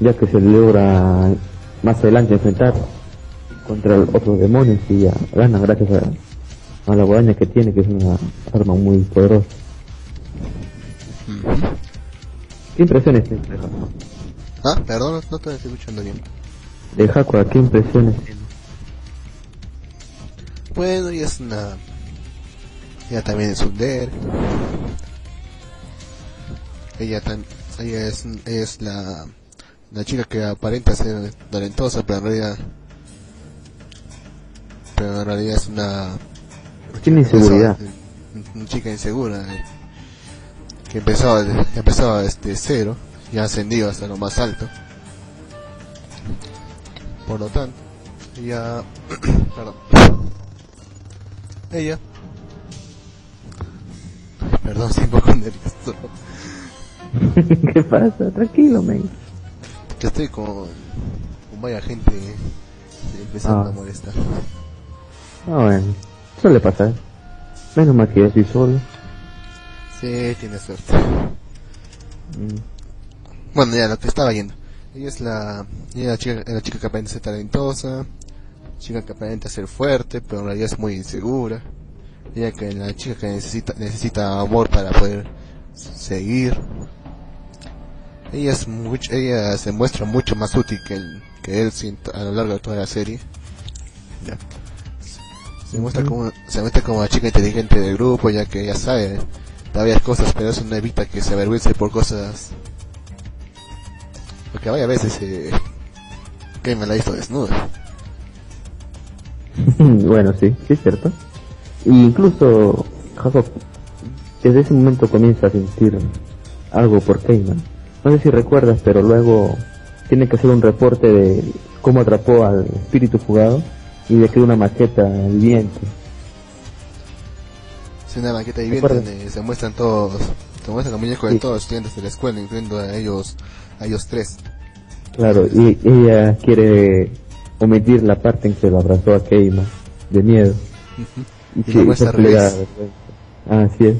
ya que se logra más adelante enfrentar contra otros demonios y ya gana gracias a, a la guadaña que tiene, que es una arma muy poderosa. ¿Qué impresiones tienes de Hakua? Ah, perdón, no te estoy escuchando bien. De Hakua, ¿qué impresiones? Bueno, ella es una. Ella también es un der. Ella, tam- ella es, ella es la, la chica que aparenta ser talentosa, pero en realidad. Pero en realidad es una. Tiene inseguridad. Una, una chica insegura. eh, Que empezaba, empezaba desde cero y ha ascendido hasta lo más alto. Por lo tanto, ella. perdón. Ella. Perdón, estoy un poco nervioso. (laughs) ¿Qué pasa? Tranquilo, men. Que estoy con, con vaya gente empezando Ah. a molestar. Ah, bueno, suele pasar. Menos mal que yo estoy solo. Sí, tiene suerte. Mm. Bueno, ya lo que estaba yendo. Ella es la, ella es la chica, es la chica que aparenta ser talentosa, chica que aparenta ser fuerte, pero en realidad es muy insegura. Ella que la chica que necesita, necesita amor para poder seguir. Ella es mucho, ella se muestra mucho más útil que él, que él a lo largo de toda la serie. Ya. Se muestra como, se muestra como la chica inteligente del grupo, ya que ella sabe varias cosas, pero eso no evita que se avergüence por cosas porque vaya veces eh, que me la hizo desnuda. (laughs) bueno, sí, sí es cierto. Y incluso Jacob desde ese momento comienza a sentir algo por Cayman. No sé si recuerdas, pero luego tiene que hacer un reporte de cómo atrapó al espíritu fugado y le creó una maqueta viviente. Es una maqueta viviente donde se muestran todos, se muestran los muñecos de Sí. todos los estudiantes de la escuela, incluyendo a ellos, a ellos tres. Claro, y ella quiere omitir la parte en que lo abrazó a Keima, de miedo. Y, Y que eso le da vergüenza. Así es.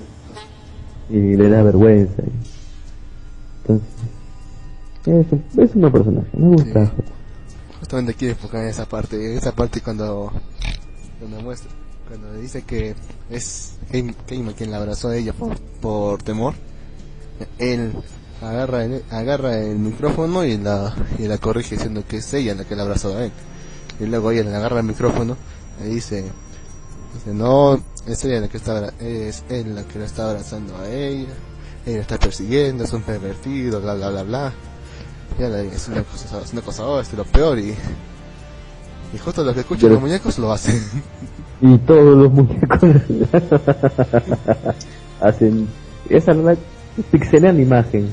Y le da vergüenza. Entonces, es, un- es un buen personaje, me gusta. Sí. Justamente quiero enfocar en esa parte, esa parte cuando, cuando muestra, cuando dice que es Keim- Keima quien la abrazó a ella por, por temor, él agarra el, agarra el micrófono y la, y la corrige diciendo que es ella la que la abrazó a él. Y luego ella le agarra el micrófono y dice, dice no, es ella la que está, es él la que la está abrazando a ella, ella la está persiguiendo, es un pervertido, bla bla bla bla. Es una cosa, es una cosa, oh, es lo peor y, y justo lo que escuchan Pero- los muñecos lo hacen. (laughs) Y todos los muñecos (laughs) hacen esa la pixelan la imagen,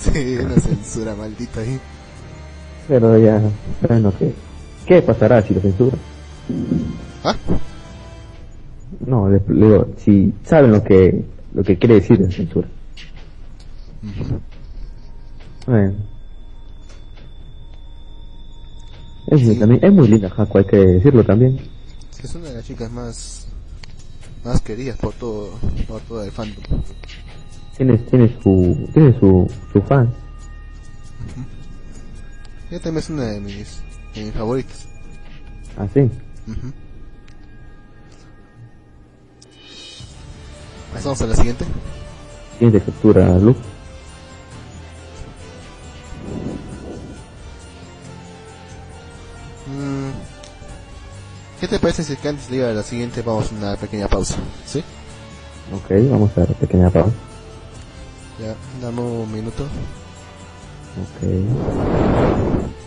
(laughs) sí, una censura maldita ahí. pero ya, bueno, ¿qué, qué pasará si lo censura? ¿Ah? No, le, le digo, si saben lo que lo que quiere decir la censura. Bueno. Es, muy- Sí. también, es muy linda Jaco, hay que decirlo también. Es una de las chicas más más queridas por todo por todo el fandom. Tiene, tiene su tiene su, su fan. Ella también es una de mis, de mis favoritas. Así. Ujú. Pasamos a la siguiente. Siguiente captura, Luke. Mm, ¿Qué te parece si antes de ir a la siguiente vamos a una pequeña pausa? ¿Sí? Ok, vamos a la pequeña pausa. Ya, dame un minuto. Ok.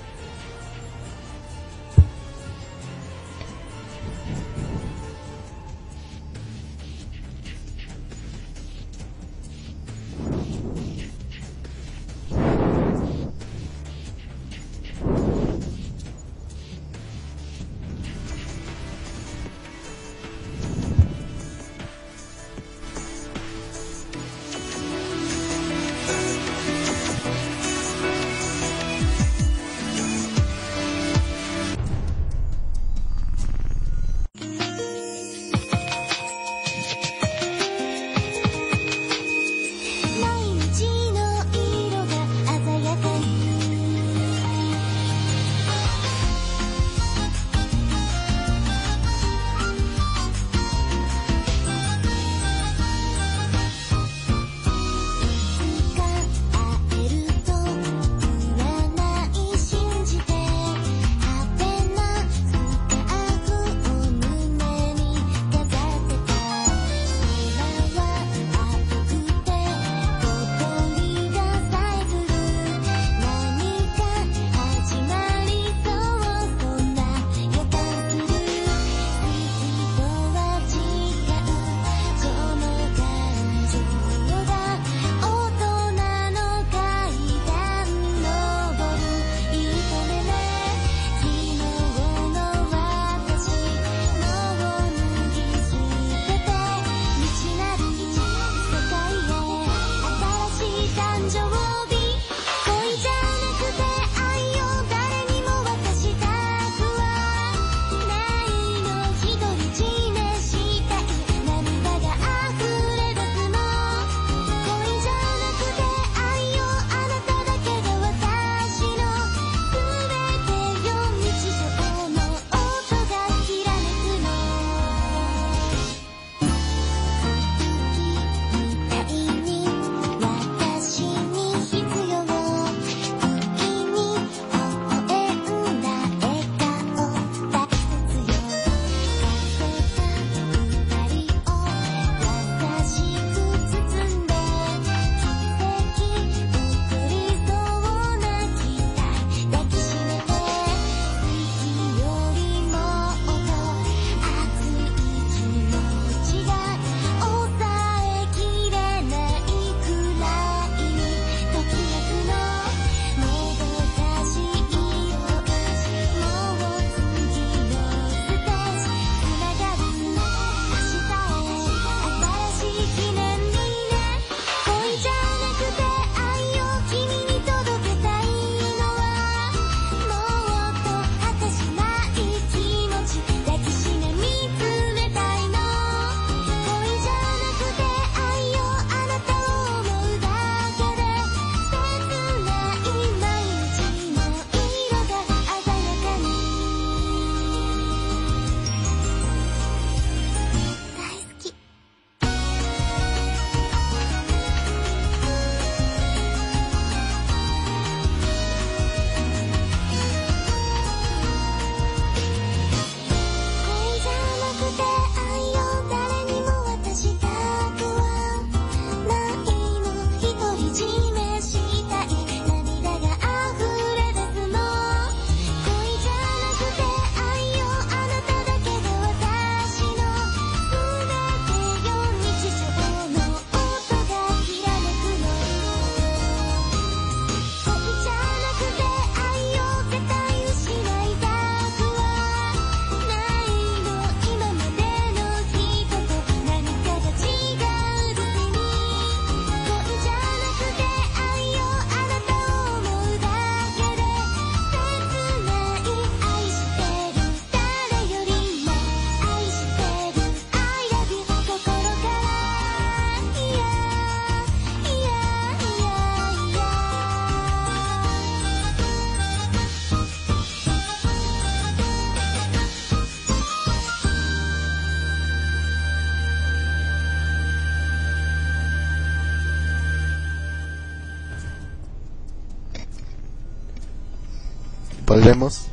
Volvemos.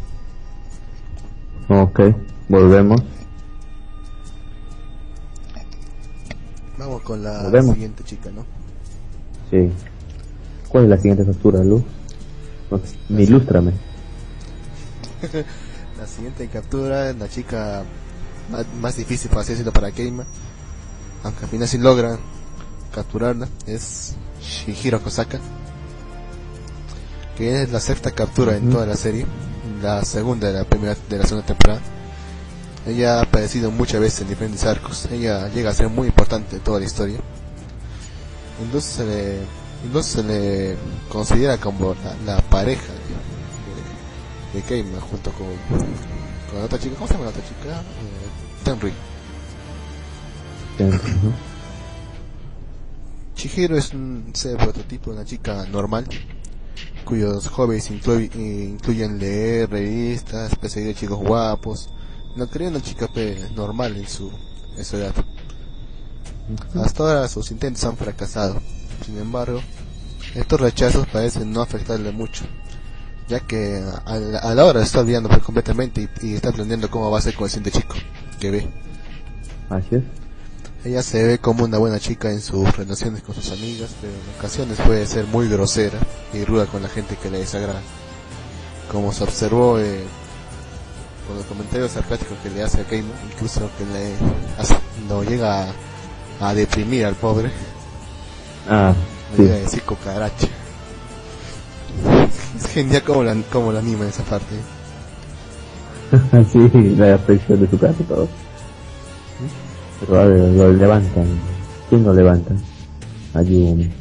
Ok, volvemos. Vamos con la Volvemos. siguiente chica, ¿no? Sí. ¿Cuál es la siguiente captura, Luz? No, me ilústrame. (laughs) La siguiente captura, la chica más, más difícil para decirlo para Keima, aunque al final sí logran capturarla, es Shihiro Kosaka, que es la sexta captura en toda la serie, la segunda de la primera de la segunda temporada. Ella ha aparecido muchas veces en diferentes arcos, ella llega a ser muy importante en toda la historia. Incluso se le, se le considera como la, la pareja de, de, Keima junto con, con la otra chica, ¿cómo se llama la otra chica? Eh, Tenri. Ujú. Chihiro es un ser prototipo de una chica normal, cuyos hobbies incluyen leer revistas, perseguir chicos guapos. No creo una chica pe- normal en su, en su edad. Hasta ahora sus intentos han fracasado. Sin embargo, estos rechazos parecen no afectarle mucho, ya que a, la- a la hora estar olvidando completamente y, y está aprendiendo cómo va a ser con el siguiente chico que ve. Así es. Ella se ve como una buena chica en sus relaciones con sus amigas, pero en ocasiones puede ser muy grosera y ruda con la gente que le desagrada. Como se observó eh, con los comentarios sarcásticos que le hace a Keimo, incluso que le hace- lo llega a, a deprimir al pobre, Ah, sí. llega a decir cucaracha. Es genial como la, como la anima en esa parte. (laughs) sí, la afección de su casa todo. Pero a ver, lo levantan. ¿Quién lo levanta? Ayúdame.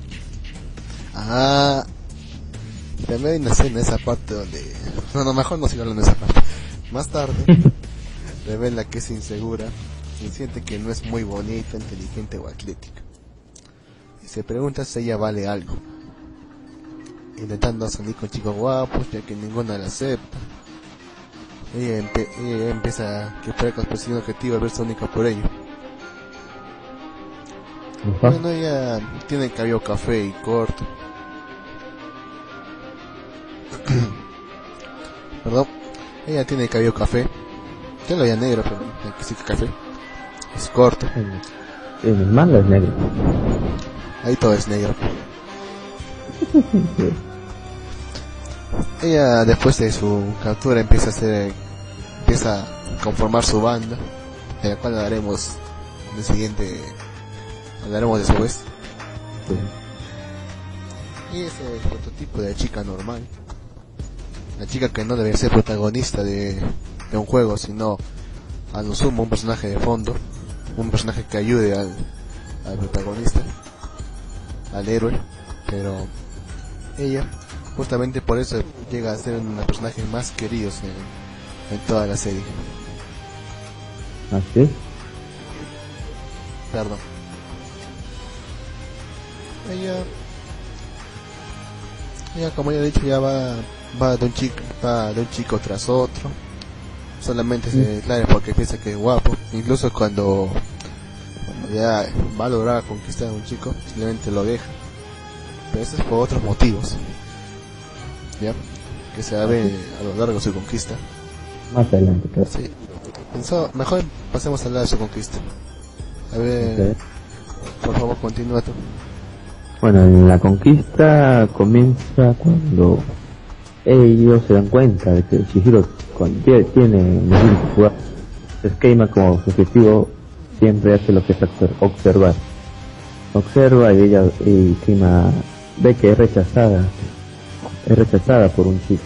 Ah, una escena en esa parte donde... No, no, mejor no sigo hablando de esa parte. Más tarde, (laughs) revela que es insegura y siente que no es muy bonita, inteligente o atlética. Y se pregunta si ella vale algo. Intentando salir con chicos guapos, ya que ninguna la acepta. Ella, empe- ella empieza a que conseguir un objetivo al verse única por ello. Bueno, ella tiene el cabello café y corto. (clears throat) Perdón. Ella tiene el cabello café. Tiene ya negro, pero sí que café. Es corto. En el manga es negro. Ahí todo es negro. (laughs) Ella después de su captura empieza a hacer, empieza a conformar su banda, de la cual hablaremos en el siguiente, hablaremos después. Y es el prototipo de la chica normal. La chica que no debe ser protagonista de, de un juego, sino a lo sumo un personaje de fondo, un personaje que ayude al, al protagonista, al héroe, pero ella, justamente por eso llega a ser uno de los personajes más queridos en, en toda la serie. Así. Perdón. Ella, ella como ya he dicho, ya va, va de un chico, va de un chico tras otro. Solamente se claro porque piensa que es guapo. Incluso cuando, cuando ya va a lograr conquistar a un chico, simplemente lo deja. Pero eso es por otros motivos. ¿Ya? Que se ve a lo largo de su conquista. Más adelante, claro. Sí. Pensó, mejor pasemos a hablar de su conquista. A ver, por favor, continúa tú. Bueno, en la conquista comienza cuando ellos se dan cuenta de que Shihiro tiene jugar esquema como su objetivo siempre hace lo que es obser- observar. Observa y ella y Kima ve que es rechazada, es rechazada por un chico.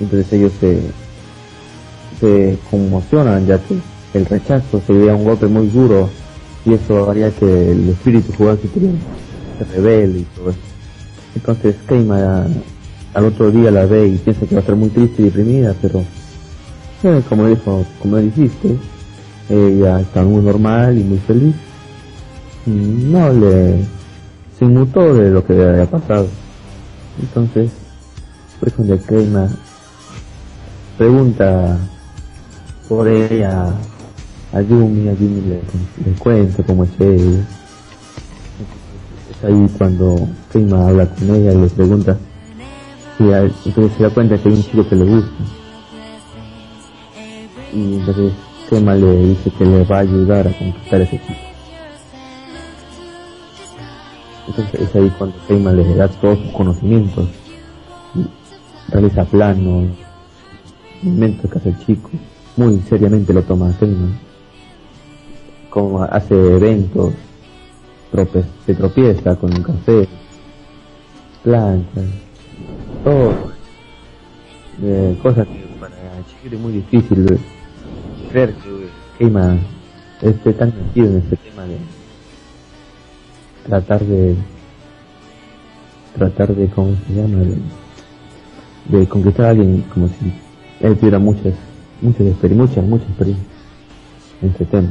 Entonces ellos se, se conmocionan ya que el rechazo se veía un golpe muy duro y eso haría que el espíritu que tenían se rebelde y todo eso. Entonces Keima al otro día la ve y piensa que va a estar muy triste y deprimida, pero eh, como dijo, como dijiste, ella está muy normal y muy feliz. Y no le se inmutó de lo que le había pasado. Entonces, por eso de Keima pregunta por ella a Yumi, a Yumi le, le cuenta cómo es ella. Ahí cuando Keima habla con ella y le pregunta a- entonces se da cuenta que hay un chico que le gusta. Y entonces Kema le dice que le va a ayudar a conquistar a ese chico. Entonces es ahí cuando Keima le da todos sus conocimientos. Realiza planos, movimientos que hace el chico. Muy seriamente lo toma Keima. Como hace eventos, trope- se tropieza con café, plancha, todo. Eh, cosas que para Chihiro es muy difícil creer que Keima esté tan metido en este tema de tratar de tratar de cómo se llama de, conquistar a alguien como si él tuviera muchas muchas exper- muchas experiencias en este tema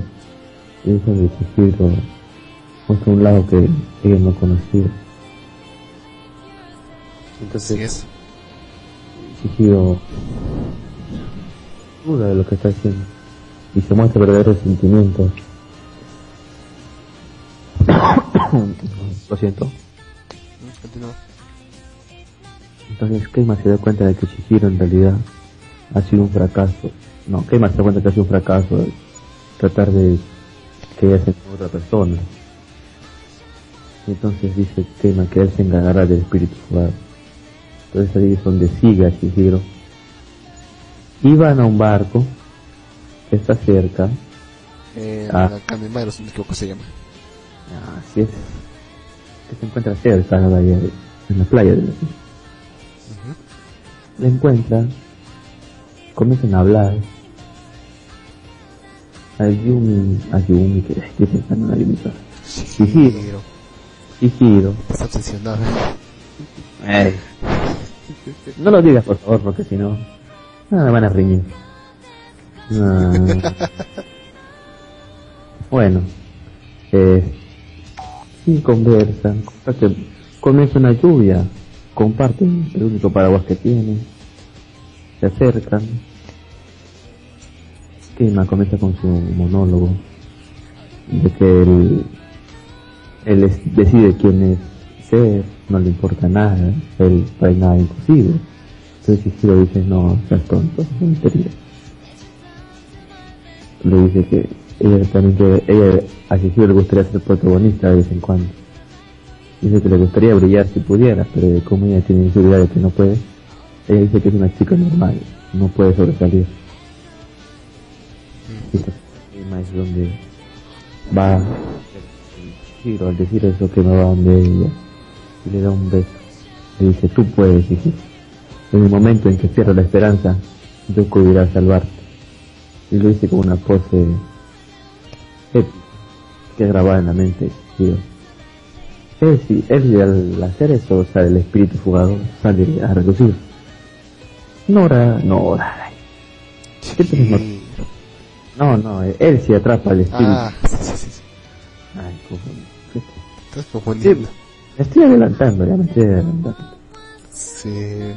y eso Chihiro muestra un lado que ellos no conocían entonces es. Chihiro duda de lo que está haciendo y se muestra verdaderos sentimientos. (coughs) lo siento. Continúa. Entonces Keima se da cuenta de que Chihiro en realidad ha sido un fracaso. No, Keima se da cuenta que ha sido un fracaso tratar de que ella sea otra persona. Y entonces dice Keima que él se encargará del espíritu jugado. Entonces ahí es donde sigue a. Iban a un barco que está cerca. Eh, Ah. la Canemaro, si no me equivoco, se llama. Así es. Que se encuentra cerca de la bahía de- en la playa de la La encuentra, comienzan a hablar. A Yumi, a Yumi, que estoy pensando en la Yumi. Chihiro. Chihiro. Está obsesionado. Ey. No lo digas por favor, porque si no, me van a riñir. Ah. bueno, eh, hasta que comienza una lluvia, comparten el único paraguas que tienen, se acercan. Keima comienza con su monólogo de que él, él es- decide quién es ser, no le importa nada, él no hay nada imposible. Entonces Chihiro dice, no, seas tonto, es tontería. Le dice que ella también quiere, ella, a Chihiro le gustaría ser protagonista de vez en cuando. Dice que le gustaría brillar si pudiera, pero como ella tiene inseguridad de que no puede, ella dice que es una chica normal, no puede sobresalir. Y entonces, Keima es donde va Chihiro al decir eso que me va donde ella y le da un beso. Le dice, tú puedes, Chihiro. En el momento en que cierra la esperanza, yo acudiré a salvarte. Y lo dice con una pose épica que es grabada en la mente Chihiro. Él, sí, él al hacer eso, sea, el espíritu jugador sale a reducir. Nora, Nora. ¿Qué? Chihiro. No, no, él sí atrapa al espíritu. Ah, sí, sí, sí. sí. Ay, cómo- ¿qué- Estás confundiendo. Me estoy adelantando, ya me estoy adelantando. Sí,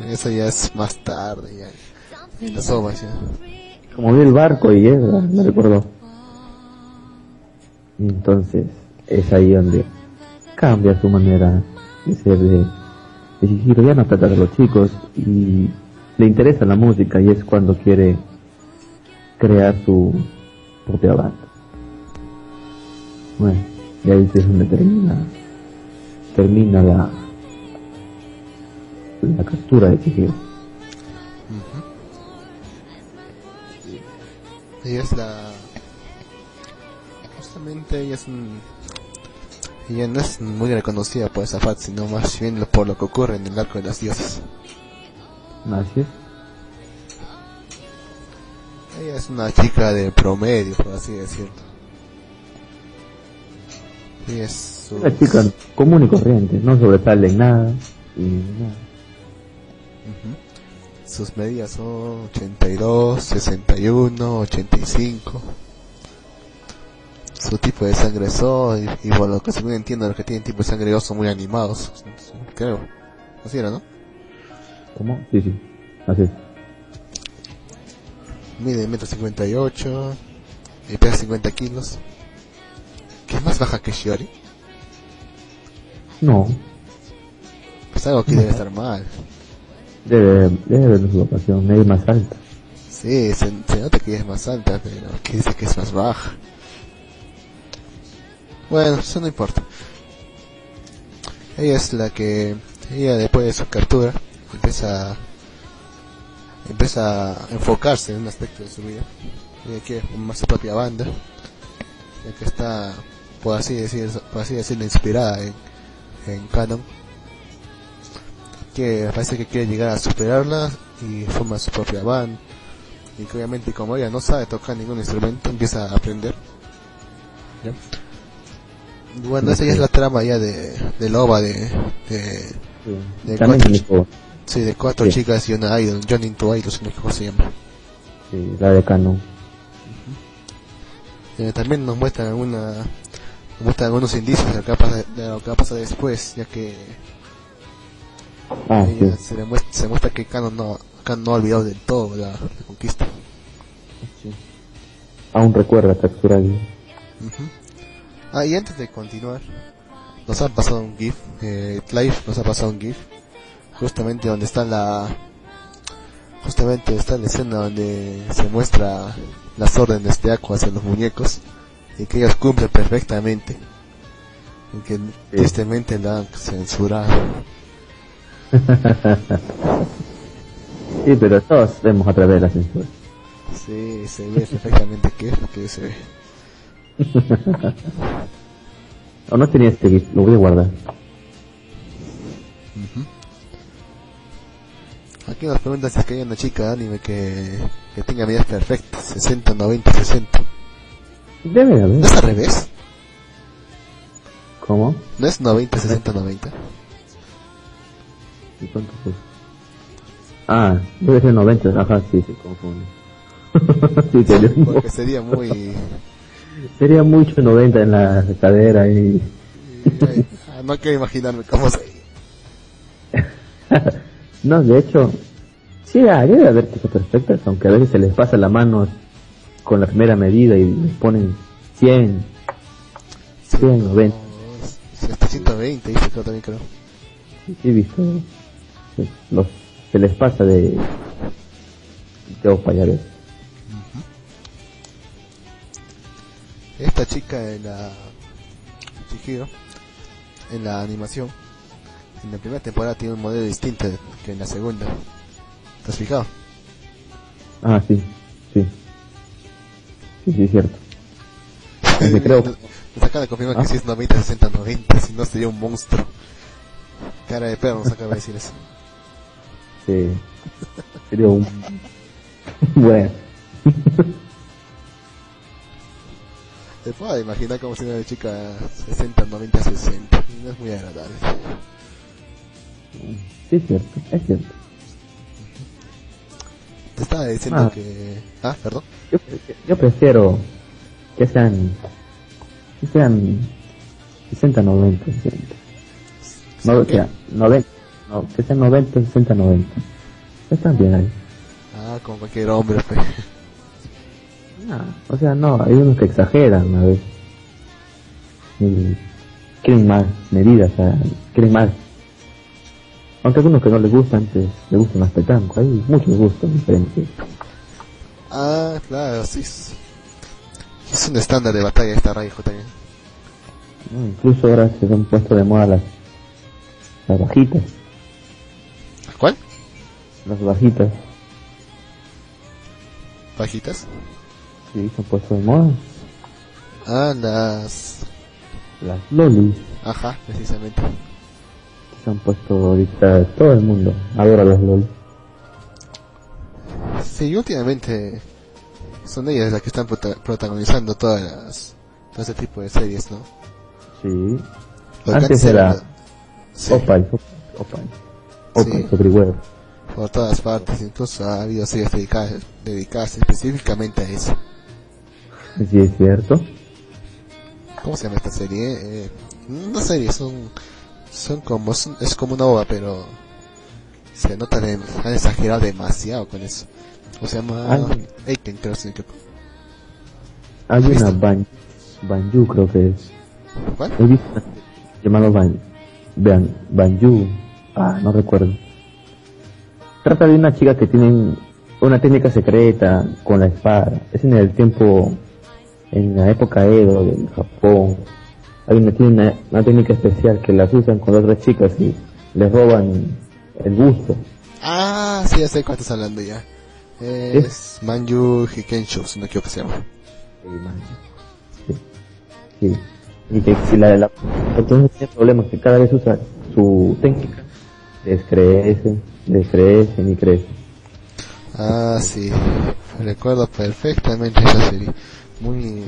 eso ya es más tarde, ya. En las ovas, ya. Como vi el barco y él me recordó. Y entonces es ahí donde cambia su manera de ser de, de Chihiro. Ya no trata de los chicos y le interesa la música y es cuando quiere crear su propia banda. Bueno, y ahí es donde termina, termina la, la captura de Chihiro. Ella es la... Justamente ella es un... Ella no es muy reconocida por esa fat, sino más bien por lo que ocurre en el arco de las diosas. Así. Ella es una chica de promedio, por así decirlo. Y es. Una chica común y corriente, no sobresale en nada y nada. Sus medidas son 82, 61, 85. Su tipo de sangre es O y, y por lo que según entiendo los que tienen tipo de sangre O son muy animados. Creo. Así era, ¿no? ¿Cómo? Sí, sí. Así es. Mide metro 58 y pesa 50 kilos. ¿Qué es más baja que Shiori? No, Pues algo aquí debe estar mal. Debe, debe haber su vocación, medio más alta. Sí, se, se nota que es más alta, pero aquí dice que es más baja. Bueno, eso no importa. Ella es la que, ella después de su captura, empieza, empieza a enfocarse en un aspecto de su vida. Ella quiere formar su propia banda, ya que está, por así decir, por así decirlo, inspirada en, en Canon. Que parece que quiere llegar a superarla y forma su propia banda y que obviamente como ella no sabe tocar ningún instrumento empieza a aprender bueno esa ya es la trama ya de, de Loba de, de Sí. De También cuatro- sí de cuatro Sí. chicas y una idol Johnny into Idol no cómo se llama sí, la de Canon. Eh, también nos muestran alguna nos muestran algunos indicios de lo que va a pasar, de lo que va a pasar después ya que Ah, sí. ella se, le muestra, se muestra que Canon no, Canon no ha olvidado del todo la, la conquista sí. Aún recuerda capturar. Ujú. Ah, y antes de continuar, nos han pasado un GIF, eh, Clive nos ha pasado un GIF, justamente donde está la, justamente está la escena donde se muestra las órdenes de Aqua hacia los muñecos, y que ellos cumplen perfectamente, y que tristemente la han censurado. (laughs) Sí, pero todos vemos a través de la censura. Sí, se ve perfectamente qué es lo que se ve. (laughs) O no tenía este GIF, lo voy a guardar. Aquí nos preguntan si es que hay una chica de anime que, que tenga medidas perfectas, 60, 90, 60. Debe ¿No haber. es al revés? ¿Cómo? ¿No es 90, 60, 90? ¿Y cuánto fue? Ah, debe ser 90. Ajá, sí, se confunde. (laughs) sí, sería, Porque sería muy... sería mucho 90 en la cadera y... ay, ah, no quiero imaginarme cómo se... (laughs) no, de hecho, sí, ah, debe haber tipos perfectas, aunque a veces se les pasa la mano con la primera medida y les ponen 100, 100, 90. Hasta 120, dice creo también creo. Sí, visto. los, se les pasa de... de opa, ya ves. Esta chica en la... Chihiro, en la animación, en la primera temporada tiene un modelo distinto que en la segunda. ¿Te has fijado? Ah, sí, sí. Sí, sí, es cierto. Ese (laughs) creo. Nos acaban de confirmar Ah. que si es 90, 60, 90, si no sería un monstruo. Cara de perro nos acaba de decir eso. Sí. Sería un... (laughs) bueno. (laughs) Te puedo imaginar como si una chica 60, 90, 60. y No es muy agradable. Sí, es cierto, es cierto. Te estaba diciendo Ah. que... Ah, perdón. Yo, yo prefiero que sean... que sean 60, 90, 60. No, sea, 90, no, que sean 90, 60, 90. Están bien ahí. Ah, como cualquier hombre, pues. Ah, o sea, no, hay unos que exageran a veces. Y quieren más medidas, o sea, quieren más. Aunque algunos que no les gustan, pues, les gusta más petanco. Hay muchos gustos diferentes. Ah, claro, sí. Es un estándar de batalla esta Raijo también. ¿no? Incluso ahora se han puesto de moda las, las bajitas. ¿Cuál? Las bajitas. ¿Bajitas? Sí, se han puesto de moda. Ah, las... Las lolis. Ajá, precisamente. Se han puesto ahorita todo el mundo. Adora las lolis. Sí, últimamente son ellas las que están prota- protagonizando todas las, todo ese tipo de series, ¿no? Sí. Antes era Sí, Opal. Opal. Opal, Sí. por todas partes, incluso ha habido series dedicadas, dedicadas específicamente a eso. Sí, es cierto. ¿Cómo se llama esta serie? Eh, no serie, son, son como, son- es como una ova, pero se nota de, han exagerado demasiado con eso. O se llama Ah. Aiken, creo, sí, creo. Hay una Ban, Banju, creo que es. ¿Cuál? He visto llamado Ban, Ban, Banju. Ah, no recuerdo. trata de una chica que tiene una técnica secreta con la espada. Es en el tiempo, en la época Edo del Japón. Hay una, tiene una, una técnica especial que las usan con otras chicas y les roban el gusto. Ah, sí, ya sé cuál estás hablando ya. Es Manju Hikensho, si no quiero que se llama. Sí, man. Sí. Y que si la, la entonces tiene problemas que cada vez usa su técnica, descrecen, descrecen y crecen. Ah, sí. Recuerdo perfectamente esa serie. Muy...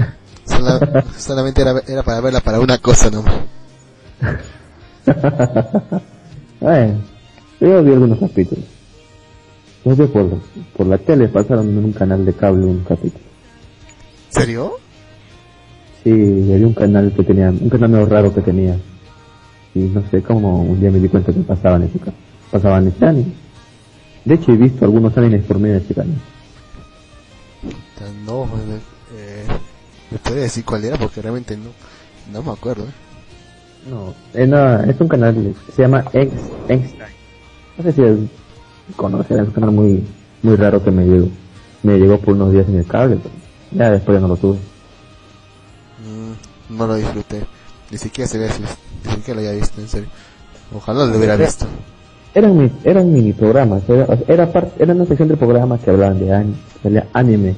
sola- (laughs) solamente era, era para verla para una cosa nomás. (laughs) Bueno, yo vi algunos capítulos. No sé por, por la tele pasaron en un canal de cable un capítulo. ¿Serio? Sí, había un canal que tenía, un canal medio raro que tenía. Y no sé cómo un día me di cuenta que pasaban ese pasaban ese anime. De hecho he visto algunos animes por medio de ese canal. No, eh, ¿me podría decir cuál era? Porque realmente no, no me acuerdo. ¿eh? No, es, una- es un canal, que se llama Einstein. No sé si es, conocer, es un canal muy, muy raro que me llegó. Me llegó por unos días en el cable, pero ya después ya no lo tuve. Mm, no lo disfruté. Ni siquiera se así, ni siquiera lo había visto, en serio. Ojalá lo hubiera visto. Eran, mi- eran mini programas, era, era, par- era una sección de programas que hablaban de an- de anime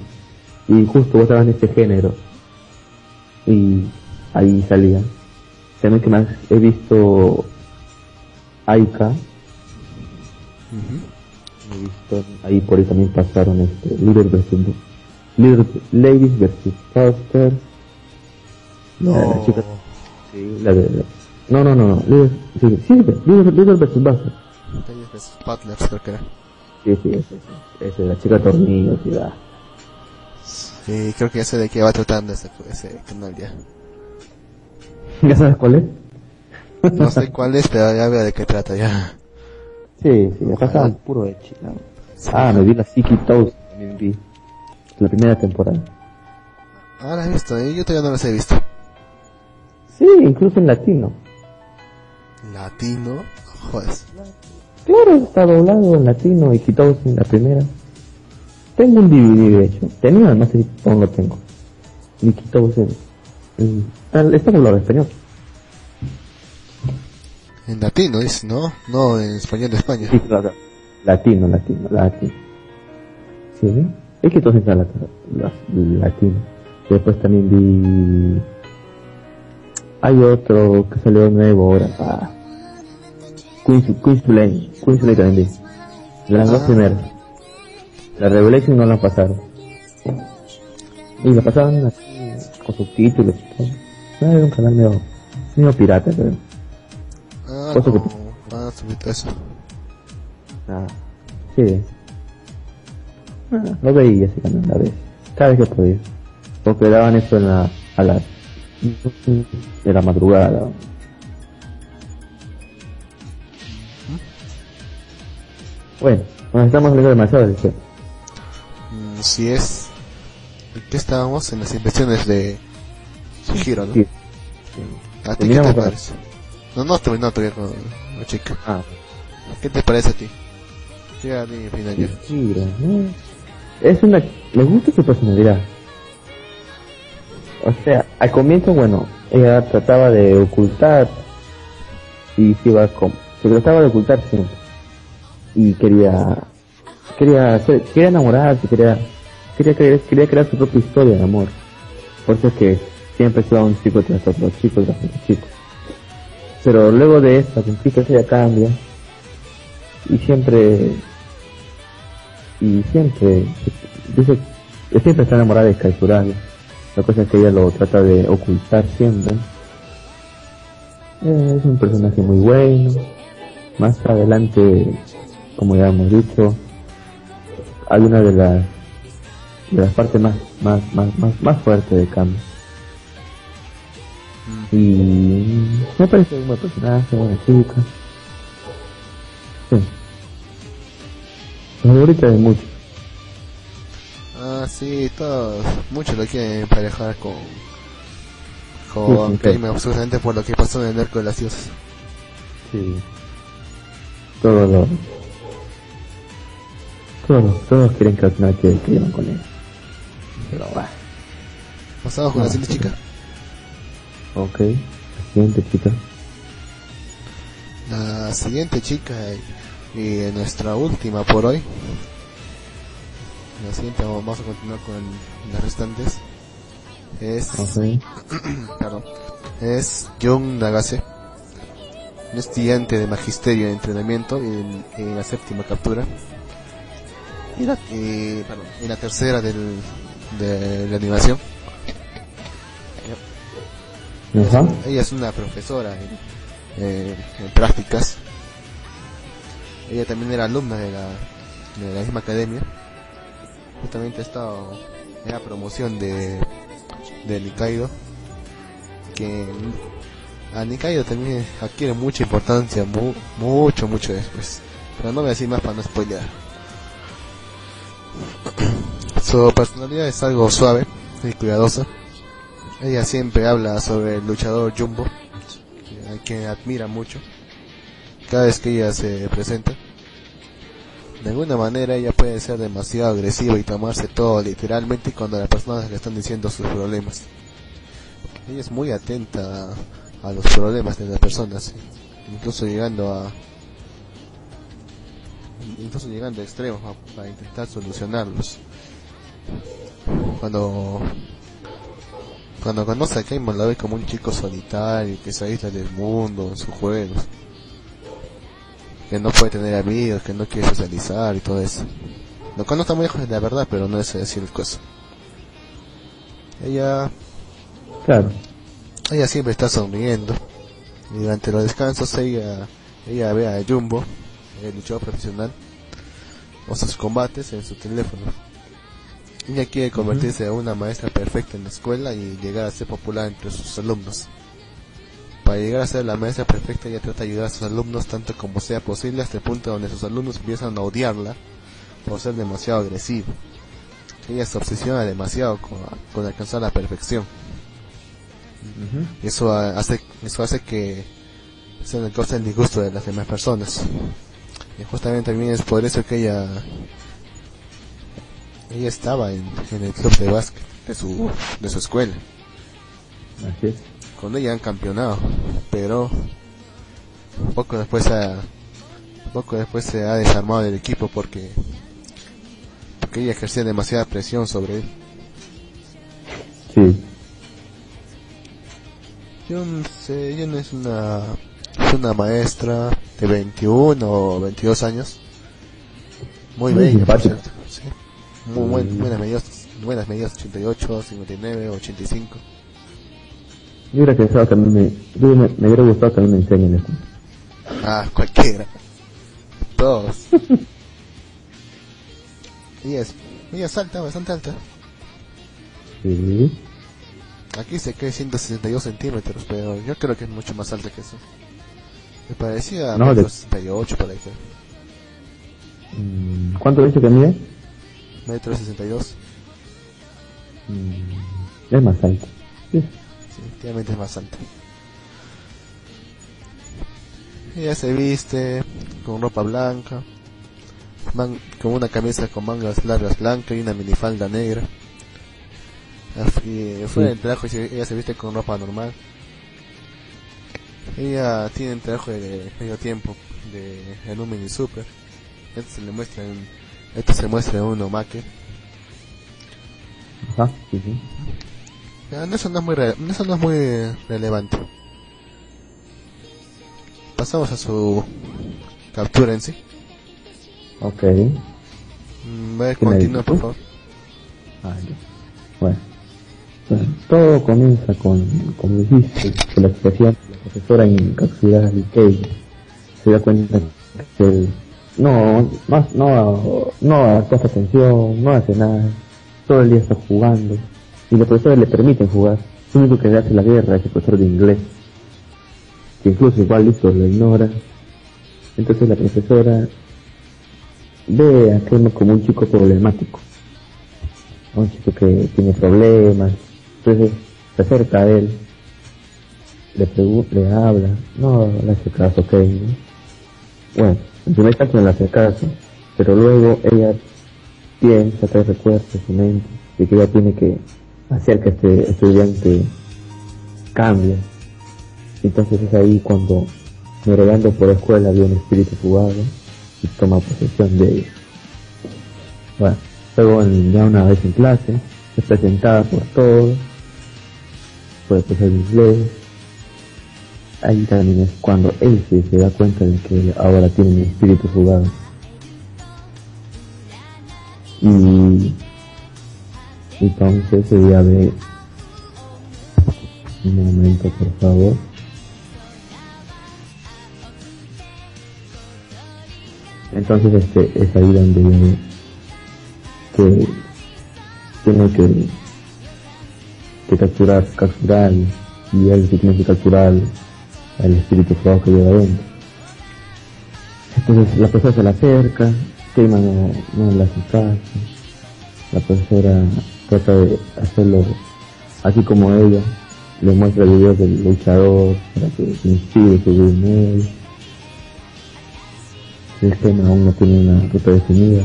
y justo votaban este género y ahí salía. También que más he visto Aika, Ujú. he visto ahí por ahí también pasaron este Little versus Little Ladies versus Buster, la, la No. chica, sí, la de, no no no, no Little, sí, sí, Little, Little versus Buster. Ellos ves Butlers, creo que era. Sí, sí, ese, ese, la chica tornillos y va. Sí, creo que ya sé de qué va tratando ese, ese canal ya. ¿Ya sabes cuál es? No sé cuál es, pero ya veo de qué trata ya. Sí, sí, acá estaban puro de chica. Ah, me vi la Siki Toast, también vi. La primera temporada. Ah, he visto, ¿eh? yo todavía no las he visto. Sí, incluso en latino. Latino, joder. Claro, está doblado en latino y Toast en la primera. Tengo un DVD de hecho. Tenía, no sé si aún lo tengo. Nikki Toast en, está doblado en español. En latino es, ¿no? No en español de España. Sí, claro. Latino, latino, latino. Sí, es que todos están latino. Después también vi... Hay otro que salió nuevo ahora. Ah. Queen's, Queen's. Queen's Blade también vi. Las dos primeras. La Revelation no la pasaron. Y la pasaban con subtítulos. Ah, era un canal medio, medio pirata, pero... Ah, Cosa que- no, ah, subí todo eso. Ah, sí. Ah, lo veía ese canal a veces. Cada vez que podía. Porque daban eso en la, a las de la madrugada. Bueno, nos estamos hablando demasiado del tema. Mm, si es... ¿En qué estábamos? En las inversiones de Shihiro, ¿no? Sí. ¿A ti qué te parece? No, no terminó todavía con la chica. Ah, ¿Qué te parece a ti? Final ya. ¿no? Es una... Me gusta su personalidad. O sea, al comienzo, bueno, ella trataba de ocultar y se iba con... Se trataba de ocultar siempre. Y quería... Quería hacer, quería enamorarse, quería... Quería, crear- quería crear su propia historia de amor. Por eso es que siempre se va un chico tras otro chico tras otro chico. Pero luego de esta conquista ella cambia. Y siempre y siempre dice siempre está enamorada de Kaizuragi la cosa es que ella lo trata de ocultar siempre. Eh, es un personaje muy bueno. Más adelante como ya hemos dicho hay una de las de las partes más más más más, más fuertes de cambio y me parece un buen personaje buena chica sí favorita de muchos Ah, sí, todos, muchos lo quieren emparejar con con Sí, sí, Kaime, absolutamente por lo que pasó en el arco de las diosas. Sí. Todo lo... Todos, todos quieren que que escriban con él. Pero bueno, Pasamos con la siguiente chica. Ok. La siguiente chica. La siguiente chica y, y nuestra última por hoy. La siguiente vamos a continuar con las restantes. Es, Ok. (clears throat) perdón, es Jung Nagase, un estudiante de magisterio de entrenamiento en, en la séptima captura. Y la, y, perdón, y la tercera del, de la animación. Ajá. Ella es una profesora en, en prácticas. Ella también era alumna de la, de la misma academia. Justamente ha estado en la promoción de, de Nikaido. Que a Nikaido también adquiere mucha importancia, mu- mucho, mucho después. Pero no voy a decir más para no spoilear. (clears throat) Su personalidad es algo suave y cuidadosa. Ella siempre habla sobre el luchador Jumbo, a quien admira mucho, cada vez que ella se presenta. De alguna manera ella puede ser demasiado agresiva y tomarse todo literalmente cuando las personas le están diciendo sus problemas. Ella es muy atenta a, a los problemas de las personas, incluso llegando a incluso llegando a extremos para intentar solucionarlos. Cuando cuando conoce a Cayman la ve como un chico solitario que se aísla del mundo en sus juegos. Que no puede tener amigos, que no quiere socializar y todo eso. Lo cual no está muy lejos de la verdad, pero no es decir el cosa. Ella, Claro. ella siempre está sonriendo. Y durante los descansos ella, ella ve a Jumbo, el luchador profesional, o sus combates en su teléfono. Ella quiere convertirse en una maestra perfecta en la escuela y llegar a ser popular entre sus alumnos. Para llegar a ser la maestra perfecta, ella trata de ayudar a sus alumnos tanto como sea posible hasta el punto donde sus alumnos empiezan a odiarla por ser demasiado agresiva. Ella se obsesiona demasiado con, con alcanzar la perfección. Eso ha- hace, eso hace que se le cause el disgusto de las demás personas. Y justamente también es por eso que ella ella estaba en, en el club de básquet de su, de su escuela. Así es. Con ella han campeonado, pero poco después ha, poco después se ha desarmado del equipo porque porque ella ejercía demasiada presión sobre él. Sí. Jun, se, Jun es una es una maestra de 21 o 22 años. Muy Muy bella, por simpática. cierto. Muy buen- Mm. buenas medidas, buenas medidas 88, 59, 85. Yo hubiera pensado que me, yo me, me hubiera gustado que me enseñen esto. Ah, cualquiera. Todos. (laughs) y es, ella es alta, bastante alta. Sí. Aquí se cree 162 centímetros, pero yo creo que es mucho más alta que eso. Me parecía No, de- metro 68 por ahí. Mm, ¿Cuánto dice que mide? Metro 62. Mm, es más alto. Sí. Sí, efectivamente es más alta. Ella se viste con ropa blanca, man- con una camisa con mangas largas blancas y una minifalda negra. Y fuera del trabajo ella se viste con ropa normal. Ella tiene un trabajo de medio tiempo de, en un mini super. Esto se le muestra en, esto se muestra en un omake. Ajá, sí, sí. No, eso no es muy eso no es muy relevante. Pasamos a su captura en sí. Ok. Mm, a ver, ¿Qué me continúa, dices por favor. Ah, ya. Bueno. Bueno, todo comienza con, como dijiste, con la expresión de la profesora en capturar al Kei. Se da cuenta que él no, no, no, no presta atención, no hace nada, todo el día está jugando, y los profesores le permiten jugar. Lo único que le hace la guerra es el profesor de inglés, que incluso igual listo lo ignora. Entonces la profesora ve a Kemo como un chico problemático. Un chico que tiene problemas, entonces se acerca a él, le pregunta, le habla, no le hace caso, ¿no? Bueno, caso no le hace caso, pero luego ella piensa, trae recuerdos en su mente, de que ella tiene que hacer que este estudiante cambie. Entonces es ahí cuando, merodeando por la escuela, había un espíritu fugado y toma posesión de ella. Bueno, luego ya una vez en clase, es presentada por todos, por el profesor de inglés. Ahí también es cuando él se, se da cuenta de que ahora tiene un espíritu fugado. Y entonces se debe ver un momento por favor. Entonces este es ahí donde viene que tiene que, que capturar, capturar y él sí tiene que capturar al espíritu fugado que lleva adentro. Entonces la profesora se le acerca, Keima no, hace caso, la profesora trata de hacerlo así como ella, le muestra videos del luchador para que se inspire, que vive en él. El tema aún no tiene una ruta definida.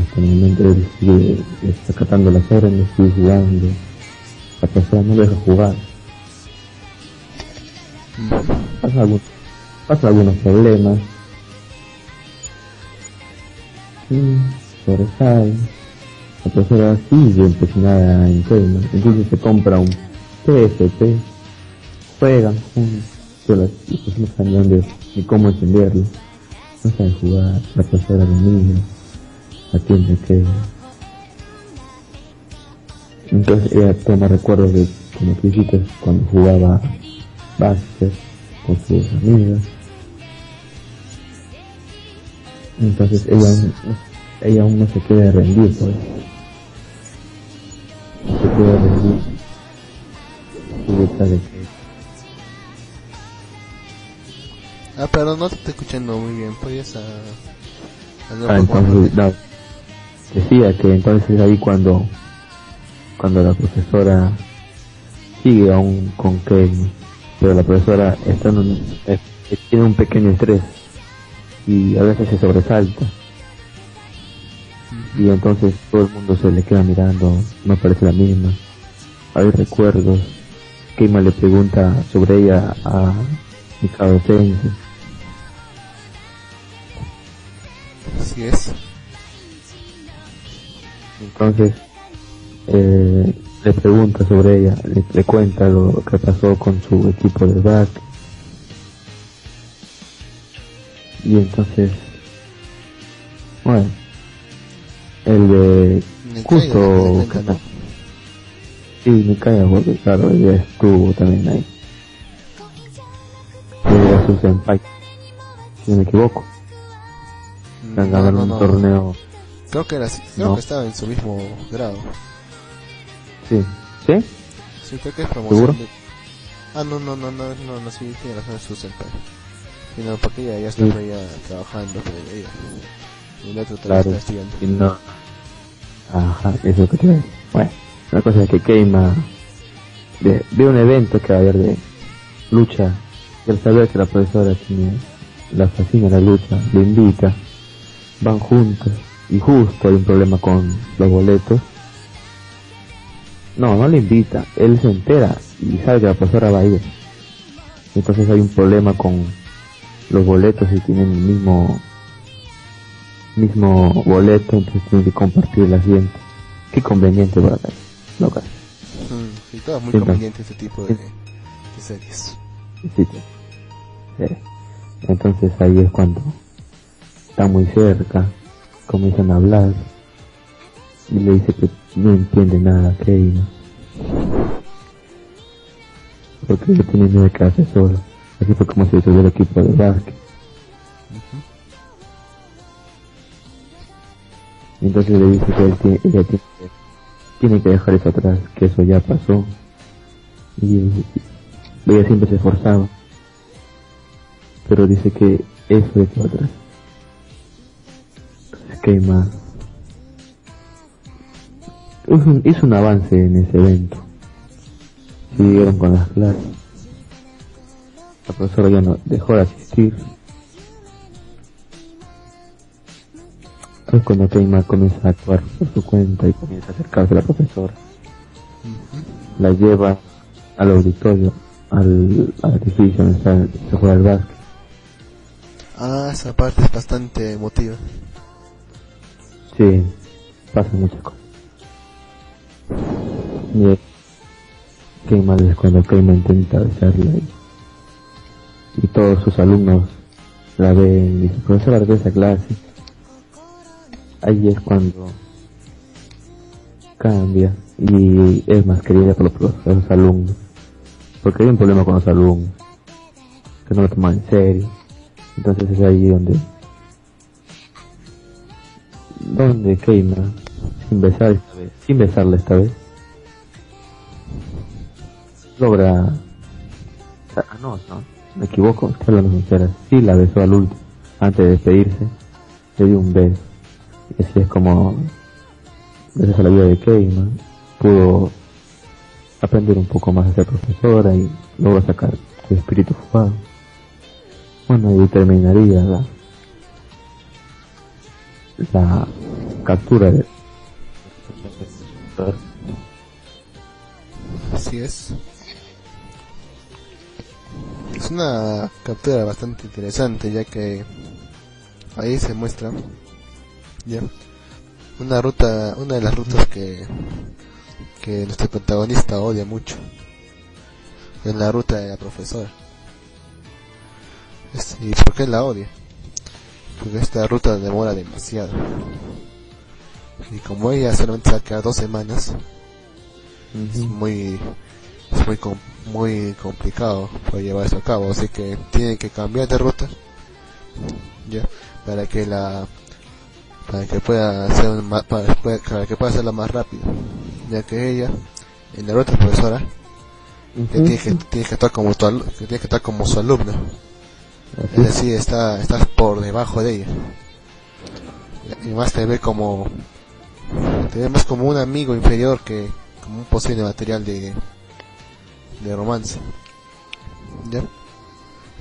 Hasta el momento él sigue está acatando las órdenes, sigue jugando. La profesora no deja jugar. Pasa, algún, pasa algunos problemas. Sí, sobresale. La profesora sigue empecinada en tema. Incluso se compra un PSP. Juegan juntos. Pero las las personas cambian de, de cómo entenderlo. No saben jugar. La profesora lo mira. Atiende que... Entonces ella toma recuerdos de como dijiste cuando jugaba básquet con sus amigas. Entonces ella aún, ella aún no se quiere rendir, pues. No se quiere rendir. Y de que Ah, pero no te estoy escuchando muy bien. ¿Podrías ah, hablar Ah, más entonces, no. Decía que entonces es ahí cuando, cuando la profesora sigue aún con Kevin, pero la profesora está en un, tiene un pequeño estrés y a veces se sobresalta. Y entonces todo el mundo se le queda mirando, no parece la misma, hay recuerdos, Keima le pregunta sobre ella a Mikado Sensei Así es. Entonces, eh, le pregunta sobre ella, le, le cuenta lo que pasó con su equipo de básquet. Y entonces, bueno, el de justo ¿no? sí, me cae porque claro, ella estuvo también ahí. Era su senpai, si no me equivoco. No, ganar no, un no. torneo, Creo que era así. Creo No. que estaba en su mismo grado. Sí, ¿sí? Sí, creo que es promoción. ¿Seguro? de- Ah, no, no, no, no, no, no, sí, tiene razón, es su senpai. Sí, no, porque ella ya estaba Sí. ya trabajando, pero ella. Y el otro Claro, está estudiando. y no. Ajá, eso es lo que digo. Bueno, la cosa es que Keima ve, ve un evento que va a haber de lucha y al saber que la profesora tiene la fascina la lucha, le invita, van juntos y justo hay un problema con los boletos. No, no le invita, él se entera y sabe que la profesora va a ir. Entonces hay un problema con los boletos y tienen el mismo mismo boleto, entonces tienen que compartir el asiento. Qué conveniente para acá, loca. Mm, sí, todo es muy conveniente este tipo de, series. Sí. Sí. Entonces ahí es cuando está muy cerca, comienzan a hablar y le dice que no entiende nada, Keima. Porque ella tiene miedo de quedarse sola. Así fue como se subió el equipo de básquet. Entonces le dice que él tiene, ella tiene, que- tiene que dejar eso atrás, que eso ya pasó. Y, y ella siempre se esforzaba. Pero dice que eso ya quedó atrás. Entonces Keima hizo un, hizo un avance en ese evento. Siguieron con las clases. La profesora ya no dejó de asistir. Es cuando Keima comienza a actuar por su cuenta y comienza a acercarse a la profesora. La lleva al auditorio, al, al edificio donde está, se juega el básquet. Ah, esa parte es bastante emotiva. Sí, pasan muchas cosas. Y es Keima es cuando Keima intenta besarla y, y todos sus alumnos la ven y dicen, profesora, de esa clase. Ahí es cuando cambia y es más querida por los, por los alumnos. Porque hay un problema con los alumnos, que no lo toman en serio. Entonces es ahí donde donde Keima, sin besar esta vez, sin besarla esta vez, logra... Ah, no, no, me equivoco, estoy hablando sincera, sí la besó al último, antes de despedirse, le dio un beso. Y así es como, gracias a la vida de Keima, pudo aprender un poco más a ser profesora y logró sacar su espíritu fugado. Bueno, y terminaría la, la captura de Así es. Es una captura bastante interesante ya que ahí se muestra ya una ruta, una de las rutas que que nuestro protagonista odia mucho. Es la ruta de la profesora. Es- ¿Y por qué la odia? Porque esta ruta demora demasiado. Y como ella solamente se va a quedar dos semanas, es muy es muy com- muy complicado para llevar eso a cabo. Así que tienen que cambiar de ruta ya para que la para que pueda hacer un ma- para, para que pueda hacerla más rápido. Ya que ella en la ruta profesora que tiene que tiene que estar como tu que tiene que estar como su alumno. Es decir está estás por debajo de ella. Y más te ve como te ve más como un amigo inferior que como un posible material de de romance.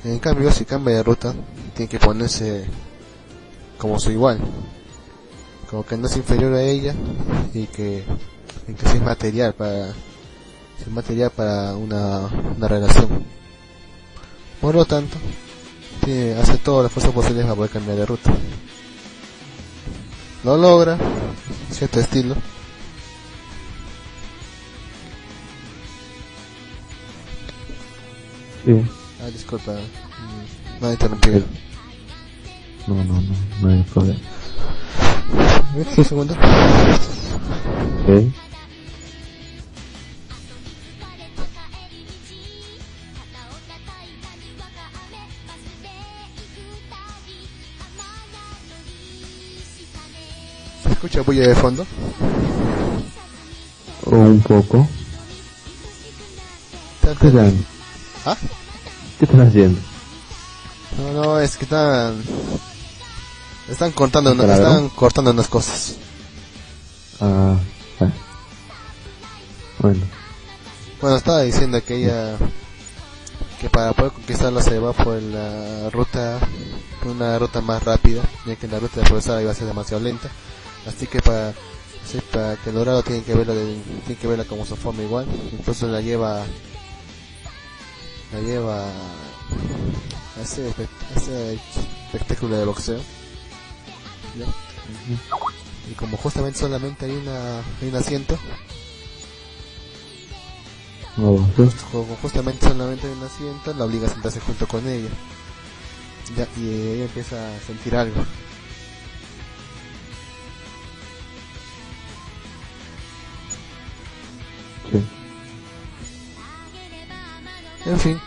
En cambio si cambia de ruta tiene que ponerse como su igual. Como que no es inferior a ella y que es material para es material para una, una relación. Por lo tanto tiene, hace todo el esfuerzo posible para poder cambiar de ruta lo logra cierto estilo Sí. ah disculpa mm, no he interrumpido No, no, no, no hay problema. un segundo Ok. ¿Se escucha bulla de fondo? O un poco. ¿Qué están, ¿Ah? ¿Qué están haciendo? No, no, es que están... Están cortando, están cortando unas cosas. Ah, ah. Bueno, Bueno, estaba diciendo que ella... Que para poder conquistarla se va por la ruta... Una ruta más rápida, ya que la ruta de profesora iba a ser demasiado lenta. Así que para... sí, para que lograrlo tienen que verla de- tienen que verla como su forma igual. Incluso la lleva... La lleva... A ese, espe- a ese espectáculo de boxeo. ¿ya? Y como justamente solamente hay una hay un asiento, no, sí. como justamente solamente hay un asiento, la obliga a sentarse junto con ella. Ya, y ella empieza a sentir algo. En fin.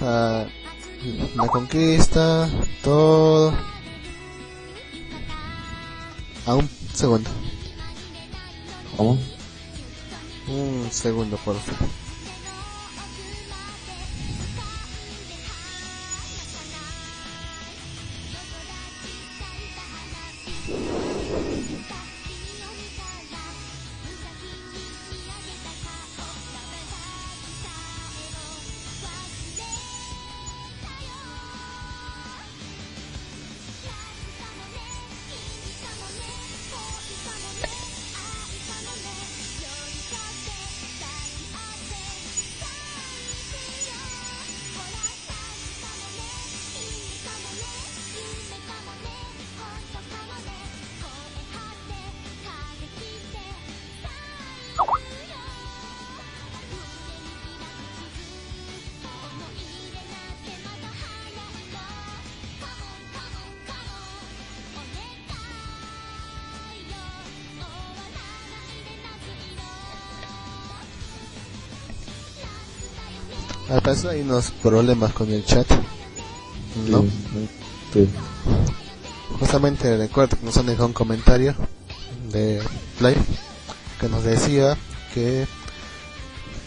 Ah, la conquista, todo. A un segundo. ¿Cómo? Un segundo, por favor. Parecer hay unos problemas con el chat. ¿No? Sí, sí. Justamente recuerdo que nos han dejado un comentario de Live que nos decía que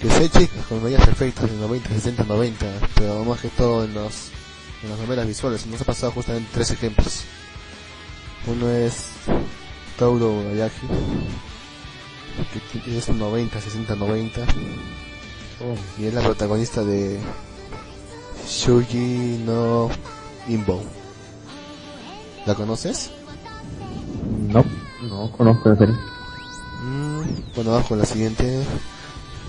que seis chicas con medidas perfectas en 90, 60, 90, pero más que todo en los en las novelas visuales. Nos ha pasado justamente tres ejemplos. Uno es Tauro Ayaki, que es un 90, 60, 90, y es la protagonista de Shuji no Inbo. ¿La conoces? No, no conozco la serie. Mm, bueno, vamos con la siguiente.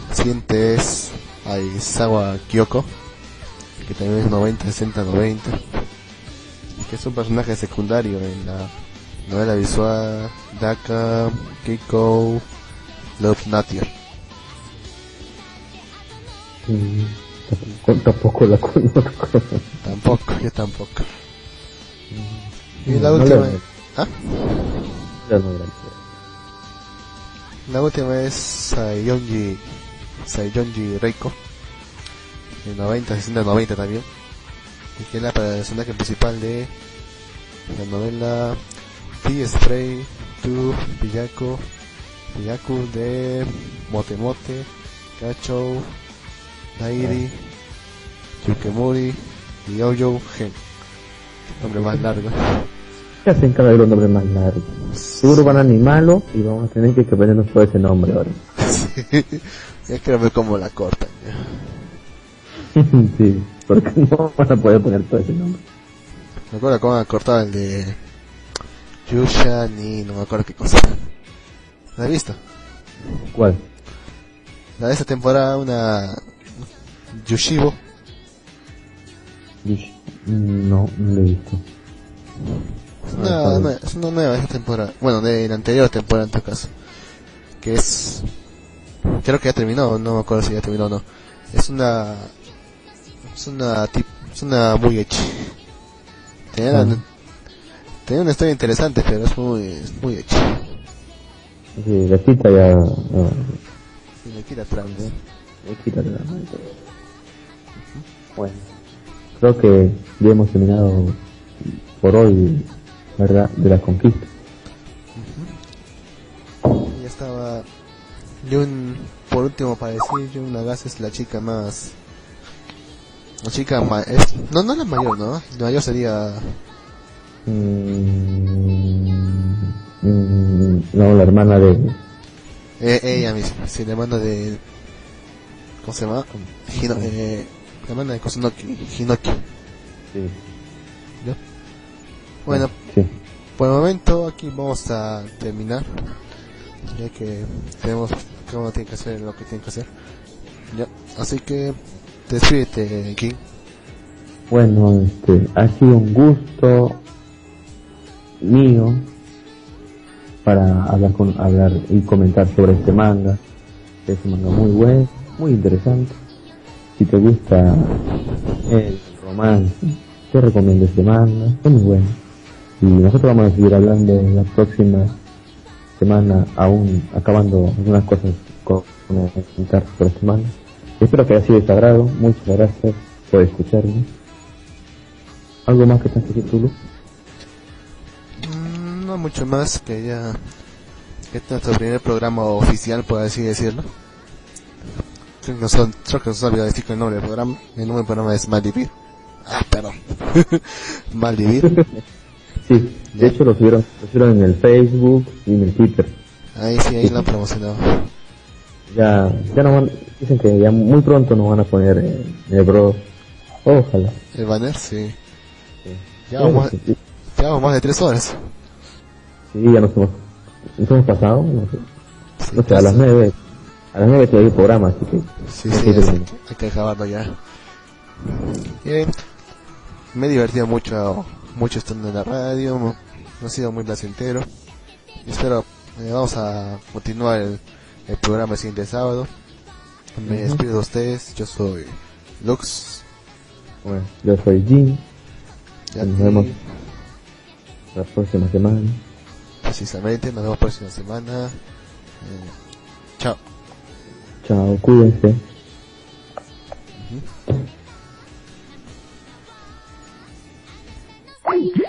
La siguiente es Aizawa Kyoko, que también es 90, 60, 90. Y que es un personaje secundario en la novela visual Daka Keiko Love Nature. Mm, tampoco, tampoco la conozco. Tampoco, yo tampoco. Y la No última, la- ¿ah? novela. la última es Saiyonji, Saiyonji Reiko, de 90, 60, 90 también. Y que es la personaje principal de la novela Tea Spray to Piyaku, Piyaku de Motemote, Gacho, Nairi, Yukemuri y Oyo Gen. Nombre más largo. ¿Qué hacen cada vez los nombres más largos? Seguro van a animarlo y vamos a tener que aprendernos todo ese nombre ahora. (laughs) ya quiero ver cómo la cortan. (laughs) sí, porque (laughs) no van a poder poner todo ese nombre. Me acuerdo cómo han cortado el de Yusha ni no me acuerdo qué cosa. ¿La has visto? ¿Cuál? La de esta temporada una Yushibo. Yush- No, no lo he visto. Es Ah, una, nue- es una nueva esta temporada. Bueno, de la anterior temporada en todo caso. Que es... Creo que ya terminó, no me acuerdo si ya terminó o no. Es una... Es una tip, es una muy hecha. Tenía, Ah. tenía una historia interesante, pero es muy, es muy hecha. Sí, la cita ya... No, le quita ¿eh? me quita. Bueno, creo que ya hemos terminado por hoy, ¿verdad? De la conquista. Ya estaba. Yun, por último, para decir, Yun Nagase es la chica más. La chica ma es, No, no la mayor, ¿no? La mayor sería. Mm, mm, no, la hermana de... Eh, ella misma, sí, la hermana de. ¿Cómo se llama? Hino, eh, la hermana de Kosunoki, Hinoki. Sí. Bueno, Sí. por el momento aquí vamos a terminar. Ya que tenemos. Cada uno tiene que hacer lo que tiene que hacer. Ya, así que. Despídete, King. Bueno, este, ha sido un gusto mío para hablar con hablar y comentar sobre este manga. Es un manga muy bueno, muy interesante. Si te gusta el romance, te recomiendo este manga, es muy bueno. Y nosotros vamos a seguir hablando la próxima semana, aún acabando algunas cosas con comentar sobre este manga. Espero que haya sido de tu agrado. Muchas gracias por escucharme. ¿Algo más que tengas que tú? Mm, No mucho más que ya este es nuestro primer programa oficial, por así decirlo. Creo que nos, nos olvidado decir que el nombre del programa, el nombre del programa es Maldivir. Ah, perdón. (laughs) Maldivir. Sí, de hecho lo subieron, lo subieron en el Facebook y en el Twitter. Ahí sí, ahí lo han promocionado. Ya, ya no van, dicen que ya muy pronto nos van a poner en el bro. Ojalá. El banner, sí. Sí. Ya vamos, Sí, ya vamos más de tres horas. sí, ya nos hemos, nos hemos pasado, no sé, no sé, a las nueve, a las nueve todavía hay programa, así que Sí, hay sí, que hay que acabarlo ya. Bien. Me he divertido mucho, mucho estando en la radio, ha sido muy placentero. Espero, eh, vamos a continuar el, el programa el siguiente sábado. Me despido de ustedes, yo soy Lux. Bueno, yo soy Jim, Ya Nos vemos. la próxima semana. Precisamente, nos vemos próxima semana. Eh, chao. Ciao, cuídense. Uh -huh.